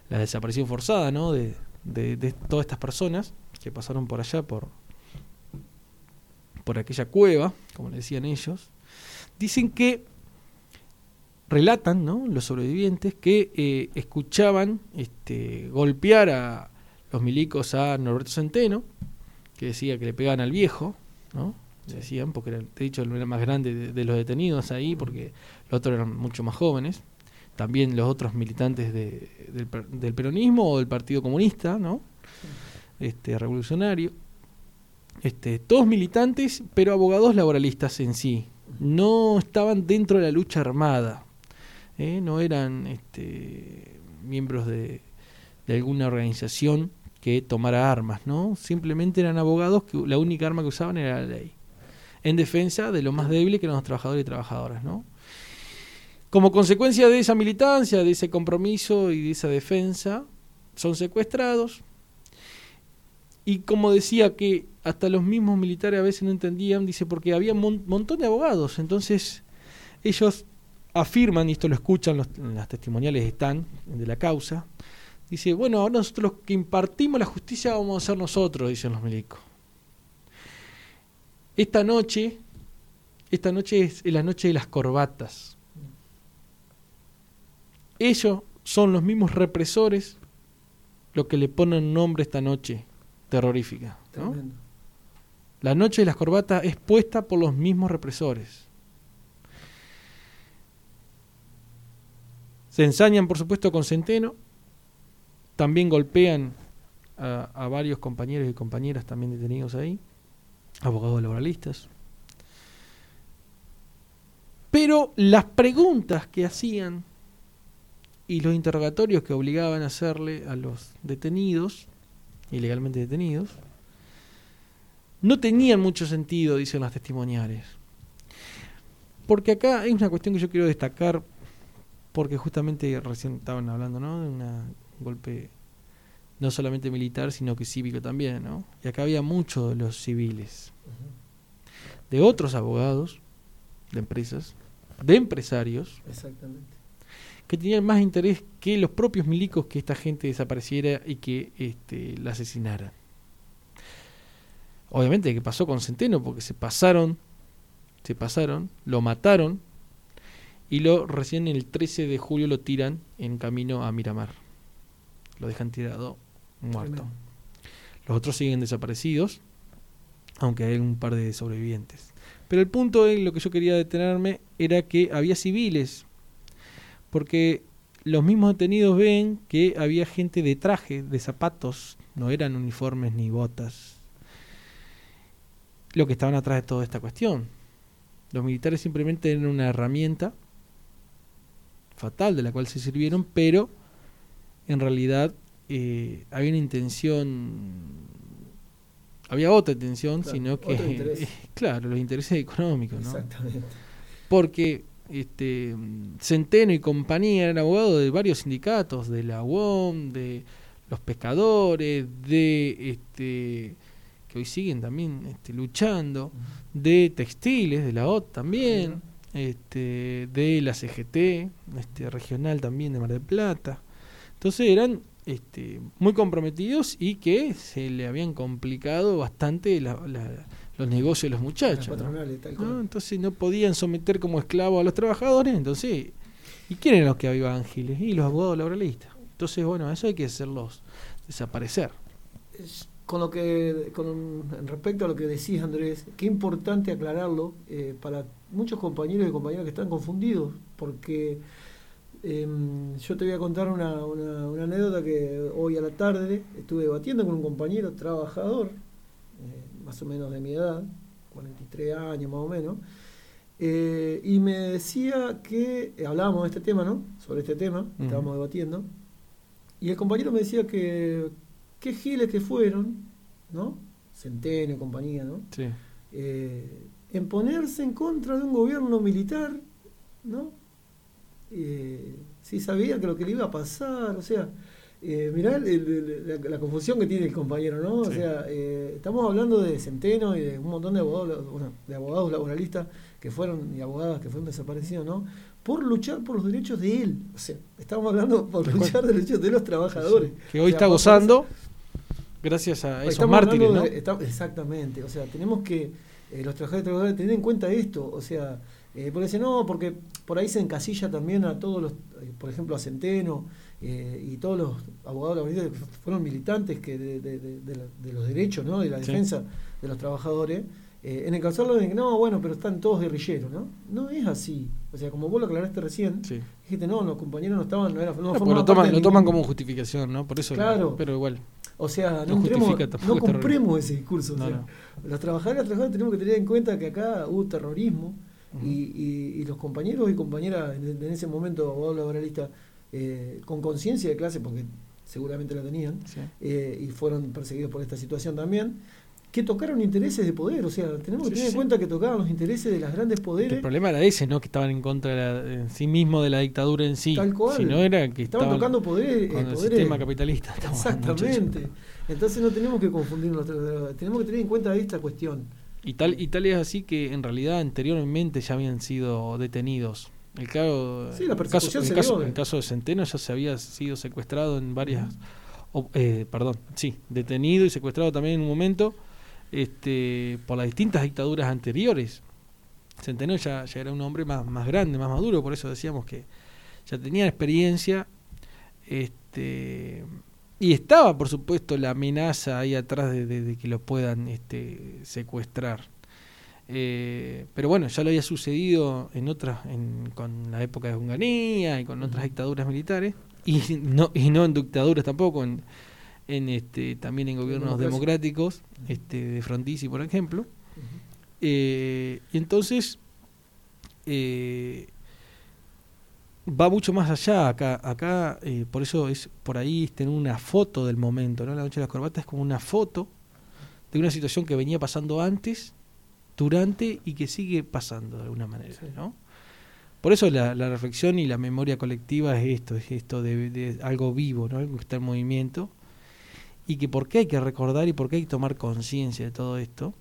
[SPEAKER 7] la desaparición forzada, ¿no? De, de- de todas estas personas que pasaron por allá, por, por aquella cueva, como le decían ellos, dicen que relatan, ¿no? Los sobrevivientes que eh, escuchaban este, golpear a los milicos a Norberto Centeno, que decía que le pegaban al viejo, ¿no? Decían, porque era, de hecho era el más grande de, de los detenidos ahí, porque los otros eran mucho más jóvenes. También los otros militantes de- del, del peronismo o del Partido Comunista, ¿no? Este, revolucionario. Este, todos militantes, pero abogados laboralistas en sí. No estaban dentro de la lucha armada. ¿eh? No eran este, miembros de, alguna organización que tomara armas, ¿no? Simplemente eran abogados que la única arma que usaban era la ley. En defensa de lo más débil que eran los trabajadores y trabajadoras, ¿no? Como consecuencia de esa militancia, de ese compromiso y de esa defensa, son secuestrados. Y como decía que hasta los mismos militares a veces no entendían, dice, porque había un mon- montón de abogados. Entonces, ellos afirman, y esto lo escuchan, los, las testimoniales están, de la causa, dice, bueno, ahora nosotros los que impartimos la justicia vamos a ser nosotros, dicen los milicos. Esta noche, esta noche es la noche de las corbatas. Ellos son los mismos represores los que le ponen nombre esta noche terrorífica. La noche de las corbatas es puesta por los mismos represores. Se ensañan, por supuesto, con Centeno. También golpean a, a varios compañeros y compañeras también detenidos ahí, abogados laboralistas. Pero las preguntas que hacían y los interrogatorios que obligaban a hacerle a los detenidos, ilegalmente detenidos, no tenían mucho sentido, dicen las testimoniales. Porque acá hay una cuestión que yo quiero destacar, porque justamente recién estaban hablando, ¿no? De un golpe no solamente militar, sino que cívico también, ¿no? Y acá había muchos de los civiles, de otros abogados, de empresas, de empresarios,
[SPEAKER 2] Exactamente.
[SPEAKER 7] que tenían más interés que los propios milicos que esta gente desapareciera y que este, la asesinaran. Obviamente que pasó con Centeno porque se pasaron, se pasaron, lo mataron y lo recién el 13 de julio lo tiran en camino a Miramar. Lo dejan tirado muerto.
[SPEAKER 2] Tremendo.
[SPEAKER 7] Los otros siguen desaparecidos, aunque hay un par de sobrevivientes. Pero el punto en lo que yo quería detenerme era que había civiles, porque los mismos detenidos ven que había gente de traje, de zapatos, no eran uniformes ni botas, lo que estaban atrás de toda esta cuestión. Los militares simplemente eran una herramienta fatal de la cual se sirvieron, pero en realidad eh, había una intención, había otra intención,
[SPEAKER 2] Claro,
[SPEAKER 7] sino que,
[SPEAKER 2] interés.
[SPEAKER 7] claro, los intereses económicos, ¿no?
[SPEAKER 2] Exactamente.
[SPEAKER 7] porque este Centeno y compañía eran abogados de varios sindicatos, de la UOM, de los pescadores, de este que hoy siguen también este, luchando, de textiles, de la OT también, este, de la CGT, este, regional también de Mar del Plata. Entonces eran este, muy comprometidos y que se le habían complicado bastante la- la- los negocios de los muchachos. ¿no?
[SPEAKER 2] patronales, tal
[SPEAKER 7] ¿no?
[SPEAKER 2] cual.
[SPEAKER 7] Entonces no podían someter como esclavos a los trabajadores, entonces ¿y quién eran los que avivaban Giles? Y los abogados laboralistas. Entonces, bueno, eso hay que hacerlos desaparecer.
[SPEAKER 2] Es- Con lo que, con respecto a lo que decís Andrés, qué importante aclararlo eh, para muchos compañeros y compañeras que están confundidos, porque em, yo te voy a contar una, una- una anécdota que hoy a la tarde estuve debatiendo con un compañero trabajador, eh, más o menos de mi edad, 43 años más o menos, eh, y me decía que, hablábamos de este tema, ¿no? Sobre este tema, estábamos debatiendo, y el compañero me decía que qué giles que fueron, ¿no? Centeno y compañía, ¿no?
[SPEAKER 7] Sí.
[SPEAKER 2] Eh, en ponerse en contra de un gobierno militar, ¿no? Eh, si sabía que lo que le iba a pasar, o sea, Eh, mirá el- el- la, la confusión que tiene el compañero, ¿no? O
[SPEAKER 7] Sí.
[SPEAKER 2] sea, eh, estamos hablando de Centeno y de un montón de abogados, bueno, de abogados laboralistas que fueron y abogadas que fueron desaparecidos, ¿no? Por luchar por los derechos de él. O sea, estamos hablando por luchar de los derechos de los trabajadores.
[SPEAKER 7] Que
[SPEAKER 2] O
[SPEAKER 7] hoy
[SPEAKER 2] sea,
[SPEAKER 7] está gozando gracias a esos
[SPEAKER 2] Estamos
[SPEAKER 7] mártires,
[SPEAKER 2] hablando
[SPEAKER 7] ¿no?
[SPEAKER 2] de- está- exactamente, o sea, tenemos que, eh, los trabajadores y trabajadoras, tener en cuenta esto, o sea, eh, porque dicen, no, porque por ahí se encasilla también a todos los, eh, por ejemplo, a Centeno eh, y todos los abogados laboralistas que fueron militantes que de, de- de- de la- de los derechos, ¿no? de la
[SPEAKER 7] Sí.
[SPEAKER 2] defensa de los trabajadores, eh, en encauzarlo de que no, bueno, pero están todos guerrilleros, ¿no? No es así, o sea, como vos lo aclaraste recién,
[SPEAKER 7] Sí.
[SPEAKER 2] dijiste, no, los compañeros no estaban, no era, no
[SPEAKER 7] No, lo toman,
[SPEAKER 2] de
[SPEAKER 7] lo toman como justificación, ¿no? Por eso,
[SPEAKER 2] Claro.
[SPEAKER 7] pero igual.
[SPEAKER 2] O sea, no,
[SPEAKER 7] No
[SPEAKER 2] entremos- compremos ese discurso. o sea, trabajadores y las trabajadoras tenemos que tener en cuenta que acá hubo terrorismo y, y- y los compañeros y compañeras en, en ese momento, abogados laboralistas, eh, con conciencia de clase, porque seguramente la tenían,
[SPEAKER 7] Sí.
[SPEAKER 2] eh, y fueron perseguidos por esta situación también, que tocaron intereses de poder. O sea, tenemos que tener
[SPEAKER 7] sí.
[SPEAKER 2] en cuenta que tocaban los intereses de las grandes poderes.
[SPEAKER 7] el problema era ese, ¿no? Que estaban en contra de la- en sí mismo de la dictadura en sí.
[SPEAKER 2] Tal cual.
[SPEAKER 7] Si no era que
[SPEAKER 2] Estaban
[SPEAKER 7] estaban
[SPEAKER 2] tocando poder, eh,
[SPEAKER 7] con el
[SPEAKER 2] poderes-
[SPEAKER 7] sistema capitalista.
[SPEAKER 2] Exactamente. Entonces no tenemos que confundirnos. Tenemos que tener en cuenta esta cuestión.
[SPEAKER 7] Y tal, y tal es así que en realidad anteriormente ya habían sido detenidos. El, claro,
[SPEAKER 2] Sí, la persecución
[SPEAKER 7] caso,
[SPEAKER 2] se
[SPEAKER 7] el caso,
[SPEAKER 2] dio.
[SPEAKER 7] el caso de Centeno ya se había sido secuestrado en varias... eh, perdón, sí, detenido y secuestrado también en un momento este, por las distintas dictaduras anteriores. Centeno ya, ya era un hombre más, más grande, más maduro, por eso decíamos que ya tenía experiencia. Este, y estaba, por supuesto, la amenaza ahí atrás de, de- de que lo puedan este, secuestrar. Eh, pero bueno, ya lo había sucedido en otras, en, con la época de Hunganía y con otras dictaduras militares, y no, y no en dictaduras tampoco, en, en este, también en gobiernos democráticos, este, de Frondizi, por ejemplo. Eh, y entonces eh, va mucho más allá acá, acá eh, por eso es por ahí tener una foto del momento, ¿no? La noche de las corbatas es como una foto de una situación que venía pasando antes, durante y que sigue pasando de alguna manera,
[SPEAKER 2] Sí.
[SPEAKER 7] ¿no? Por eso la, la reflexión y la memoria colectiva es esto, es esto de, de algo vivo, ¿no? Algo que está en movimiento y que por qué hay que recordar y por qué hay que tomar conciencia de todo esto.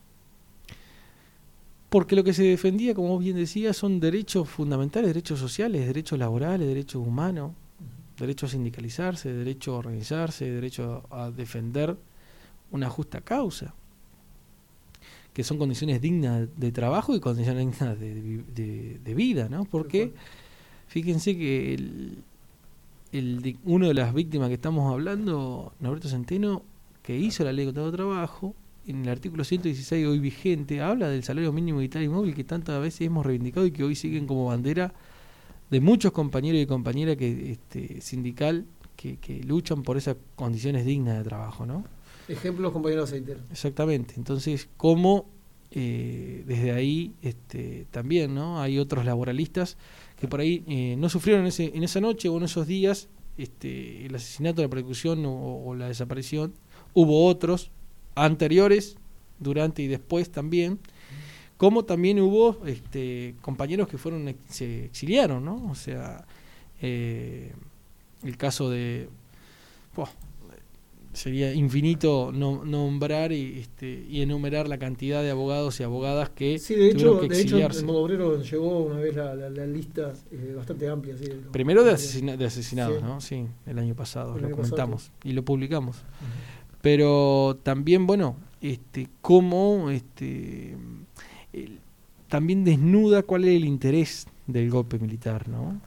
[SPEAKER 7] Porque lo que se defendía, como vos bien decías, son derechos fundamentales, derechos sociales, derechos laborales, derechos humanos, derecho a sindicalizarse, derecho a organizarse, derecho a defender una justa causa, que son condiciones dignas de trabajo y condiciones dignas de- de vida, ¿no? Porque fíjense que el, el uno de las víctimas que estamos hablando, Norberto Centeno, que hizo la ley contra el trabajo, en el artículo 116 hoy vigente, habla del salario mínimo vital y móvil que tantas veces hemos reivindicado y que hoy siguen como bandera de muchos compañeros y compañeras que este, sindical que, que luchan por esas condiciones dignas de trabajo, ¿no?
[SPEAKER 2] Ejemplos, compañeros aceiteros.
[SPEAKER 7] Exactamente. Entonces, ¿cómo eh, desde ahí este, también no hay otros laboralistas que por ahí eh, no sufrieron ese, en esa noche o en esos días este, el asesinato, la persecución o, la desaparición? Hubo otros anteriores, durante y después también, como también hubo este, compañeros que fueron se exiliaron, ¿no? O sea, eh, el caso de... sería infinito no- nombrar y, este, y enumerar la cantidad de abogados y abogadas que
[SPEAKER 2] Sí, de
[SPEAKER 7] tuvieron
[SPEAKER 2] hecho,
[SPEAKER 7] que
[SPEAKER 2] de hecho
[SPEAKER 7] exiliarse.
[SPEAKER 2] el modo obrero llegó una vez la, la- la lista eh, bastante amplia. sí, lo-
[SPEAKER 7] Primero de,
[SPEAKER 2] lo-
[SPEAKER 7] asesina- de asesinados,
[SPEAKER 2] Sí.
[SPEAKER 7] ¿no? Sí, el año pasado
[SPEAKER 2] El
[SPEAKER 7] lo
[SPEAKER 2] año pasado,
[SPEAKER 7] comentamos y lo publicamos. Pero también, bueno, este, cómo este, el- también desnuda cuál es el interés del golpe militar, ¿no?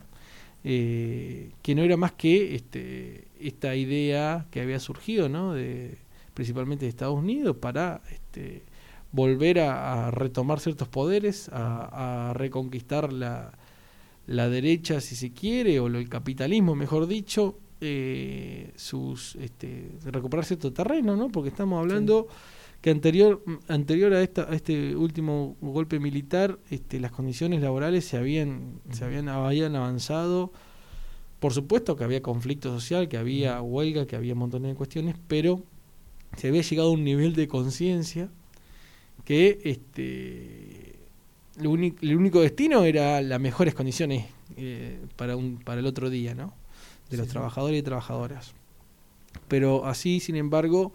[SPEAKER 7] Eh, que no era más que este, esta idea que había surgido, ¿no? De, principalmente de Estados Unidos para este, volver a, a retomar ciertos poderes, a, a reconquistar la, la derecha, si se quiere, o el capitalismo, mejor dicho, eh, sus este, recuperar cierto terreno, ¿no? Porque estamos hablando que anterior anterior a esta a este último golpe militar, este, las condiciones laborales se habían se habían habían avanzado. Por supuesto que había conflicto social, que había huelga, que había un montón de cuestiones, pero se había llegado a un nivel de conciencia que este lo único, el único destino era las mejores condiciones eh, para un para el otro día, ¿no? De los
[SPEAKER 2] sí.
[SPEAKER 7] trabajadores y trabajadoras. pero así, sin embargo,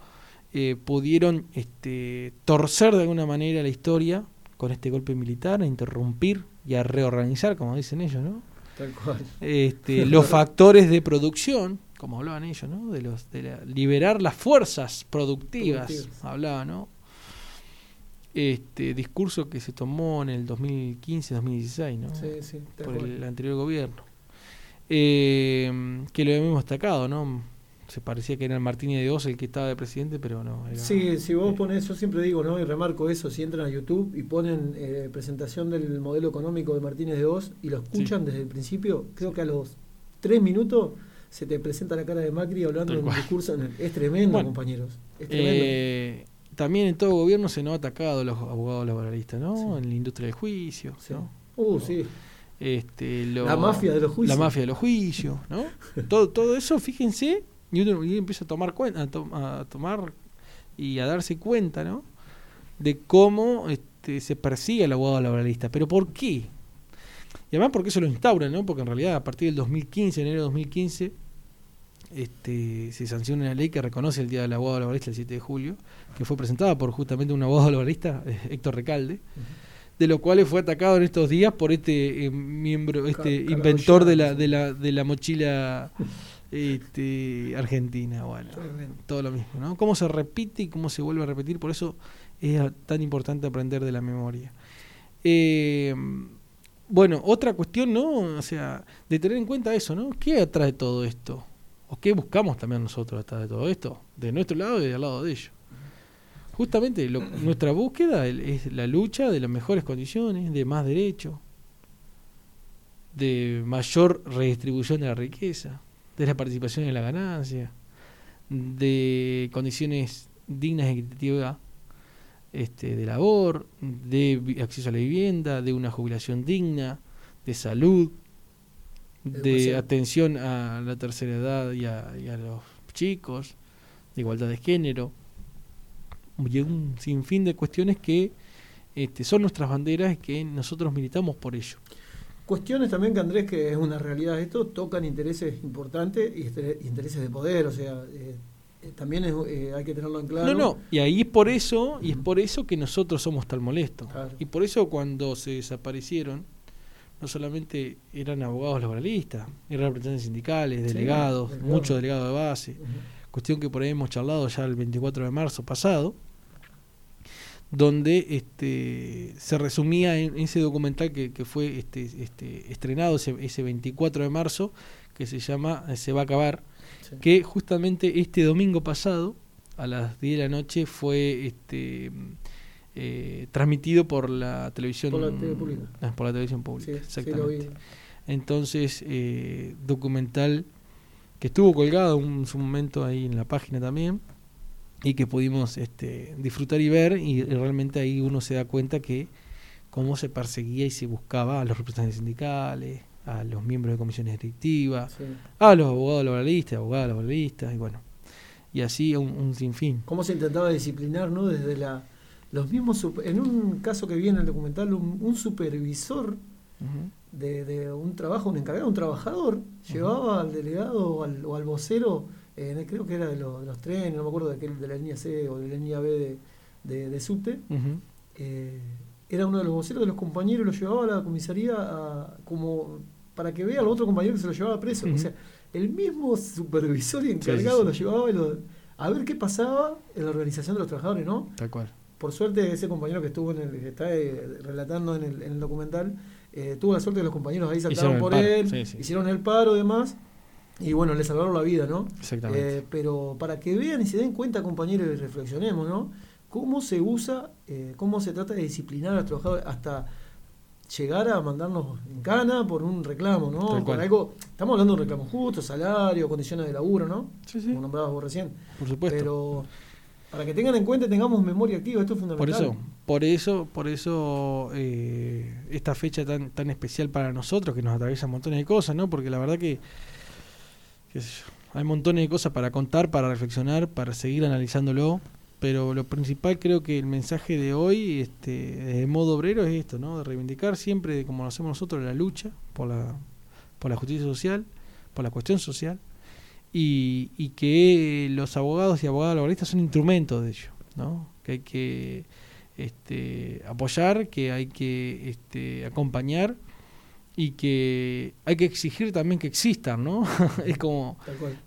[SPEAKER 7] eh, pudieron este, torcer de alguna manera la historia con este golpe militar, a interrumpir y a reorganizar, como dicen ellos, ¿no?
[SPEAKER 2] Tal cual.
[SPEAKER 7] Este, los factores de producción, como hablaban ellos, ¿no? De los de la- liberar las fuerzas productivas,
[SPEAKER 2] Productivas.
[SPEAKER 7] hablaba, ¿no? Este discurso que se tomó en el 2015-2016, ¿no?
[SPEAKER 2] Sí, sí,
[SPEAKER 7] por
[SPEAKER 2] cual.
[SPEAKER 7] el anterior gobierno. Eh, que lo habíamos destacado, ¿no? Se parecía que era el Martínez de Oz el que estaba de presidente, pero no. Era,
[SPEAKER 2] Sí, si vos pones, yo siempre digo, ¿no? Y remarco eso, si entran a YouTube y ponen eh, presentación del modelo económico de Martínez de Oz y lo escuchan desde el principio, creo que a los tres minutos se te presenta la cara de Macri hablando en un discurso. es tremendo,
[SPEAKER 7] Bueno,
[SPEAKER 2] compañeros. Es tremendo.
[SPEAKER 7] Eh, también en todo gobierno se nos ha atacado a los abogados laboralistas, ¿no?
[SPEAKER 2] Sí.
[SPEAKER 7] En la industria del juicio,
[SPEAKER 2] Sí.
[SPEAKER 7] ¿no?
[SPEAKER 2] Uh, sí.
[SPEAKER 7] Este, lo-
[SPEAKER 2] La mafia de los juicios.
[SPEAKER 7] La mafia de los juicios, ¿no? todo, todo eso, fíjense, y uno y empieza a tomar cuenta, a, to- a tomar y a darse cuenta, ¿no? De cómo este, se persigue al abogado laboralista. ¿Pero por qué? Y además porque eso lo instauran, ¿no? Porque en realidad a partir del 2015, enero de 2015, este, se sanciona una ley que reconoce el Día del Abogado Laboralista el 7 de julio, que fue presentada por justamente un abogado laboralista, Héctor Recalde, de lo cual fue atacado en estos días por este eh, miembro, este
[SPEAKER 2] Car-
[SPEAKER 7] inventor de la, de la, de la mochila este, argentina. Bueno, todo lo mismo, ¿no? Cómo se repite y cómo se vuelve a repetir, por eso es tan importante aprender de la memoria. Eh, bueno, otra cuestión, ¿no? O sea, de tener en cuenta eso, ¿no? ¿Qué de todo esto? ¿O qué buscamos también nosotros atrás de todo esto? De nuestro lado y del lado de ellos. Justamente lo- nuestra búsqueda es la lucha de las mejores condiciones, de más derechos, de mayor redistribución de la riqueza, de la participación en la ganancia, de condiciones dignas y equitativas este, de labor, de acceso a la vivienda, de una jubilación digna, de salud, de atención a la tercera edad y a, y a los chicos, de igualdad de género, y un sinfín de cuestiones que este, son nuestras banderas y que nosotros militamos por ello.
[SPEAKER 2] Cuestiones también que Andrés, que es una realidad esto, tocan intereses importantes y este- intereses de poder, o sea, eh, eh, también es, eh, hay que tenerlo en claro.
[SPEAKER 7] No, no, y ahí es por eso, y es por eso que nosotros somos tan molestos.
[SPEAKER 2] Claro.
[SPEAKER 7] Y por eso cuando se desaparecieron, no solamente eran abogados laboralistas, eran representantes sindicales,
[SPEAKER 2] Sí,
[SPEAKER 7] delegados, muchos delegados de base, cuestión que por ahí hemos charlado ya el 24 de marzo pasado, donde este, se resumía en ese documental que, que fue este, este, estrenado ese, ese 24 de marzo, que se llama eh, Se va a acabar,
[SPEAKER 2] Sí.
[SPEAKER 7] que justamente este domingo pasado, a las 10 de la noche, fue este, eh, transmitido por la televisión
[SPEAKER 2] Por la pública.
[SPEAKER 7] Ah, por la televisión pública,
[SPEAKER 2] Sí, sí,
[SPEAKER 7] exactamente. Entonces, eh, documental que estuvo colgado en su momento ahí en la página también y que pudimos este, disfrutar y ver y, y realmente ahí uno se da cuenta que cómo se perseguía y se buscaba a los representantes sindicales, a los miembros de comisiones directivas,
[SPEAKER 2] Sí.
[SPEAKER 7] a los abogados laboralistas, abogadas laboralistas y bueno, y así un, un sinfín.
[SPEAKER 2] cómo se intentaba disciplinar, ¿no? Desde la los mismos en un caso que vi en el documental un, un supervisor
[SPEAKER 7] Ujú.
[SPEAKER 2] de, de un trabajo, un encargado, un trabajador, llevaba al delegado o al, o al vocero, eh, creo que era de, los- de los trenes, no me acuerdo de, aquel, de la línea C o de la línea B de, de, subte, eh, era uno de los voceros de los compañeros, lo llevaba a la comisaría a- como para que vea al otro compañero que se lo llevaba preso. O sea, el mismo supervisor y
[SPEAKER 7] sí,
[SPEAKER 2] encargado
[SPEAKER 7] sí.
[SPEAKER 2] lo llevaba y lo- a ver qué pasaba en la organización de los trabajadores, ¿no?
[SPEAKER 7] Tal cual.
[SPEAKER 2] Por suerte, ese compañero que estuvo en el, que está eh, relatando en el, en el documental, eh, tuvo la suerte que los compañeros ahí saltaron por
[SPEAKER 7] paro,
[SPEAKER 2] él, hicieron el paro y demás, y bueno, le salvaron la vida, ¿no?
[SPEAKER 7] Exactamente.
[SPEAKER 2] Eh, pero para que vean y se den cuenta, compañeros, y reflexionemos, ¿no? Cómo se usa, eh, cómo se trata de disciplinar a los trabajadores hasta llegar a mandarnos en cana por un reclamo, ¿no? Por algo, estamos hablando de un reclamo justo, salario, condiciones de laburo, ¿no?
[SPEAKER 7] Sí, sí.
[SPEAKER 2] Como nombrabas vos recién.
[SPEAKER 7] Por supuesto.
[SPEAKER 2] Pero para que tengan en cuenta y tengamos memoria activa, esto es
[SPEAKER 7] Por
[SPEAKER 2] fundamental.
[SPEAKER 7] eso, por eso, por eso eh, esta fecha tan tan especial para nosotros que nos atraviesa montones de cosas, ¿no? Porque la verdad que qué sé yo, hay montones de cosas para contar, para reflexionar, para seguir analizándolo, pero lo principal creo que el mensaje de hoy, este, de modo obrero es esto, ¿no? De reivindicar siempre, como lo hacemos nosotros, la lucha por la por la justicia social, por la cuestión social y, y que los abogados y abogadas laboralistas son instrumentos de ello, ¿no? que hay que este, apoyar, que hay que este, acompañar y que hay que exigir también que existan, ¿no? es como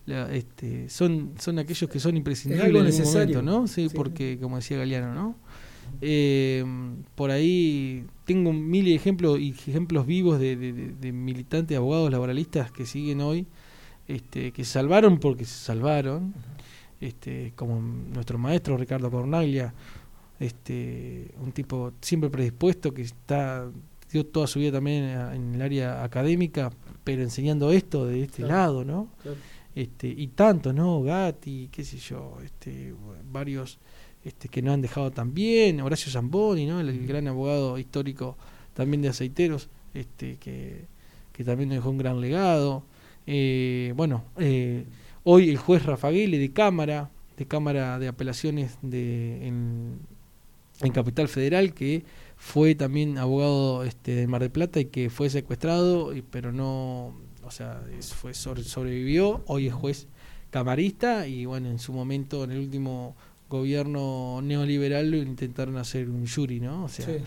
[SPEAKER 7] la- este, son son aquellos que son imprescindibles
[SPEAKER 2] algo
[SPEAKER 7] en algún
[SPEAKER 2] necesario.
[SPEAKER 7] momento, ¿no? Sí,
[SPEAKER 2] Sí.
[SPEAKER 7] porque como decía Galeano, ¿no? Eh, por ahí tengo mil ejemplos y ejemplos vivos de, de- de- de militantes, abogados laboralistas que siguen hoy, este, que se salvaron porque se salvaron, este, como nuestro maestro Ricardo Cornaglia, este, un tipo siempre predispuesto que está dio toda su vida también a- en el área académica, pero enseñando esto de este
[SPEAKER 2] Claro.
[SPEAKER 7] lado, ¿no?
[SPEAKER 2] Claro.
[SPEAKER 7] Este, y tanto, ¿no? Gatti, qué sé yo, este, varios este, que no han dejado también, Horacio Zamboni, ¿no? El, el gran abogado histórico también de aceiteros, este, que, que también nos dejó un gran legado. Eh, bueno, eh, hoy el juez Rafaguele de Cámara, de Cámara de Apelaciones de, en, en Capital Federal, que fue también abogado este, de Mar del Plata y que fue secuestrado, y- pero no, o sea, es- fue sobre- sobrevivió, hoy es juez camarista y bueno, en su momento, en el último gobierno neoliberal, lo intentaron hacer un jury, ¿no? O sea,
[SPEAKER 2] Sí.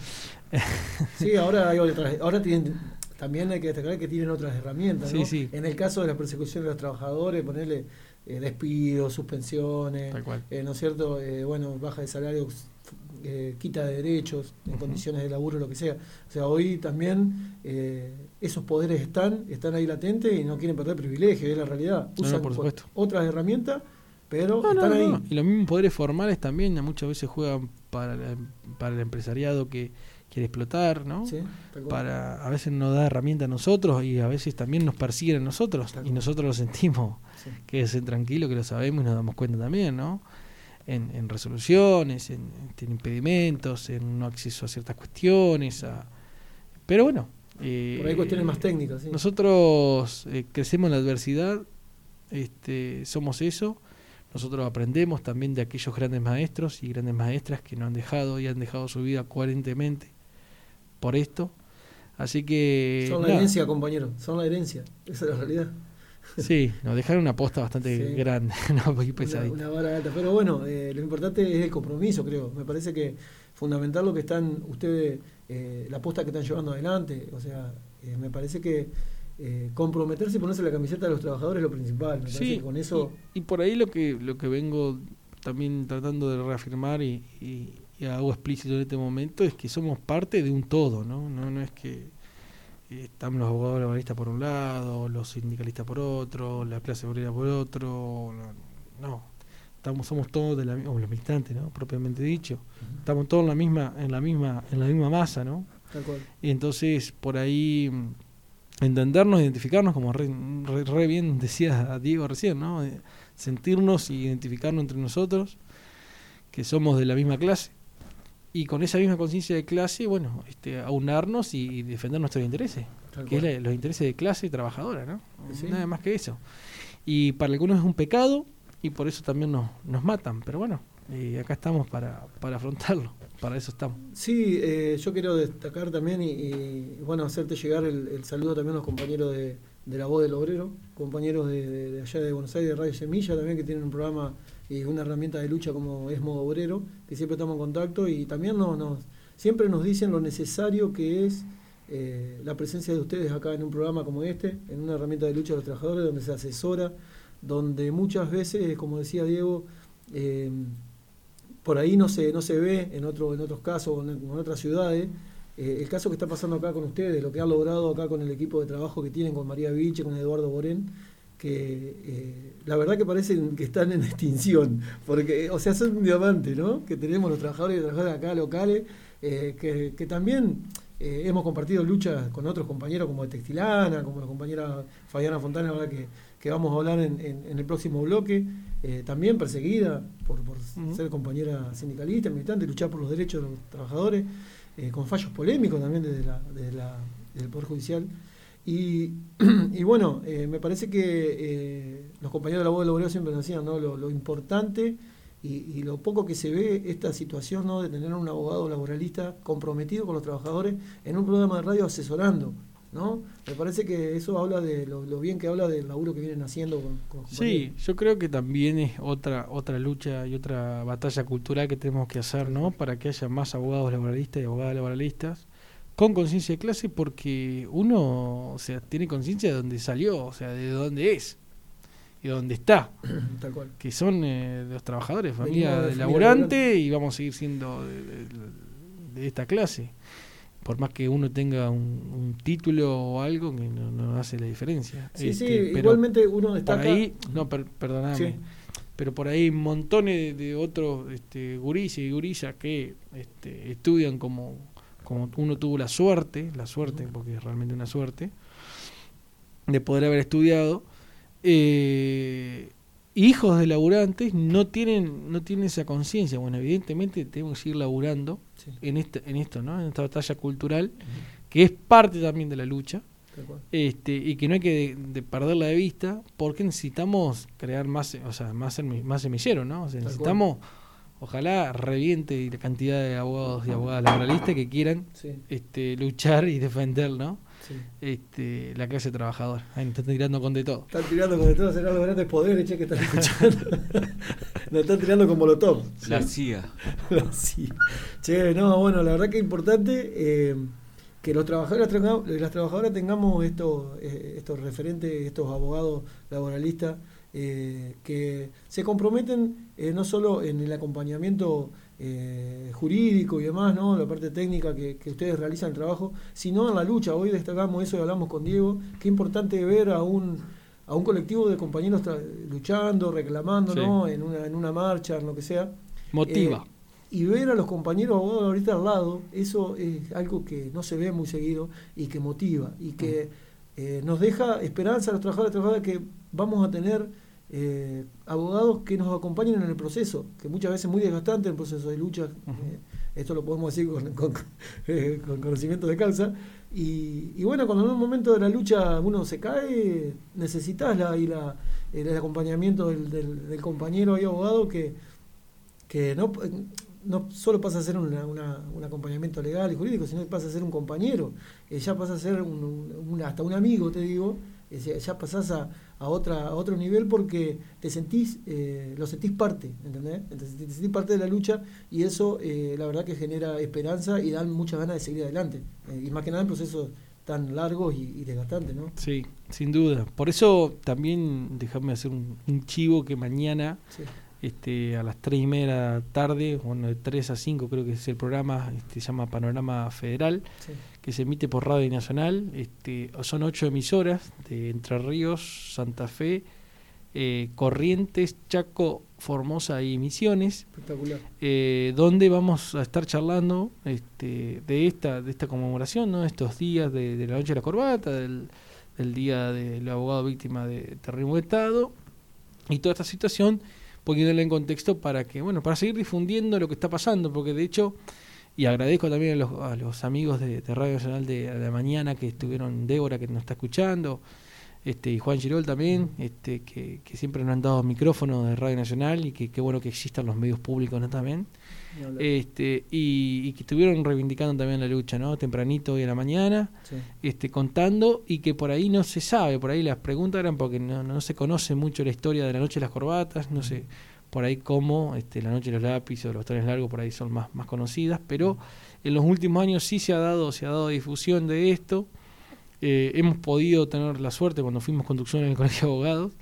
[SPEAKER 2] Sí, ahora hay otras, ahora tienen, también hay que destacar que tienen otras herramientas,
[SPEAKER 7] Sí,
[SPEAKER 2] ¿no?
[SPEAKER 7] sí.
[SPEAKER 2] En el caso de la persecución de los trabajadores, ponerle eh, despidos, suspensiones, eh, ¿no es cierto? Eh, bueno, baja de salarios, eh, quita de derechos, en condiciones de laburo, lo que sea. O sea, hoy también eh, esos poderes están, están ahí latentes y no quieren perder privilegios, es la realidad.
[SPEAKER 7] No, no,
[SPEAKER 2] Usan
[SPEAKER 7] por supuesto.
[SPEAKER 2] otras herramientas, pero
[SPEAKER 7] No,
[SPEAKER 2] están ahí.
[SPEAKER 7] Y los mismos poderes formales también muchas veces juegan para, la- para el empresariado que quiere explotar, ¿no?
[SPEAKER 2] Sí.
[SPEAKER 7] Para, a veces nos da herramienta a nosotros y a veces también nos persiguen a nosotros y nosotros lo sentimos.
[SPEAKER 2] Sí.
[SPEAKER 7] Quédese tranquilo que lo sabemos y nos damos cuenta también, ¿no? En, en resoluciones, en, en impedimentos, en no acceso a ciertas cuestiones. a- Pero bueno. eh,
[SPEAKER 2] Por ahí cuestiones más técnicas, sí.
[SPEAKER 7] Nosotros eh, crecemos en la adversidad, este, somos eso. Nosotros aprendemos también de aquellos grandes maestros y grandes maestras que nos han dejado y han dejado su vida coherentemente por esto. Así que.
[SPEAKER 2] Son la
[SPEAKER 7] nada,
[SPEAKER 2] herencia, compañero, son la herencia, esa es la realidad.
[SPEAKER 7] Sí, nos dejaron una aposta bastante
[SPEAKER 2] Sí.
[SPEAKER 7] grande, no, muy
[SPEAKER 2] Una,
[SPEAKER 7] pesadita.
[SPEAKER 2] una vara alta. Pero bueno, eh, lo importante es el compromiso, creo. Me parece que fundamental lo que están ustedes, eh, la aposta que están llevando adelante. O sea, eh, me parece que eh, comprometerse y ponerse la camiseta de los trabajadores es lo principal. Me parece
[SPEAKER 7] Sí,
[SPEAKER 2] que con eso.
[SPEAKER 7] y, y por ahí lo que lo que vengo también tratando de reafirmar y, y- y hago explícito en este momento es que somos parte de un todo, ¿no? No, no es que están los abogados laboralistas por un lado, los sindicalistas por otro, la clase obrera por otro, no, estamos somos todos de la misma, los militantes, ¿no? Propiamente dicho, estamos todos en la misma en la misma en la misma masa, ¿no?
[SPEAKER 2] Tal cual.
[SPEAKER 7] Y entonces, por ahí, entendernos, identificarnos, como re, re- re bien decía Diego recién, ¿no? Eh, Sentirnos y identificarnos entre nosotros, que somos de la misma clase, y con esa misma conciencia de clase, bueno, este, aunarnos y, y defender nuestros intereses,
[SPEAKER 2] Tal
[SPEAKER 7] que es
[SPEAKER 2] cual.
[SPEAKER 7] la- los intereses de clase trabajadora, ¿no?
[SPEAKER 2] Sí.
[SPEAKER 7] Nada más que eso. Y para algunos es un pecado, y por eso también nos, nos matan, pero bueno, eh, acá estamos para, para afrontarlo, para eso estamos.
[SPEAKER 2] Sí, eh, yo quiero destacar también y, y, bueno, hacerte llegar el, el saludo también a los compañeros de, de La Voz del Obrero, compañeros de, de- de allá de Buenos Aires, de Radio Semilla, también que tienen un programa y una herramienta de lucha como es Modo Obrero, que siempre estamos en contacto y también nos, siempre nos dicen lo necesario que es eh, la presencia de ustedes acá en un programa como este, en una herramienta de lucha de los trabajadores, donde se asesora, donde muchas veces, como decía Diego, eh, por ahí no se, no se ve en, otro, en otros casos, en, en otras ciudades. Eh, el caso que está pasando acá con ustedes, lo que han logrado acá con el equipo de trabajo que tienen con María Viche, con Eduardo Borén, que eh, la verdad que parecen que están en extinción, porque, o sea, son un diamante, ¿no? Que tenemos los trabajadores y trabajadoras acá locales, eh, que, que también eh, hemos compartido luchas con otros compañeros como de Textilana, como la compañera Fabiana Fontana, ahora que, que vamos a hablar en, en- en el próximo bloque, también perseguida por, por ser compañera sindicalista, militante, luchar por los derechos de los trabajadores, con fallos polémicos también desde, la, desde, la- desde el Poder Judicial. Y, y bueno, eh, me parece que eh, los compañeros de la voz del obrero siempre nos decían ¿no? lo, lo importante y, y lo poco que se ve esta situación ¿no? de tener un abogado laboralista comprometido con los trabajadores en un programa de radio asesorando. ¿no? Me parece que eso habla de lo, lo bien que habla del laburo que vienen haciendo con, con los
[SPEAKER 7] Sí, yo creo que también es otra otra lucha y otra batalla cultural que tenemos que hacer, ¿no? Para que haya más abogados laboralistas y abogadas laboralistas con conciencia de clase, porque uno, o sea, tiene conciencia de dónde salió, o sea, de dónde es y dónde está,
[SPEAKER 2] Tal cual.
[SPEAKER 7] que son eh, los trabajadores, familia
[SPEAKER 2] de
[SPEAKER 7] de laburante y vamos a seguir siendo de, de- de esta clase. Por más que uno tenga un, un título o algo que no, no hace la diferencia.
[SPEAKER 2] Sí, sí,
[SPEAKER 7] Este, pero-
[SPEAKER 2] igualmente uno
[SPEAKER 7] por
[SPEAKER 2] destaca.
[SPEAKER 7] ahí, no, per- perdoname,
[SPEAKER 2] Sí.
[SPEAKER 7] pero por ahí montones de, de otros este, gurises y gurisas que este, estudian como, como uno tuvo la suerte, la suerte, porque es realmente una suerte, de poder haber estudiado, eh, hijos de laburantes no tienen, no tienen esa conciencia. Bueno, evidentemente tenemos que seguir laburando
[SPEAKER 2] Sí,
[SPEAKER 7] en, este, en esto, ¿no? En esta batalla cultural, que es parte también de la lucha este, y que no hay que de, de perderla de vista porque necesitamos crear más o sea más más semilleros no O sea, necesitamos ojalá reviente la cantidad de abogados y abogadas laboralistas que quieran
[SPEAKER 2] Sí,
[SPEAKER 7] este luchar y defender no
[SPEAKER 2] sí.
[SPEAKER 7] este la clase trabajadora ahí nos están tirando con de todo
[SPEAKER 2] Están tirando con de todo, serán los grandes poderes, che, que están escuchando. Nos están tirando con molotov.
[SPEAKER 1] La CIA.
[SPEAKER 2] Sí. Che, no, bueno, la verdad que es importante eh, que los trabajadores las trabajadoras tengamos estos, eh, estos referentes, estos abogados laboralistas eh, que se comprometen eh, no solo en el acompañamiento eh, jurídico y demás, ¿no? la parte técnica que, que ustedes realizan el trabajo, sino en la lucha. Hoy destacamos eso y hablamos con Diego, qué importante ver a un a un colectivo de compañeros luchando, reclamando,
[SPEAKER 7] Sí.
[SPEAKER 2] ¿no? en, una, en una marcha, en lo que sea.
[SPEAKER 7] motiva
[SPEAKER 2] Eh, y ver a los compañeros abogados ahorita al lado, eso es algo que no se ve muy seguido y que motiva y que eh, nos deja esperanza a los trabajadores y trabajadoras que vamos a tener eh, abogados que nos acompañen en el proceso, que muchas veces es muy desgastante el proceso de lucha. eh, esto lo podemos decir con, con- eh, con conocimiento de causa. Y, y bueno, cuando en un momento de la lucha uno se cae, necesitas la, y la, el acompañamiento del, del- del compañero y abogado que, que no, no solo pasa a ser una- una- un acompañamiento legal y jurídico, sino que pasa a ser un compañero, ya pasa a ser un- hasta un amigo, te digo, ya- ya pasás a, a, otra, a otro nivel porque te sentís, eh, lo sentís parte, ¿entendés? Entonces, te sentís parte de la lucha y eso eh, la verdad que genera esperanza y dan muchas ganas de seguir adelante, eh, y más que nada en procesos tan largos y, y desgastantes, ¿no?
[SPEAKER 7] sí sin duda por eso también déjame hacer un, un chivo que mañana
[SPEAKER 2] Sí.
[SPEAKER 7] este, a las 3 y media de la tarde, bueno, de 3 a 5 creo que es el programa, este, se llama Panorama Federal,
[SPEAKER 2] Sí.
[SPEAKER 7] Que se emite por Radio Nacional. Este, son ocho emisoras de Entre Ríos, Santa Fe, eh, Corrientes, Chaco, Formosa y Misiones,
[SPEAKER 2] Espectacular.
[SPEAKER 7] eh, donde vamos a estar charlando este, de esta de esta conmemoración, ¿no? estos días de, de la noche de la corbata, del, del día del abogado víctima de terrorismo de Estado y toda esta situación poniéndola en contexto para que bueno para seguir difundiendo lo que está pasando porque de hecho y agradezco también a los, a los amigos de, de Radio Nacional de, de la mañana que estuvieron Débora que nos está escuchando este y Juan Girol también este que, que siempre nos han dado micrófono de Radio Nacional y que qué bueno que existan los medios públicos ¿no? también. Este y, y que estuvieron reivindicando también la lucha no tempranito hoy a la mañana
[SPEAKER 2] Sí.
[SPEAKER 7] este, contando y que por ahí no se sabe, por ahí las preguntas eran porque no, no se conoce mucho la historia de la noche de las corbatas, no sé por ahí cómo este, la noche de los lápices o los trenes largos por ahí son más, más conocidas, pero en los últimos años sí se ha dado, se ha dado difusión de esto. Eh, hemos podido tener la suerte cuando fuimos conducción en el Colegio de Abogados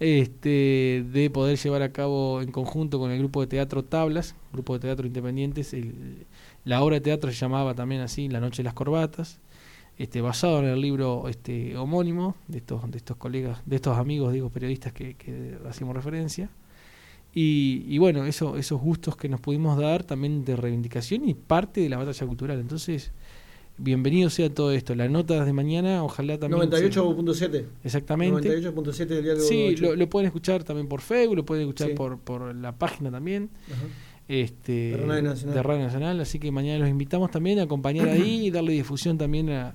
[SPEAKER 7] este, de poder llevar a cabo en conjunto con el grupo de teatro Tablas, grupo de teatro independientes, el- la obra de teatro se llamaba también así, La Noche de las Corbatas, este, basado en el libro este, homónimo de estos, de estos colegas, de estos amigos, digo, periodistas que, que hacemos referencia. Y, y bueno, eso, esos gustos que nos pudimos dar también de reivindicación y parte de la batalla cultural. Entonces, bienvenido sea todo esto. Las notas de mañana, ojalá también. se-
[SPEAKER 2] 98.7.
[SPEAKER 7] Exactamente.
[SPEAKER 2] 98.7 del diario
[SPEAKER 7] Sí,
[SPEAKER 2] 8.
[SPEAKER 7] lo, lo pueden escuchar también por Facebook, lo pueden escuchar
[SPEAKER 2] Sí.
[SPEAKER 7] por, por la página también
[SPEAKER 2] Ajá.
[SPEAKER 7] este,
[SPEAKER 2] De Radio Nacional.
[SPEAKER 7] de Radio Nacional. Así que mañana los invitamos también a acompañar ahí y darle difusión también a,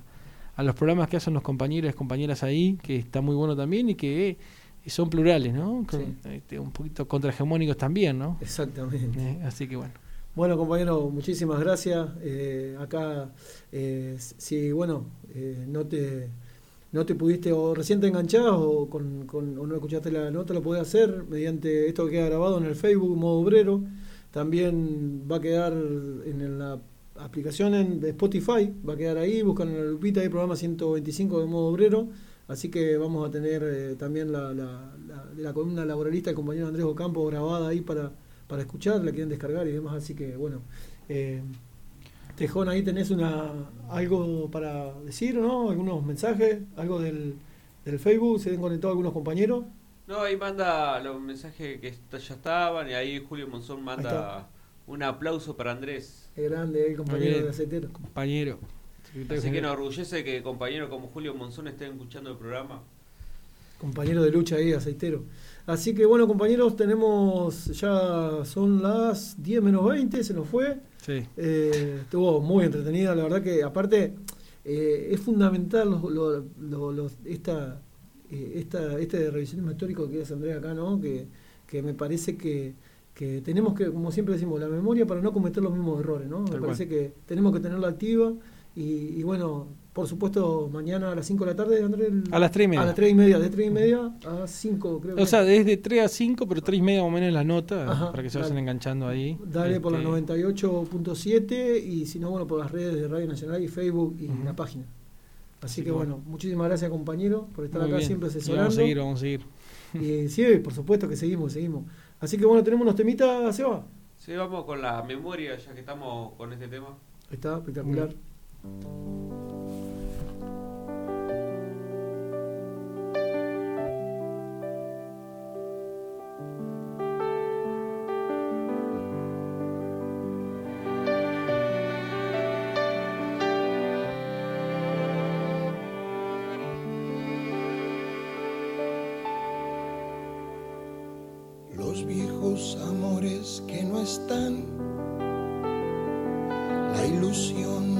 [SPEAKER 7] a los programas que hacen los compañeros y compañeras ahí, que está muy bueno también y que eh, son plurales, ¿no? Con-
[SPEAKER 2] Sí.
[SPEAKER 7] este, un poquito contrahegemónicos también, ¿no?
[SPEAKER 2] Exactamente.
[SPEAKER 7] Eh, así que bueno.
[SPEAKER 2] Bueno, compañero, muchísimas gracias. Eh, acá, eh, si, bueno, eh, no te no te pudiste o recién te enganchás o, con, con- o no escuchaste la nota, lo podés hacer mediante esto que queda grabado en el Facebook, modo obrero. También va a quedar en la aplicación en- de Spotify, va a quedar ahí, buscan en la lupita, hay programa 125 de modo obrero. Así que vamos a tener eh, también la, la, la- de la columna laboralista del compañero Andrés Ocampo grabada ahí para, para escuchar, la quieren descargar y demás. Así que bueno, eh, Tejón, ahí tenés una algo para decir, ¿no? Algunos mensajes, algo del, del Facebook, se han conectado algunos compañeros.
[SPEAKER 1] No, ahí manda los mensajes que ya estaban y ahí Julio Monzón manda un aplauso para Andrés.
[SPEAKER 2] Qué grande, el
[SPEAKER 7] Muy
[SPEAKER 2] compañero de aceitero.
[SPEAKER 7] Compañero.
[SPEAKER 1] Así que nos orgullece que compañeros como Julio Monzón estén escuchando el programa.
[SPEAKER 2] compañero de lucha ahí, aceitero. Así que bueno, compañeros, tenemos ya son las 10 menos 20, se nos fue.
[SPEAKER 7] Sí.
[SPEAKER 2] Eh, estuvo muy entretenida, la verdad que aparte eh, es fundamental lo- lo- lo- lo- esta, eh, esta, este revisionismo histórico que hace Andrea acá, ¿no? Que, que me parece que, que tenemos que, como siempre decimos, la memoria para no cometer los mismos errores, ¿no?
[SPEAKER 7] Tal
[SPEAKER 2] me parece
[SPEAKER 7] cual.
[SPEAKER 2] que tenemos que tenerla activa y, y bueno, por supuesto, mañana a las 5 de la tarde, Andrés. el-
[SPEAKER 7] A las tres y media.
[SPEAKER 2] A las 3 y media, de 3 y media a 5, creo que.
[SPEAKER 7] O sea, desde 3 a 5, pero 3 y media más o menos en la nota,
[SPEAKER 2] Ajá,
[SPEAKER 7] para que se
[SPEAKER 2] dale.
[SPEAKER 7] vayan enganchando ahí.
[SPEAKER 2] Dale por la
[SPEAKER 7] Este,
[SPEAKER 2] 98.7 y si no, bueno, por las redes de Radio Nacional y Facebook y la página. Así
[SPEAKER 7] Así
[SPEAKER 2] que bueno, muchísimas gracias compañero por estar
[SPEAKER 7] muy
[SPEAKER 2] acá
[SPEAKER 7] bien.
[SPEAKER 2] siempre
[SPEAKER 7] Y
[SPEAKER 2] asesorando.
[SPEAKER 7] Vamos a seguir, vamos a seguir.
[SPEAKER 2] Y sí, por supuesto que seguimos, seguimos. Así que bueno, tenemos unos temitas, Seba.
[SPEAKER 1] Sí, vamos con la memoria ya que estamos con este tema.
[SPEAKER 2] Está, espectacular.
[SPEAKER 9] Que no están, la ilusión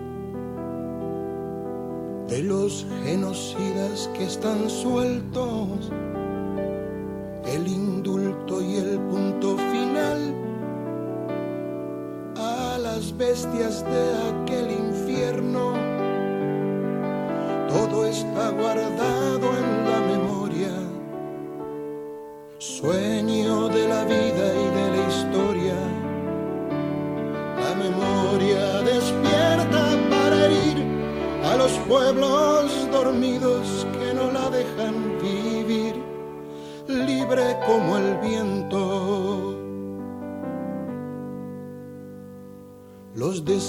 [SPEAKER 9] los genocidas que están sueltos,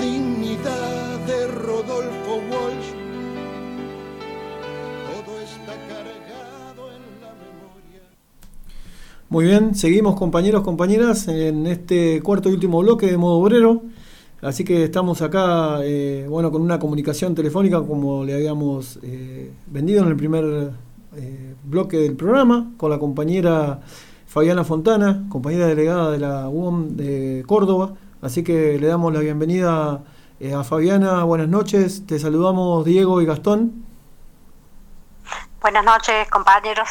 [SPEAKER 9] dignidad de Rodolfo Walsh. Todo está cargado en la memoria.
[SPEAKER 2] Muy bien, seguimos compañeros, compañeras, en este cuarto y último bloque de modo obrero. Así que estamos acá, eh, bueno, con una comunicación telefónica como le habíamos eh, vendido en el primer eh, bloque del programa, con la compañera Fabiana Fontana, compañera delegada de la UOM de Córdoba. Así que le damos la bienvenida eh, a Fabiana. Buenas noches, te saludamos Diego y Gastón.
[SPEAKER 10] Buenas noches, compañeros.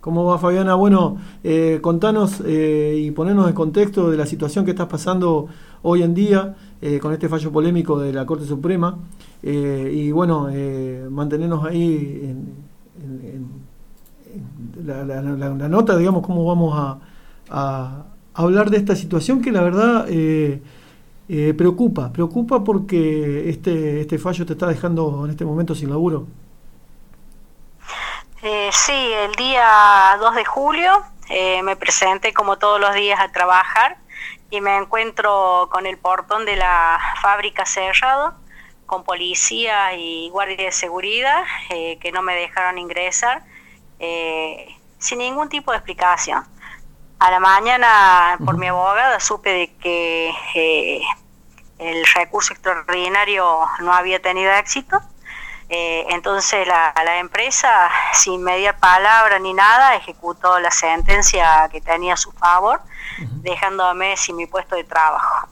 [SPEAKER 2] ¿Cómo va Fabiana? Bueno, eh, contanos eh, y ponernos en contexto de la situación que estás pasando hoy en día con este fallo polémico de la Corte Suprema y bueno, mantenernos ahí en, en- en la, la- la- la nota, digamos, cómo vamos a, a hablar de esta situación que la verdad eh, eh, preocupa, preocupa porque este, este fallo te está dejando en este momento sin laburo.
[SPEAKER 10] Eh, sí, el día 2 de julio eh, me presenté como todos los días a trabajar y me encuentro con el portón de la fábrica cerrado, con policía y guardia de seguridad eh, que no me dejaron ingresar sin ningún tipo de explicación. A la mañana, por mi abogada, supe de que eh, el recurso extraordinario no había tenido éxito. Eh, entonces la, la empresa, sin mediar palabra ni nada, ejecutó la sentencia que tenía a su favor, dejándome sin mi puesto de trabajo.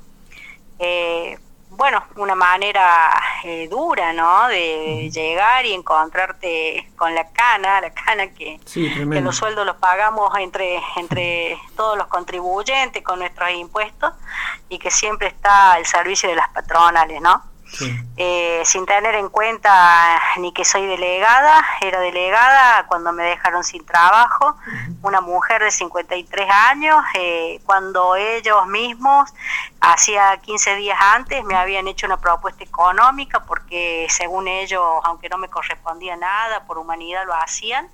[SPEAKER 10] Eh, bueno, una manera eh, dura, ¿no? De llegar y encontrarte con la cana, la cana que,
[SPEAKER 2] Sí,
[SPEAKER 10] que los sueldos los pagamos entre, entre todos los contribuyentes con nuestros impuestos y que siempre está al servicio de las patronales, ¿no? Eh, sin tener en cuenta ni que soy delegada, era delegada cuando me dejaron sin trabajo, una mujer de 53 años, eh, cuando ellos mismos, hacía 15 días antes, me habían hecho una propuesta económica porque según ellos, aunque no me correspondía nada, por humanidad lo hacían,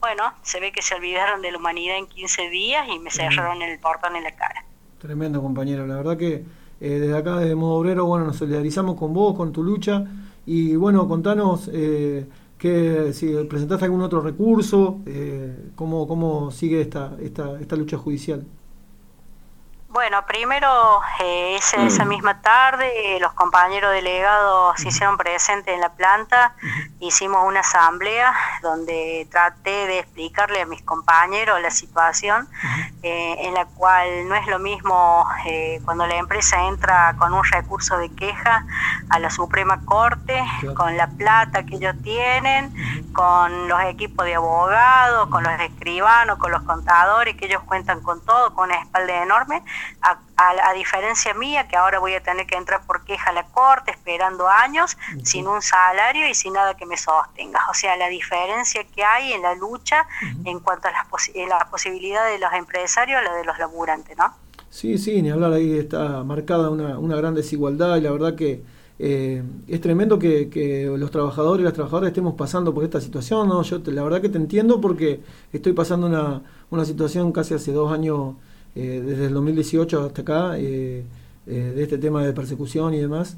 [SPEAKER 10] bueno, se ve que se olvidaron de la humanidad en 15 días y me cerraron el portón en la cara.
[SPEAKER 2] Tremendo compañero, la verdad que eh, desde acá, desde Modo Obrero, bueno, nos solidarizamos con vos, con tu lucha y bueno, contanos eh, que si presentaste algún otro recurso, eh, cómo, cómo sigue esta, esta, esta lucha judicial.
[SPEAKER 10] Bueno, primero, eh, esa misma tarde, eh, los compañeros delegados se hicieron presentes en la planta, hicimos una asamblea donde traté de explicarle a mis compañeros la situación, eh, en la cual no es lo mismo eh, cuando la empresa entra con un recurso de queja a la Suprema Corte, con la plata que ellos tienen, con los equipos de abogados, con los escribanos, con los contadores, que ellos cuentan con todo, con una espalda enorme, a, a- a diferencia mía, que ahora voy a tener que entrar por queja a la corte, esperando años, sin un salario y sin nada que me sostenga. O sea, la diferencia que hay en la lucha en cuanto a las posi- eh, la posibilidad de los empresarios a la de los laburantes, ¿no?
[SPEAKER 2] Sí, sí, ni hablar, ahí está marcada una, una gran desigualdad y la verdad que eh, es tremendo que, los trabajadores y las trabajadoras estemos pasando por esta situación, ¿no? Yo te- la verdad que te entiendo porque estoy pasando una, una situación casi hace dos años, eh, desde el 2018 hasta acá, eh, eh, de este tema de persecución y demás.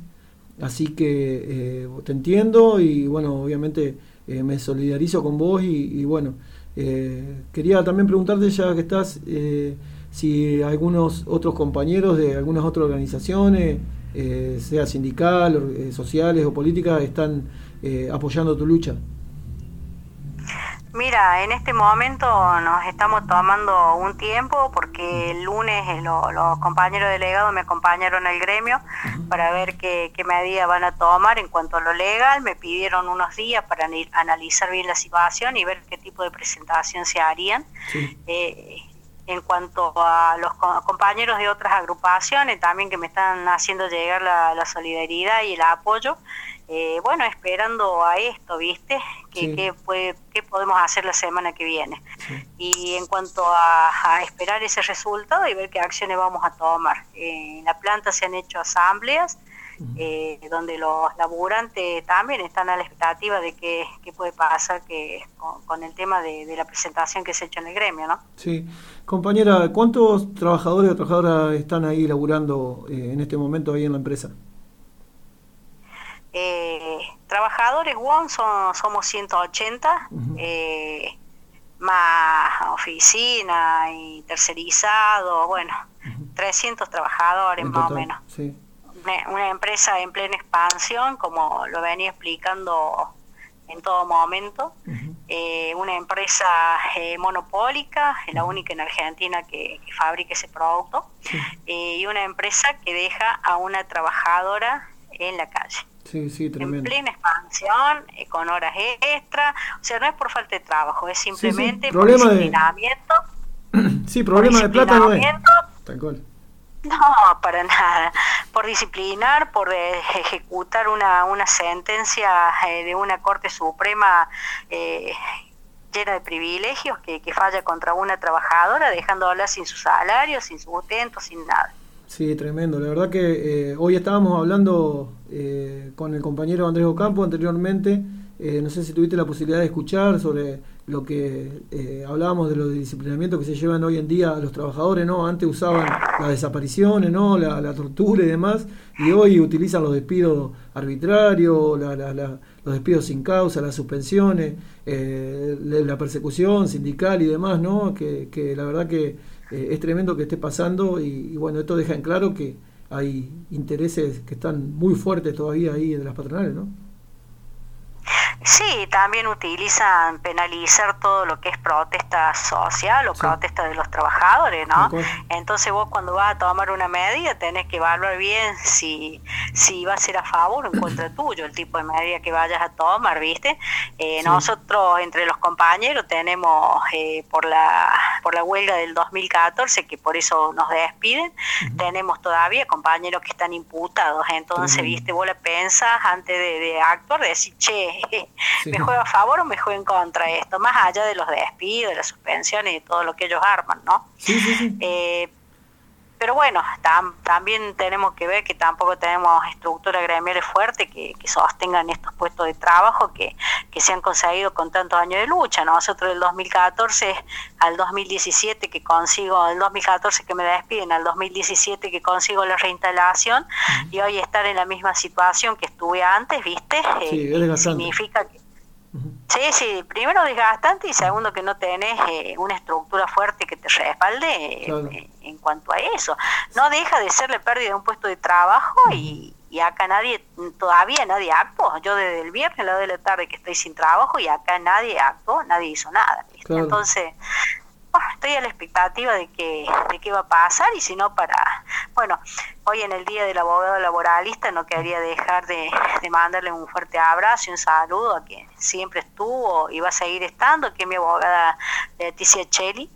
[SPEAKER 2] Así que te entiendo y bueno, obviamente me solidarizo con vos y, bueno, quería también preguntarte ya que estás, si algunos otros compañeros de algunas otras organizaciones, eh, sea sindical, eh, sociales o políticas, están eh, apoyando tu lucha.
[SPEAKER 10] Mira, en este momento nos estamos tomando un tiempo porque el lunes eh, lo- los compañeros delegados me acompañaron al gremio para ver qué, qué medidas van a tomar en cuanto a lo legal. Me pidieron unos días para analizar bien la situación y ver qué tipo de presentación se harían. Eh, en cuanto a los co- compañeros de otras agrupaciones también que me están haciendo llegar la, la solidaridad y el apoyo, eh, bueno, esperando a esto, ¿viste? Que,
[SPEAKER 11] Sí.
[SPEAKER 10] que puede- qué podemos hacer la semana que viene. Y en cuanto a, a esperar ese resultado y ver qué acciones vamos a tomar. Eh, en la planta se han hecho asambleas eh, donde los laburantes también están a la expectativa de qué, qué puede pasar que con, con el tema de, de la presentación que se ha hecho en el gremio, ¿no?
[SPEAKER 2] Sí. Compañera, ¿cuántos trabajadores o trabajadoras están ahí laburando eh, en este momento ahí en la empresa?
[SPEAKER 10] Eh, trabajadores WON son, somos 180, eh, más oficina y tercerizado, bueno, 300 trabajadores
[SPEAKER 2] En
[SPEAKER 10] más o menos.
[SPEAKER 2] Sí.
[SPEAKER 10] Una, una empresa en plena expansión, como lo venía explicando en todo momento. Eh, una empresa eh, monopólica, la única en Argentina que, que fabrica ese producto. Eh, y una empresa que deja a una trabajadora en la calle.
[SPEAKER 2] Sí, sí,
[SPEAKER 10] En plena expansión, eh, con horas extra. O sea, no es por falta de trabajo, es simplemente por
[SPEAKER 2] problema de-
[SPEAKER 10] disciplinamiento.
[SPEAKER 2] Sí, problema de plata no es.
[SPEAKER 10] disciplinamiento.
[SPEAKER 2] Tal cual.
[SPEAKER 10] No, para nada. Por disciplinar, por eh, ejecutar una, una sentencia eh, de una Corte Suprema eh, llena de privilegios que, que falla contra una trabajadora, dejándola sin su salario, sin su sustento, sin nada.
[SPEAKER 2] Sí, tremendo. La verdad que eh, hoy estábamos hablando eh, con el compañero Andrés Ocampo anteriormente. Eh, no sé si tuviste la posibilidad de escuchar sobre lo que eh, hablábamos de los disciplinamientos que se llevan hoy en día a los trabajadores, ¿no? Antes usaban las desapariciones, ¿no? La, tortura y demás, y hoy utilizan los despidos arbitrarios, los despidos sin causa, las suspensiones, eh, la persecución sindical y demás, ¿no? Que, que la verdad que eh, es tremendo que esté pasando y, y bueno, esto deja en claro que hay intereses que están muy fuertes todavía ahí de las patronales, ¿no?
[SPEAKER 10] Sí, también utilizan penalizar todo lo que es protesta social o protesta de los trabajadores, ¿no? Entonces vos cuando vas a tomar una medida tenés que evaluar bien si, si va a ser a favor o en contra tuyo el tipo de medida que vayas a tomar, ¿viste? Eh,
[SPEAKER 11] Sí.
[SPEAKER 10] Nosotros entre los compañeros tenemos eh, por la por la huelga del 2014 que por eso nos despiden, tenemos todavía compañeros que están imputados, entonces. ¿viste? Vos la pensás antes de, de actuar, de decir, che,
[SPEAKER 11] Sí.
[SPEAKER 10] ¿me juego a favor o me juego en contra de esto? Más allá de los despidos, de las suspensiones y todo lo que ellos arman, ¿no?
[SPEAKER 2] Sí, sí, sí.
[SPEAKER 10] Eh, pero bueno, tam- también tenemos que ver que tampoco tenemos estructuras gremiales fuertes que, que sostengan estos puestos de trabajo que, que se han conseguido con tantos años de lucha. Nosotros del 2014 al 2017 que consigo, el 2014 que me despiden, al 2017 que consigo la reinstalación y hoy estar en la misma situación que estuve antes, ¿viste?
[SPEAKER 2] Sí,
[SPEAKER 10] Eh, significa que Sí, sí, primero desgastante y segundo que no tenés eh, una estructura fuerte que te respalde eh,
[SPEAKER 2] Claro.
[SPEAKER 10] en cuanto a eso. No deja de ser la pérdida de un puesto de trabajo y, y acá nadie, todavía nadie actuó. Yo desde el viernes a las 2 de la tarde que estoy sin trabajo y acá nadie actuó, nadie hizo nada. Entonces, estoy a la expectativa de que de qué va a pasar y si no para bueno hoy en el día del abogado laboralista no quería dejar de, de mandarle un fuerte abrazo y un saludo a quien siempre estuvo y va a seguir estando que mi abogada Leticia Cheli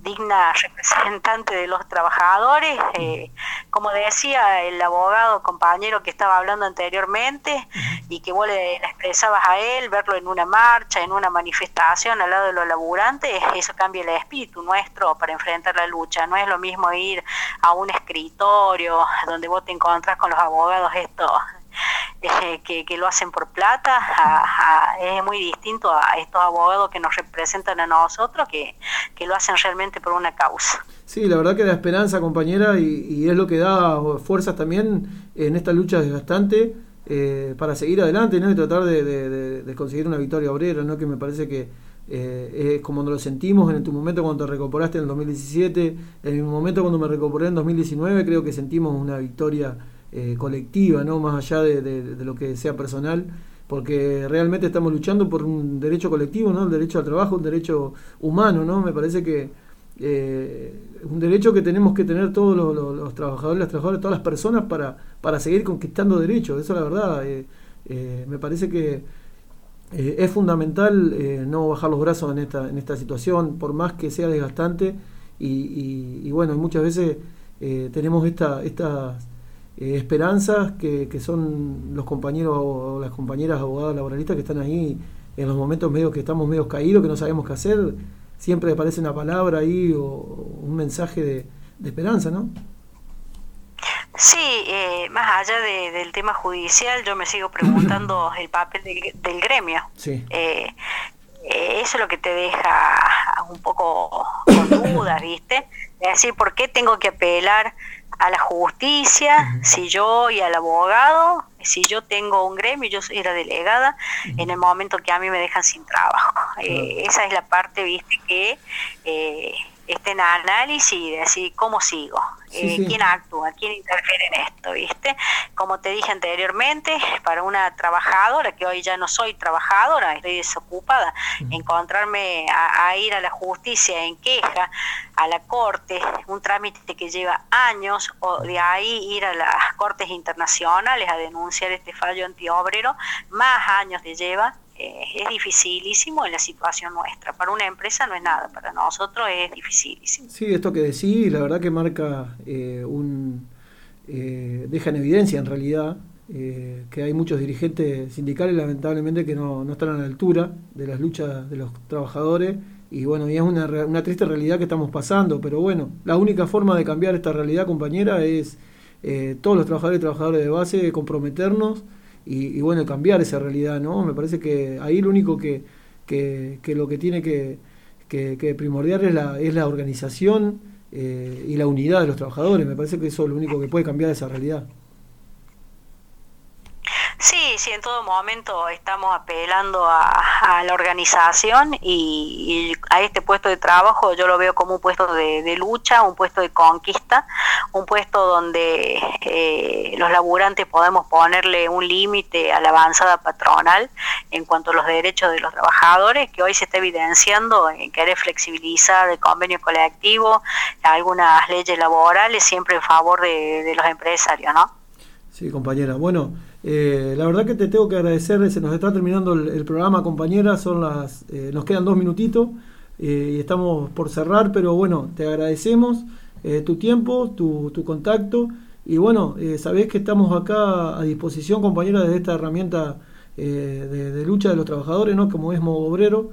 [SPEAKER 10] digna representante de los trabajadores eh, como decía el abogado compañero que estaba hablando anteriormente y que vos le, expresabas a él, verlo en una marcha, en una manifestación al lado de los laburantes, eso cambia el espíritu nuestro para enfrentar la lucha. No es lo mismo ir a un escritorio donde vos te encontrás con los abogados estos eh, que, lo hacen por plata, es muy distinto a estos abogados que nos representan a nosotros, que, que lo hacen realmente por una causa.
[SPEAKER 2] Sí, la verdad que da esperanza, compañera, y, es lo que da fuerzas también en esta lucha desgastante eh, para seguir adelante ¿no? y tratar de, conseguir una victoria obrera, ¿no? que me parece que eh, es como lo sentimos en tu momento cuando te recuperaste en el 2017, en mi momento cuando me recuperé en 2019, creo que sentimos una victoria eh, colectiva, ¿no? más allá de, de- lo que sea personal porque realmente estamos luchando por un derecho colectivo, ¿no? El derecho al trabajo, un derecho humano, ¿no? Me parece que eh, un derecho que tenemos que tener todos los, los- trabajadores, las trabajadoras, todas las personas para, para seguir conquistando derechos. Eso es la verdad. eh, eh, me parece que eh, es fundamental no bajar los brazos en esta, en esta situación, por más que sea desgastante. Y, y- bueno, muchas veces tenemos esta, estas eh, esperanzas que, que son los compañeros o las compañeras abogadas laboralistas que están ahí en los momentos medio que estamos medio caídos, que no sabemos qué hacer. Siempre aparece una palabra ahí o un mensaje de, de esperanza, ¿no?
[SPEAKER 10] Sí, eh, más allá de- del tema judicial, yo me sigo preguntando el papel del, del gremio.
[SPEAKER 2] Sí.
[SPEAKER 10] Eh, eh, eso es lo que te deja un poco con dudas, ¿viste? Es decir, ¿por qué tengo que apelar a la justicia si yo y al abogado, si yo tengo un gremio, yo soy la delegada, en el momento que a mí me dejan sin trabajo? Eh, esa es la parte, ¿viste? Que eh, está en análisis y decir cómo sigo, eh,
[SPEAKER 2] sí.
[SPEAKER 10] quién actúa, quién interfiere en esto, ¿viste? Como te dije anteriormente, para una trabajadora, que hoy ya no soy trabajadora, estoy desocupada, encontrarme a, a ir a la justicia en queja, a la corte, un trámite que lleva años, o de ahí ir a las cortes internacionales a denunciar este fallo antiobrero, más años le lleva. Es dificilísimo en la situación nuestra. Para una empresa no es nada, para nosotros es dificilísimo.
[SPEAKER 2] Sí, esto que decís, la verdad que marca eh, un. eh, deja en evidencia en realidad eh, que hay muchos dirigentes sindicales, lamentablemente, que no, no están a la altura de las luchas de los trabajadores. Y bueno, y es una, una triste realidad que estamos pasando, pero bueno, la única forma de cambiar esta realidad, compañera, es eh, todos los trabajadores y trabajadoras de base comprometernos y, y bueno, cambiar esa realidad, ¿no? Me parece que ahí lo único que, que, lo que tiene que, que, primordial es la, es la organización eh, y la unidad de los trabajadores. Me parece que eso es lo único que puede cambiar esa realidad.
[SPEAKER 10] Sí, sí, en todo momento estamos apelando a, la organización y, y a este puesto de trabajo yo lo veo como un puesto de, de lucha, un puesto de conquista, un puesto donde eh, los laburantes podemos ponerle un límite a la avanzada patronal en cuanto a los derechos de los trabajadores, que hoy se está evidenciando en querer flexibilizar el convenio colectivo, algunas leyes laborales, siempre en favor de, de los empresarios, ¿no?
[SPEAKER 2] Sí, compañera. Bueno, eh, la verdad que te tengo que agradecer, se nos está terminando el, programa, compañera, son las, eh, nos quedan dos minutitos eh, y estamos por cerrar, pero bueno, te agradecemos eh, tu tiempo, tu, tu contacto y bueno, sabés que estamos acá a disposición, compañera, de esta herramienta de, lucha de los trabajadores, ¿no? Como es Modo Obrero,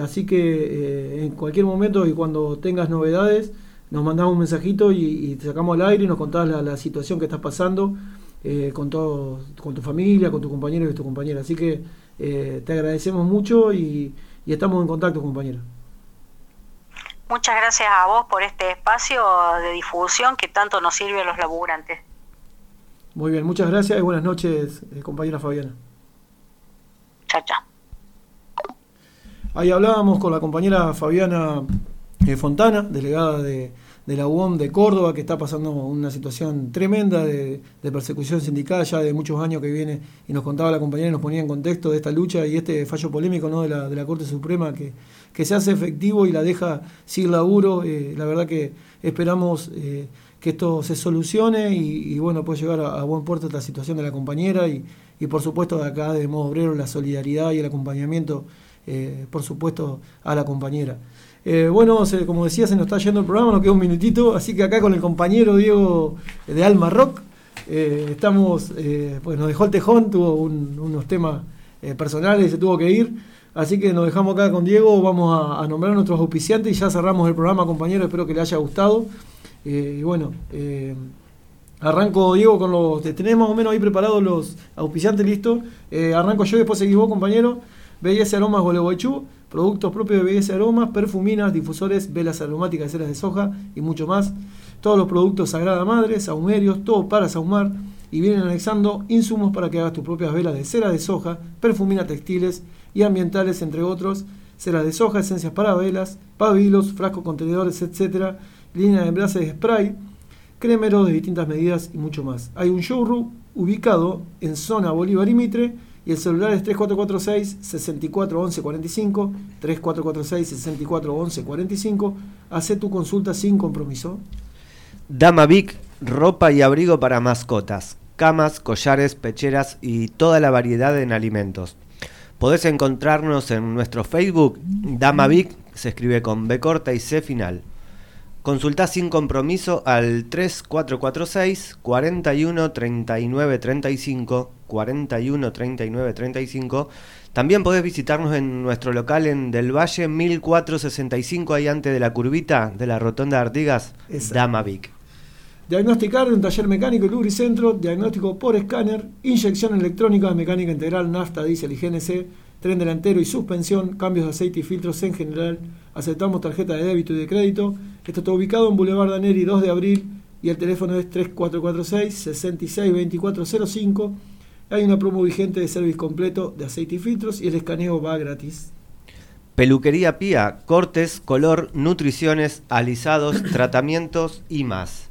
[SPEAKER 2] así que en cualquier momento y cuando tengas novedades, nos mandás un mensajito y, y te sacamos al aire y nos contás la, la situación que estás pasando eh, con, todo, con tu familia, con tu compañero y tu compañera. Así que eh, te agradecemos mucho y, y estamos en contacto, compañera.
[SPEAKER 10] Muchas gracias a vos por este espacio de difusión que tanto nos sirve a los laburantes.
[SPEAKER 2] Muy bien, muchas gracias y buenas noches, eh, compañera Fabiana.
[SPEAKER 10] Chao, chao.
[SPEAKER 2] Ahí hablábamos con la compañera Fabiana eh, Fontana, delegada de, de la UOM de Córdoba, que está pasando una situación tremenda de, persecución sindical ya de muchos años que viene, y nos contaba la compañera y nos ponía en contexto de esta lucha y este fallo polémico ¿no? de, la, de la Corte Suprema que, que se hace efectivo y la deja sin laburo. Eh, la verdad que esperamos eh, que esto se solucione y, bueno, puede llegar a, a buen puerto esta situación de la compañera y, y por supuesto de acá de modo obrero la solidaridad y el acompañamiento, eh, por supuesto, a la compañera. Eh, bueno, como decía, se nos está yendo el programa, nos queda un minutito, así que acá con el compañero Diego de Alma Rock, eh, estamos, eh, pues nos dejó el tejón, tuvo un- unos temas personales se tuvo que ir, así que nos dejamos acá con Diego, vamos a, nombrar a nuestros auspiciantes y ya cerramos el programa, compañero, espero que le haya gustado. Y bueno, arranco Diego con los, tenés más o menos ahí preparados los auspiciantes listos, Eh, arranco yo después seguís vos, compañero. BS Aromas Gualeguaychú, productos propios de BS Aromas, perfuminas, difusores, velas aromáticas, ceras de soja y mucho más. Todos los productos Sagrada Madre, saumerios, todo para saumar y vienen anexando insumos para que hagas tus propias velas de cera de soja, perfuminas textiles y ambientales, entre otros, ceras de soja, esencias para velas, pabilos, frascos contenedores, etcétera, línea de envases de spray, crémeros de distintas medidas y mucho más. Hay un showroom ubicado en zona Bolívar y Mitre y el celular es 3446 64 11 45 3446 64 11 45 Hace tu consulta sin compromiso.
[SPEAKER 11] Dama Vic, ropa y abrigo para mascotas, camas, collares, pecheras y toda la variedad en alimentos. Podés encontrarnos en nuestro Facebook, Dama Vic, se escribe con B corta y C final. Consultá sin compromiso al 3446 41 39 35 41 39 35. También podés visitarnos en nuestro local en Del Valle 1465 ahí antes de la curvita de la Rotonda de Artigas,
[SPEAKER 2] Esa.
[SPEAKER 11] Dama Vic.
[SPEAKER 2] Diagnosticar un taller mecánico y lubricentro, diagnóstico por escáner, inyección electrónica, mecánica integral, nafta, diésel y GNC, tren delantero y suspensión, cambios de aceite y filtros en general. Aceptamos tarjeta de débito y de crédito. Esto está ubicado en Boulevard Daneri 2 de abril y el teléfono es 3446 662405. Hay una promo vigente de servicio completo de aceite y filtros y el escaneo va gratis.
[SPEAKER 11] Peluquería Pía, cortes, color, nutriciones, alisados, tratamientos y más.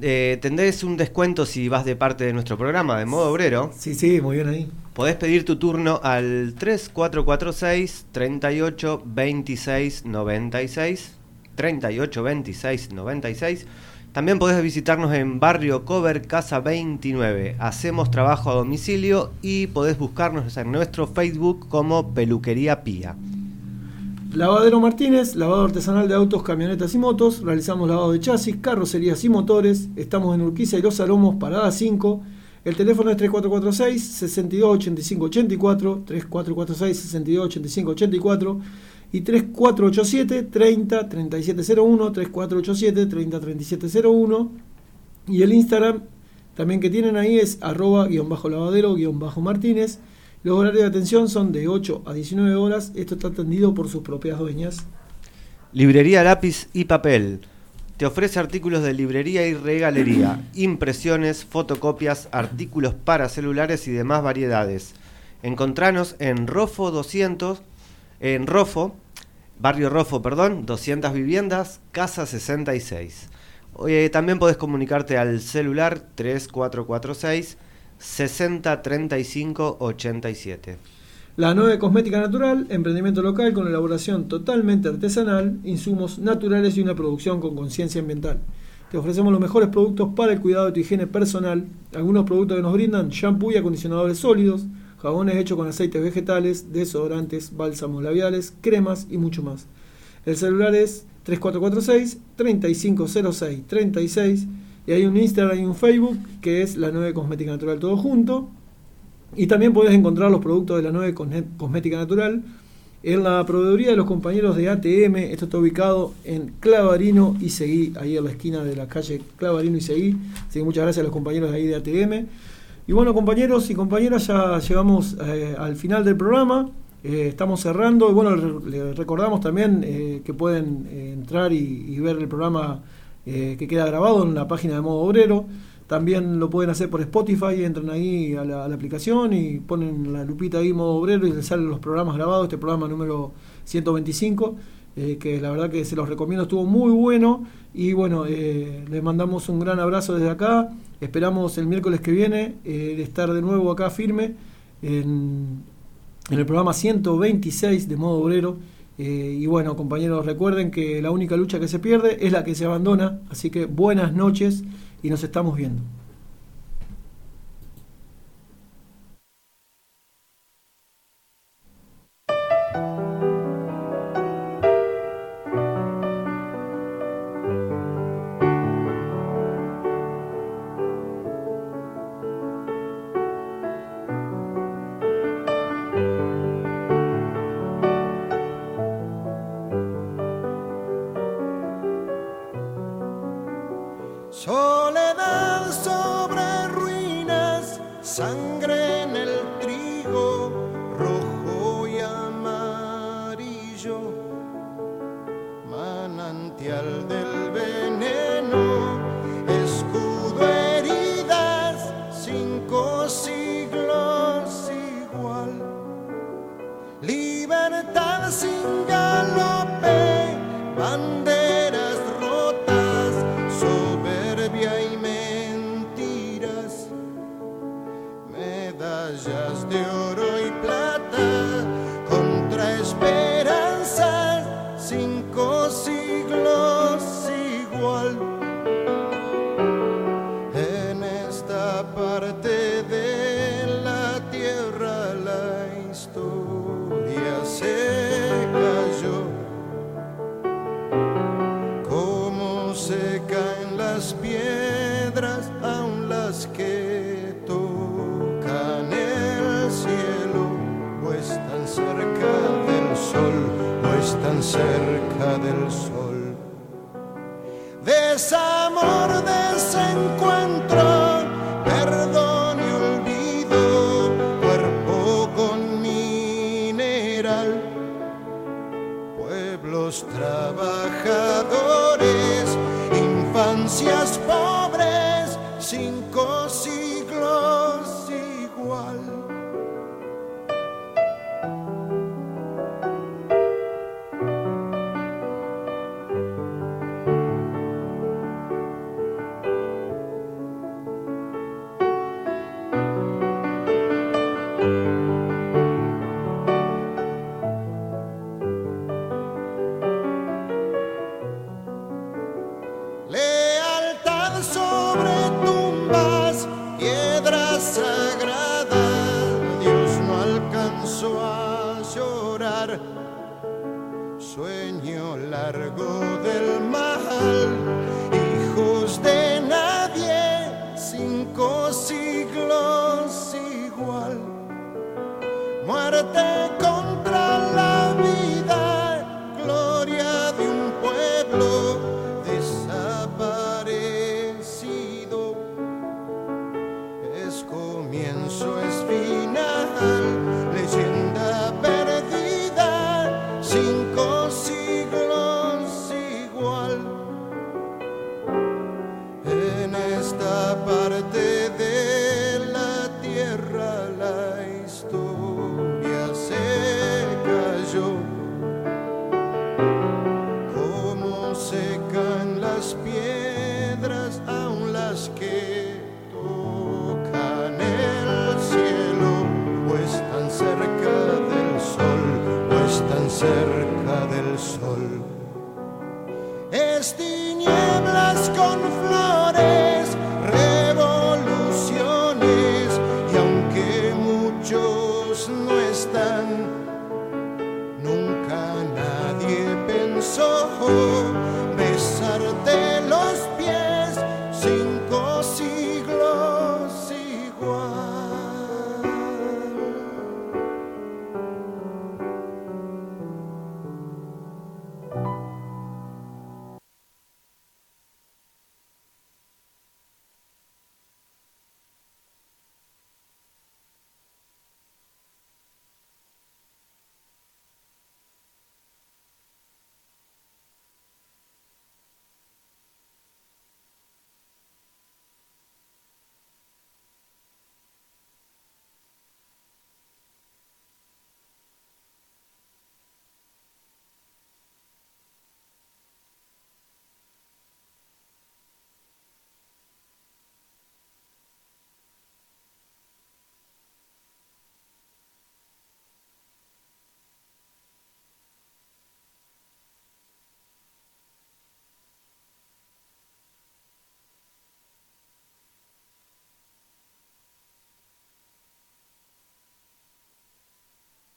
[SPEAKER 11] Eh, tendrés un descuento si vas de parte de nuestro programa de modo obrero.
[SPEAKER 2] Sí, sí, muy bien ahí.
[SPEAKER 11] Podés pedir tu turno al 3446 38 26 96 38 26 96. También podés visitarnos en Barrio Cover Casa 29. Hacemos trabajo a domicilio y podés buscarnos en nuestro Facebook como Peluquería Pía.
[SPEAKER 2] Lavadero Martínez, lavado artesanal de autos, camionetas y motos. Realizamos lavado de chasis, carrocerías y motores. Estamos en Urquiza y Los Salomos, parada 5. El teléfono es 3446 628584 3446 628584 y 3487 30 3701 3487 30 3701 y el Instagram también que tienen ahí es arroba guion bajo lavadero guion bajo Martínez. Los horarios de atención son de 8 a 19 horas. Esto está atendido por sus propias dueñas.
[SPEAKER 11] Librería Lápiz y Papel. Te ofrece artículos de librería y regalería, impresiones, fotocopias, artículos para celulares y demás variedades. Encontranos en Rofo 200, en Rofo, Barrio Rofo, perdón, 200 viviendas, Casa 66. Eh, también podés comunicarte al celular 3446 60 35 87.
[SPEAKER 2] La 9 Cosmética Natural, emprendimiento local con elaboración totalmente artesanal, insumos naturales y una producción con conciencia ambiental. Te ofrecemos los mejores productos para el cuidado de tu higiene personal. Algunos productos que nos brindan shampoo y acondicionadores sólidos, jabones hechos con aceites vegetales, desodorantes, bálsamos labiales, cremas y mucho más. El celular es 3446 3506 36 y hay un Instagram y un Facebook que es la 9 Cosmética Natural todo junto. Y también puedes encontrar los productos de la 9 Cosne- Cosmética Natural en la proveeduría de los compañeros de ATM. Esto está ubicado en Clavarino y Seguí, ahí en la esquina de la calle Clavarino y Seguí. Así que muchas gracias a los compañeros de ahí de ATM. Y bueno, compañeros y compañeras, ya llegamos eh, al final del programa. Eh, estamos cerrando y bueno, les recordamos también eh, que pueden entrar y, ver el programa que queda grabado en la página de Modo Obrero.
[SPEAKER 9] También lo pueden hacer por Spotify, entran ahí a la, a la aplicación y ponen la lupita ahí Modo Obrero y les salen los programas grabados, este programa número 125. Eh, que la verdad que se los recomiendo, estuvo muy bueno. Y bueno, eh, les mandamos un gran abrazo desde acá. Esperamos el miércoles que viene eh, estar de nuevo acá firme en, en, el programa 126 de modo obrero. Eh, y bueno, compañeros, recuerden que la única lucha que se pierde es la que se abandona. Así que buenas noches y nos estamos viendo.